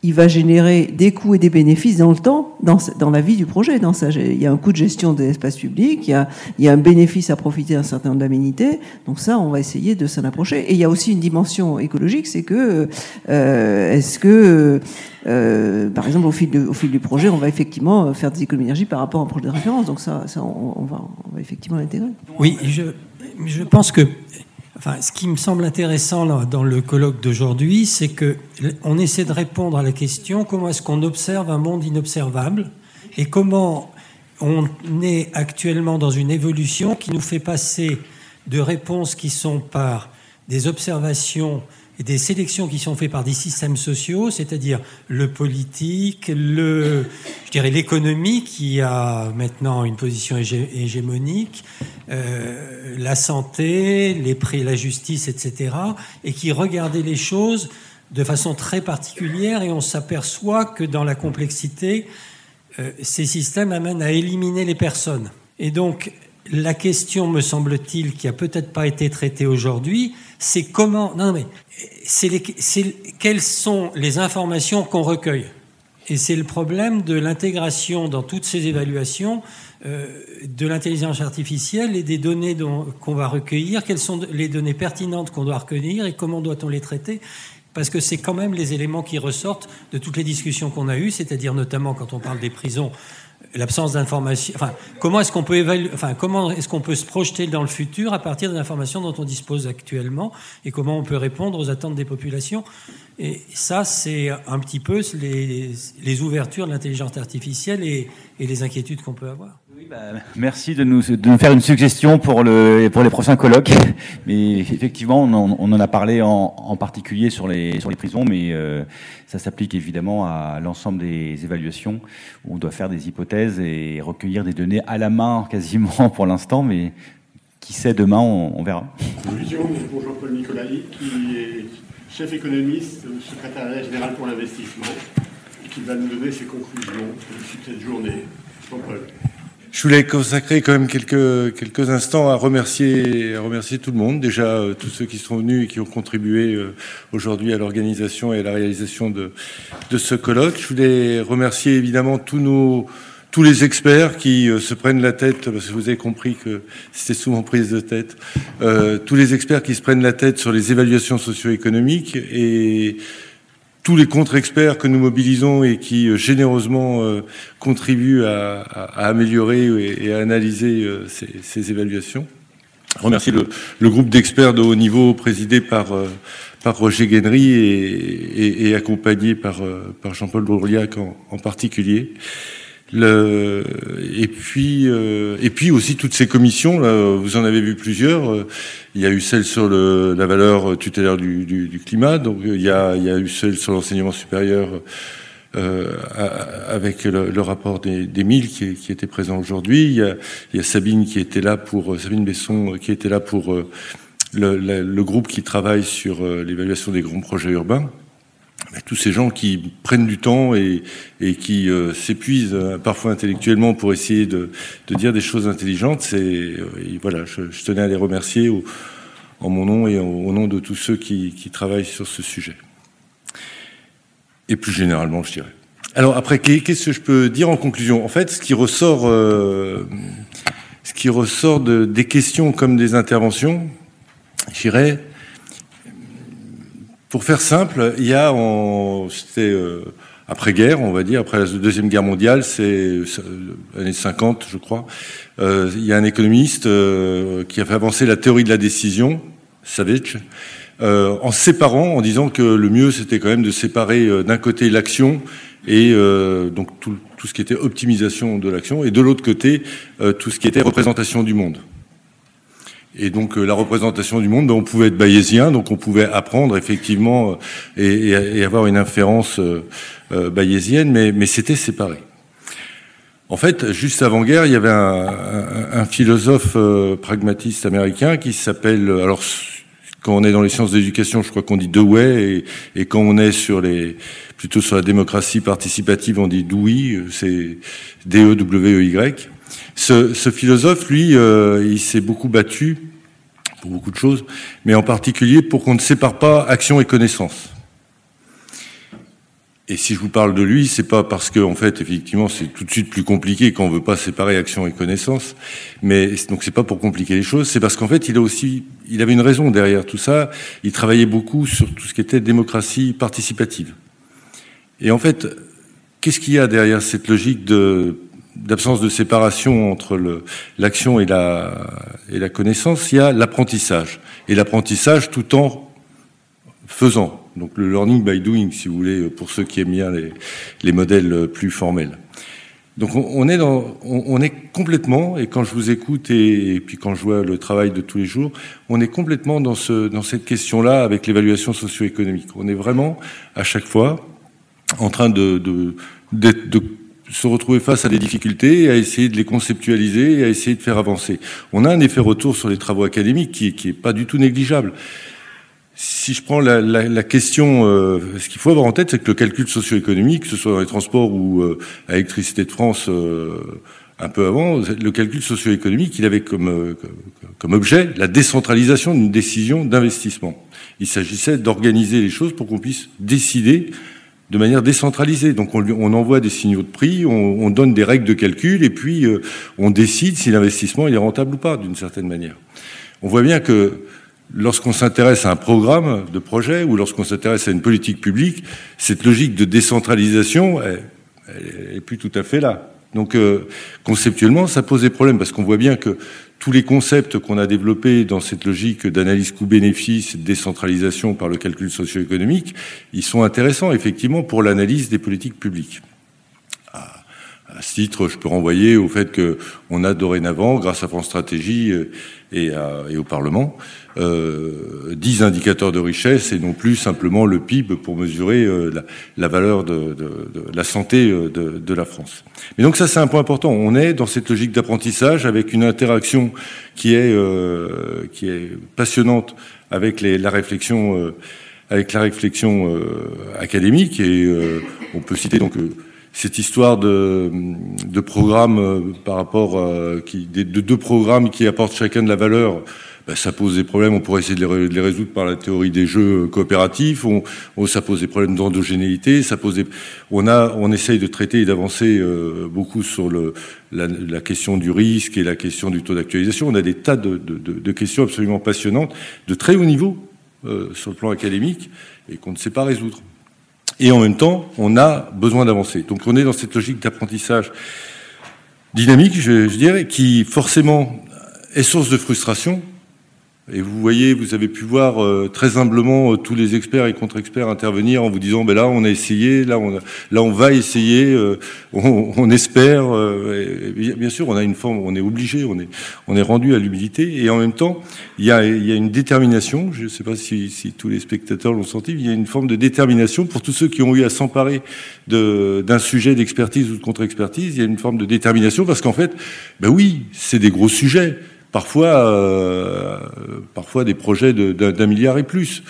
il va générer des coûts et des bénéfices dans le temps, dans, dans la vie du projet. Il y a un coût de gestion des espaces publics, il y a, un bénéfice à profiter d'un certain nombre d'aménités. Donc ça, on va essayer de s'en approcher. Et il y a aussi une dimension écologique, c'est que euh, est-ce que, euh, par exemple, au fil, du projet, on va effectivement faire des économies d'énergie par rapport à un projet de référence. Donc ça, ça on, va, on va effectivement l'intégrer. Oui, je, je pense que Ce qui me semble intéressant dans le colloque d'aujourd'hui, c'est que on essaie de répondre à la question comment est-ce qu'on observe un monde inobservable et comment on est actuellement dans une évolution qui nous fait passer de réponses qui sont par des observations des sélections qui sont faites par des systèmes sociaux, c'est-à-dire le politique, le, je dirais l'économie qui a maintenant une position hégémonique, euh, la santé, les prix, la justice, etc., et qui regardait les choses de façon très particulière, et on s'aperçoit que dans la complexité, euh, ces systèmes amènent à éliminer les personnes. Et donc, la question, me semble-t-il, qui a peut-être pas été traitée aujourd'hui, c'est comment. Non, mais c'est quelles sont les informations qu'on recueille? Et c'est le problème de l'intégration dans toutes ces évaluations euh, de l'intelligence artificielle et des données qu'on va recueillir. Quelles sont les données pertinentes qu'on doit recueillir et comment doit-on les traiter? Parce que c'est quand même les éléments qui ressortent de toutes les discussions qu'on a eues, c'est-à-dire notamment quand on parle des prisons, l'absence d'information. Enfin, comment est-ce qu'on peut évaluer, enfin, comment est-ce qu'on peut se projeter dans le futur à partir des informations dont on dispose actuellement et comment on peut répondre aux attentes des populations? Et ça, c'est un petit peu les, les ouvertures de l'intelligence artificielle et, et les inquiétudes qu'on peut avoir. Bah, [laughs] merci de nous, de faire une suggestion pour, le, pour les prochains colloques. [laughs] Mais effectivement, on en, a parlé en, particulier sur les, prisons, mais euh, ça s'applique évidemment à l'ensemble des évaluations où on doit faire des hypothèses et recueillir des données à la main [laughs] quasiment pour l'instant, mais qui sait demain, on, on verra. pour Jean-Paul Nicolai, qui est chef économiste au secrétariat général pour l'investissement, et qui va nous donner ses conclusions sur cette journée. Jean-Paul. Je voulais consacrer quand même quelques, quelques instants à remercier, à remercier tout le monde, déjà euh, tous ceux qui sont venus et qui ont contribué euh, aujourd'hui à l'organisation et à la réalisation de, de ce colloque. Je voulais remercier évidemment tous nos tous les experts qui euh, se prennent la tête, parce que vous avez compris que c'était souvent prise de tête, tous les experts qui se prennent la tête sur les évaluations socio-économiques et tous les contre-experts que nous mobilisons et qui euh, généreusement euh, contribuent à, améliorer et, à analyser euh, ces, évaluations. Je remercie le, groupe d'experts de haut niveau présidé par, par Roger Guenry et, accompagné par, par Jean-Paul Bourliac en, particulier. Le, et puis euh, et puis aussi toutes ces commissions là, vous en avez vu plusieurs. Euh, il y a eu celle sur le, la valeur tutélaire du, du, du, climat. Donc il y a, il y a eu celle sur l'enseignement supérieur euh, avec le, le, rapport des, des qui, qui, était présent aujourd'hui. Il, il, y a Sabine qui était là pour Sabine Besson qui était là pour le, le, groupe qui travaille sur l'évaluation des grands projets urbains tous ces gens qui prennent du temps et, qui euh, s'épuisent euh, parfois intellectuellement pour essayer de, dire des choses intelligentes, c'est euh, voilà, je, tenais à les remercier en mon nom et au, nom de tous ceux qui, travaillent sur ce sujet. Et plus généralement, je dirais. Alors après, qu'est-ce que je peux dire en conclusion? En fait, ce qui ressort, ce qui ressort de, des questions comme des interventions, je dirais pour faire simple, il y a, c'était euh, après-guerre, on va dire, après la Deuxième Guerre mondiale, c'est euh, années 50, je crois, euh, il y a un économiste qui a fait avancer la théorie de la décision, Savage, en séparant, en disant que le mieux, c'était quand même de séparer d'un côté l'action et donc tout, ce qui était optimisation de l'action, et de l'autre côté, tout ce qui était représentation du monde. Et donc euh, la représentation du monde, ben, on pouvait être bayésien, donc on pouvait apprendre effectivement euh, et, et, avoir une inférence euh bayésienne, mais, mais c'était séparé. En fait, juste avant-guerre, il y avait un, un, un philosophe euh, pragmatiste américain qui s'appelle, alors quand on est dans les sciences d'éducation, je crois qu'on dit Dewey, et, et, quand on est sur les plutôt sur la démocratie participative, on dit Dewey, c'est D-E-W-E-Y. Ce, ce, philosophe, lui, euh, il s'est beaucoup battu pour beaucoup de choses, mais en particulier pour qu'on ne sépare pas action et connaissance. Et si je vous parle de lui, c'est pas parce que, en fait, effectivement, c'est tout de suite plus compliqué quand on veut pas séparer action et connaissance. Mais donc c'est pas pour compliquer les choses, c'est parce qu'en fait, il a aussi, il avait une raison derrière tout ça. Il travaillait beaucoup sur tout ce qui était démocratie participative. Et en fait, qu'est-ce qu'il y a derrière cette logique de d'absence de séparation entre l'action et la, connaissance, il y a l'apprentissage. Et l'apprentissage tout en faisant. Donc le learning by doing, si vous voulez, pour ceux qui aiment bien les, les modèles plus formels. Donc on, est on, est complètement, et quand je vous écoute et, puis quand je vois le travail de tous les jours, on est complètement dans, ce, dans cette question-là avec l'évaluation socio-économique. On est vraiment à chaque fois en train de, de se retrouver face à des difficultés, à essayer de les conceptualiser et à essayer de faire avancer. On a un effet retour sur les travaux académiques qui, qui est pas du tout négligeable. Si je prends la, la, la question, euh, ce qu'il faut avoir en tête, c'est que le calcul socio-économique, que ce soit dans les transports ou euh, à l'électricité de France euh, un peu avant, le calcul socio-économique, il avait comme, euh, comme objet la décentralisation d'une décision d'investissement. Il s'agissait d'organiser les choses pour qu'on puisse décider de manière décentralisée. Donc on, envoie des signaux de prix, on, on, donne des règles de calcul et puis euh, on décide si l'investissement est rentable ou pas, d'une certaine manière. On voit bien que lorsqu'on s'intéresse à un programme de projet ou lorsqu'on s'intéresse à une politique publique, cette logique de décentralisation elle est plus tout à fait là. Donc euh, conceptuellement, ça pose des problèmes parce qu'on voit bien que tous les concepts qu'on a développés dans cette logique d'analyse coût-bénéfice et de décentralisation par le calcul socio-économique, ils sont intéressants effectivement pour l'analyse des politiques publiques. À, ce titre, je peux renvoyer au fait qu'on a dorénavant, grâce à France Stratégie et, à, et au Parlement, euh, 10 indicateurs de richesse et non plus simplement le PIB pour mesurer euh, la, valeur de, la santé euh, de, la France. Mais donc ça c'est un point important. On est dans cette logique d'apprentissage avec une interaction qui est euh, passionnante avec la réflexion euh, avec la réflexion euh, académique et on peut citer donc cette histoire de, de programmes par rapport qui, de deux programmes qui apportent chacun de la valeur ben, ça pose des problèmes. On pourrait essayer de les, résoudre par la théorie des jeux coopératifs. On, ça pose des problèmes d'endogénéité. Ça pose des, on a, on essaye de traiter et d'avancer euh, beaucoup sur le, la, la, question du risque et la question du taux d'actualisation. On a des tas de, de, de, questions absolument passionnantes, de très haut niveau euh, sur le plan académique, et qu'on ne sait pas résoudre. Et en même temps, on a besoin d'avancer. Donc on est dans cette logique d'apprentissage dynamique, je, dirais, qui forcément est source de frustration Et vous voyez, vous avez pu voir euh, très humblement euh, tous les experts et contre-experts intervenir en vous disant, ben là, on a essayé, là, on, là, on va essayer, euh, on, on, espère. bien sûr, on a une forme, on est obligé, on est, on est rendu à l'humilité. Et en même temps, il y a, y a une détermination. Je ne sais pas si, si, tous les spectateurs l'ont senti. Il y a une forme de détermination pour tous ceux qui ont eu à s'emparer d'un sujet d'expertise ou de contre-expertise. Il y a une forme de détermination parce qu'en fait, ben oui, c'est des gros sujets parfois, euh, parfois des projets d'un milliard et plus.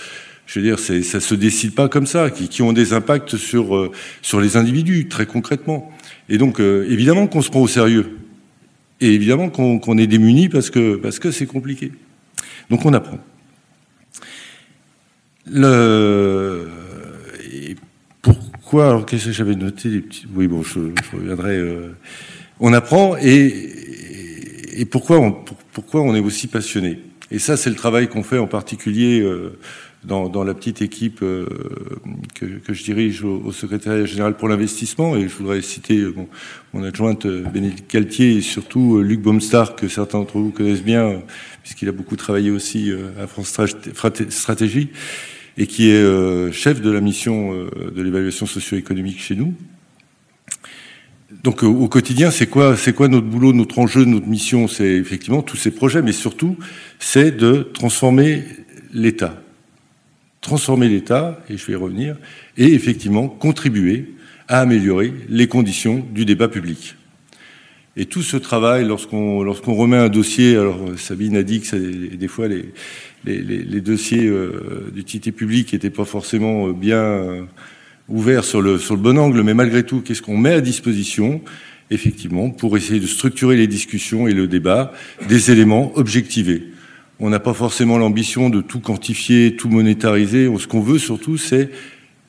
Je veux dire, ça se décide pas comme ça, qui, qui ont des impacts sur euh, sur les individus très concrètement. Et donc, euh, évidemment qu'on se prend au sérieux, et évidemment qu'on est démuni parce que parce que c'est compliqué. Donc on apprend. Le et pourquoi Alors qu'est-ce que j'avais noté les petits Oui, bon, je, je reviendrai. on apprend et et pourquoi on pourquoi on est aussi passionné? Et ça, c'est le travail qu'on fait en particulier euh, dans, dans, la petite équipe euh, que, que, je dirige au, au, secrétariat général pour l'investissement. Et je voudrais citer euh, mon, adjointe Bénédicte Galtier et surtout Luc Baumstar, que certains d'entre vous connaissent bien, puisqu'il a beaucoup travaillé aussi à France Stratégie, et qui est chef de la mission de l'évaluation socio-économique chez nous. Donc euh, au quotidien, c'est quoi, c'est quoi notre boulot, notre enjeu, notre mission? C'est effectivement tous ces projets, mais surtout, c'est de transformer l'État, transformer l'État, et je vais y revenir, et effectivement contribuer à améliorer les conditions du débat public. Et tout ce travail, lorsqu'on lorsqu'on remet un dossier, alors Sabine a dit que des fois les, les, les, dossiers euh, d'utilité publique n'étaient pas forcément bien ouvert sur le, bon angle, mais malgré tout, qu'est-ce qu'on met à disposition effectivement, pour essayer de structurer les discussions et le débat, des éléments objectivés. On n'a pas forcément l'ambition de tout quantifier, tout monétariser. Ce qu'on veut surtout, c'est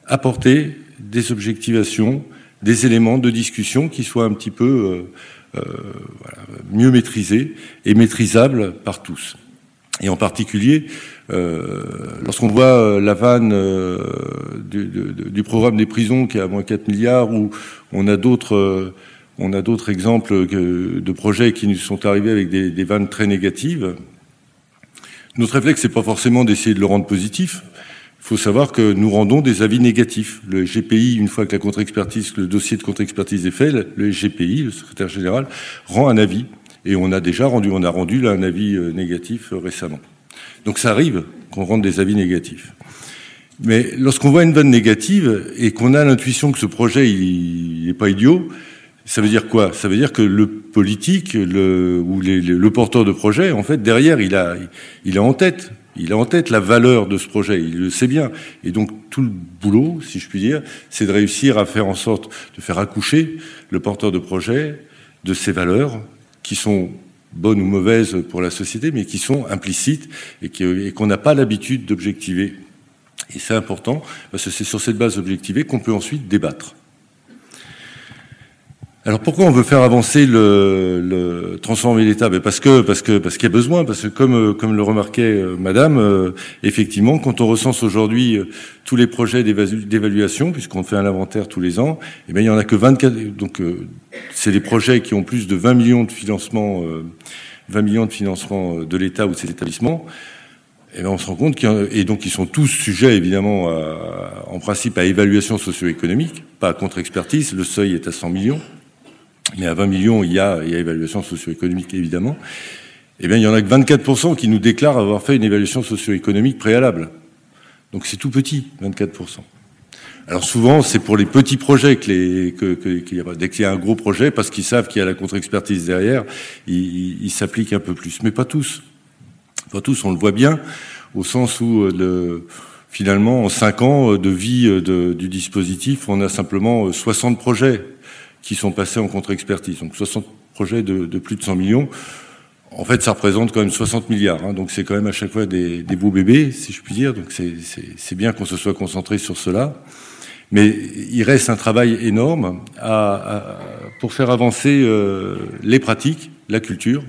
apporter des objectivations, des éléments de discussion qui soient un petit peu euh, euh, mieux maîtrisés et maîtrisables par tous. Et en particulier, euh, lorsqu'on voit euh, la vanne euh, du, du, programme des prisons qui est à moins 4 milliards, ou on a d'autres on a d'autres exemples que, de projets qui nous sont arrivés avec des, des vannes très négatives. Notre réflexe, c'est pas forcément d'essayer de le rendre positif. Il faut savoir que nous rendons des avis négatifs. Le GPI, une fois que la contre-expertise, le dossier de contre-expertise est fait, le GPI, le secrétaire général, rend un avis. Et on a déjà rendu, on a rendu un avis négatif récemment. Donc ça arrive qu'on rende des avis négatifs. Mais lorsqu'on voit une vanne négative et qu'on a l'intuition que ce projet n'est pas idiot, ça veut dire quoi? Ça veut dire que le politique ou les, le porteur de projet, en fait, derrière, il a, il a en tête, il a en tête la valeur de ce projet, il le sait bien. Et donc tout le boulot, si je puis dire, c'est de réussir à faire en sorte de faire accoucher le porteur de projet de ces valeurs qui sont bonnes ou mauvaises pour la société, mais qui sont implicites et qu'on n'a pas l'habitude d'objectiver. Et c'est important, parce que c'est sur cette base objectivée qu'on peut ensuite débattre. Alors pourquoi on veut faire avancer le, le transformer l'État? Ben Parce que parce que parce qu'il y a besoin, parce que comme comme le remarquait euh, Madame, euh, effectivement, quand on recense aujourd'hui euh, tous les projets d'évaluation, puisqu'on fait un inventaire tous les ans, eh bien il y en a que 24. Donc c'est des projets qui ont plus de 20 millions de financement, 20 millions de de l'État ou de ses établissements. Et eh bien on se rend compte qu'ils et donc ils sont tous sujets évidemment à, en principe à évaluation socio-économique, pas à contre-expertise. Le seuil est à 100 millions mais à 20 millions, il y a, il y a évaluation socio-économique évidemment, eh bien, il y en a que 24% qui nous déclarent avoir fait une évaluation socio-économique préalable. Donc c'est tout petit, 24%. Alors souvent, c'est pour les petits projets que les, que, que, dès qu'il y a un gros projet, parce qu'ils savent qu'il y a la contre-expertise derrière, ils il, s'appliquent un peu plus. Mais pas tous. Pas tous, on le voit bien, au sens où euh, le, finalement, en 5 ans de vie euh, de, du dispositif, on a simplement 60 euh, projets qui sont passés en contre-expertise. Donc 60 projets de, plus de 100 millions. En fait, ça représente quand même 60 milliards. Hein, donc c'est quand même à chaque fois des, beaux bébés, si je puis dire. Donc c'est bien qu'on se soit concentré sur cela. Mais il reste un travail énorme pour faire avancer euh, les pratiques, la culture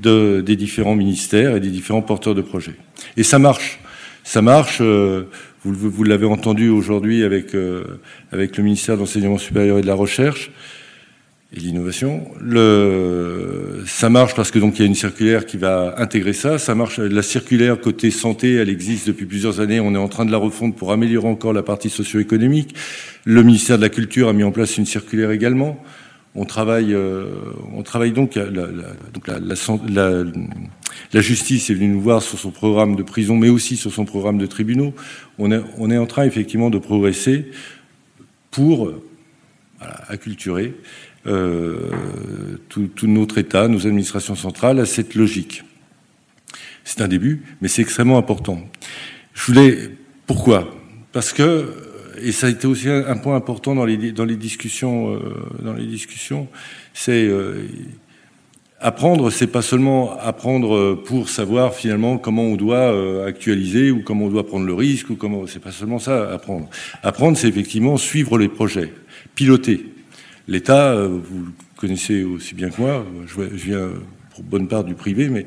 de, des différents ministères et des différents porteurs de projets. Et ça marche. Ça marche. Euh, vous, vous l'avez entendu aujourd'hui avec, euh, avec le ministère de l'Enseignement supérieur et de la Recherche. et l'innovation. Le, ça marche parce que donc il y a une circulaire qui va intégrer ça. Ça marche. La circulaire côté santé, elle existe depuis plusieurs années. On est en train de la refondre pour améliorer encore la partie socio-économique. Le ministère de la Culture a mis en place une circulaire également. On travaille, euh, on travaille donc, la, justice est venue nous voir sur son programme de prison, mais aussi sur son programme de tribunaux. On est, en train effectivement de progresser pour acculturer euh, tout, tout, notre État, nos administrations centrales à cette logique. C'est un début, mais c'est extrêmement important. Je voulais. Pourquoi? Parce que et ça a été aussi un, point important dans les, dans les discussions. Euh, dans les discussions, c'est euh, apprendre, c'est pas seulement apprendre pour savoir finalement comment on doit euh, actualiser ou comment on doit prendre le risque ou comment. C'est pas seulement ça apprendre. Apprendre, c'est effectivement suivre les projets, piloter. L'État, euh, vous le connaissez aussi bien que moi, je, viens pour bonne part du privé, mais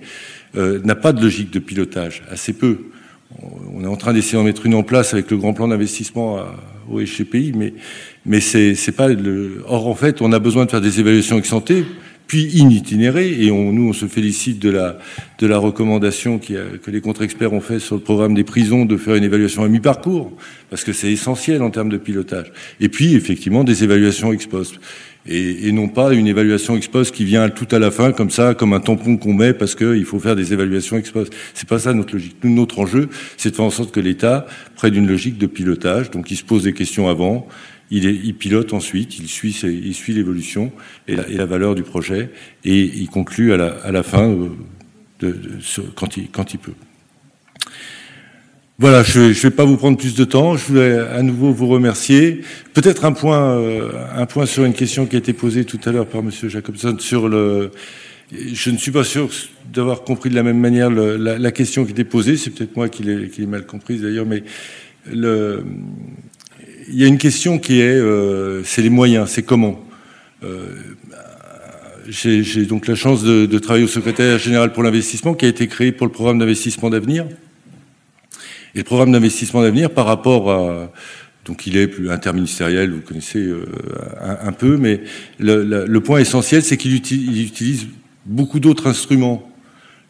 euh, n'a pas de logique de pilotage, assez peu. On est en train d'essayer d'en mettre une en place avec le grand plan d'investissement au HCPI, mais, mais c'est pas le. Or, en fait, on a besoin de faire des évaluations ex santé, puis itinérées, et on, nous, on se félicite de la, de la recommandation que les contre-experts ont fait sur le programme des prisons de faire une évaluation à mi-parcours, parce que c'est essentiel en termes de pilotage. Et puis, effectivement, des évaluations ex post et, et, non pas une évaluation ex post qui vient tout à la fin comme ça, comme un tampon qu'on met parce qu'il faut faire des évaluations ex post. C'est pas ça notre logique. notre enjeu, c'est de faire en sorte que l'État prenne une logique de pilotage. Donc, il se pose des questions avant, il, est, il pilote ensuite, il suit, il suit l'évolution et, la, valeur du projet, et il conclut à la, à la fin euh, de, de, de, quand, il, quand il peut. Voilà, je ne vais pas vous prendre plus de temps. Je voulais à nouveau vous remercier. Peut-être un point, euh, un point sur une question qui a été posée tout à l'heure par Monsieur Jacobson sur le. Je ne suis pas sûr d'avoir compris de la même manière la, question qui était posée. C'est peut-être moi qui l'ai mal comprise d'ailleurs, mais le, il y a une question qui est, euh, c'est les moyens, c'est comment? Euh, J'ai donc la chance de, de travailler au secrétaire général pour l'investissement qui a été créé pour le programme d'investissement d'avenir. Le programme d'investissement d'avenir, par rapport à donc il est plus interministériel, vous connaissez euh, un, peu, mais le, point essentiel, c'est qu'il utilise, beaucoup d'autres instruments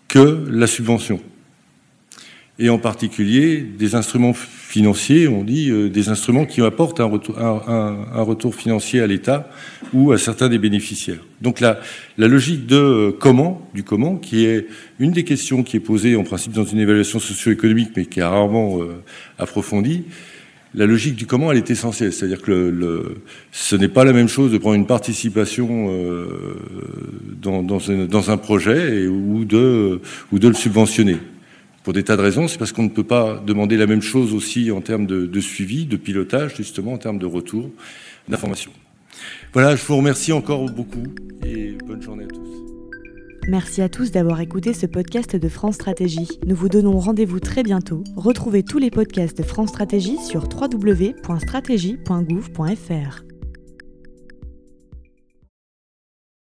que la subvention. Et en particulier des instruments financiers, on dit euh, des instruments qui apportent un retour, financier à l'État ou à certains des bénéficiaires. Donc la, logique euh, comment, du comment, qui est une des questions qui est posée en principe dans une évaluation socio-économique, mais qui est rarement euh, approfondie, la logique du comment, elle est essentielle. C'est-à-dire que ce n'est pas la même chose de prendre une participation dans, un, projet ou de le subventionner. Pour des tas de raisons, c'est parce qu'on ne peut pas demander la même chose aussi en termes de, suivi, de pilotage, justement, en termes de retour, d'information. Voilà, je vous remercie encore beaucoup et bonne journée à tous. Merci à tous d'avoir écouté ce podcast de France Stratégie. Nous vous donnons rendez-vous très bientôt. Retrouvez tous les podcasts de France Stratégie sur www.stratégie.gouv.fr.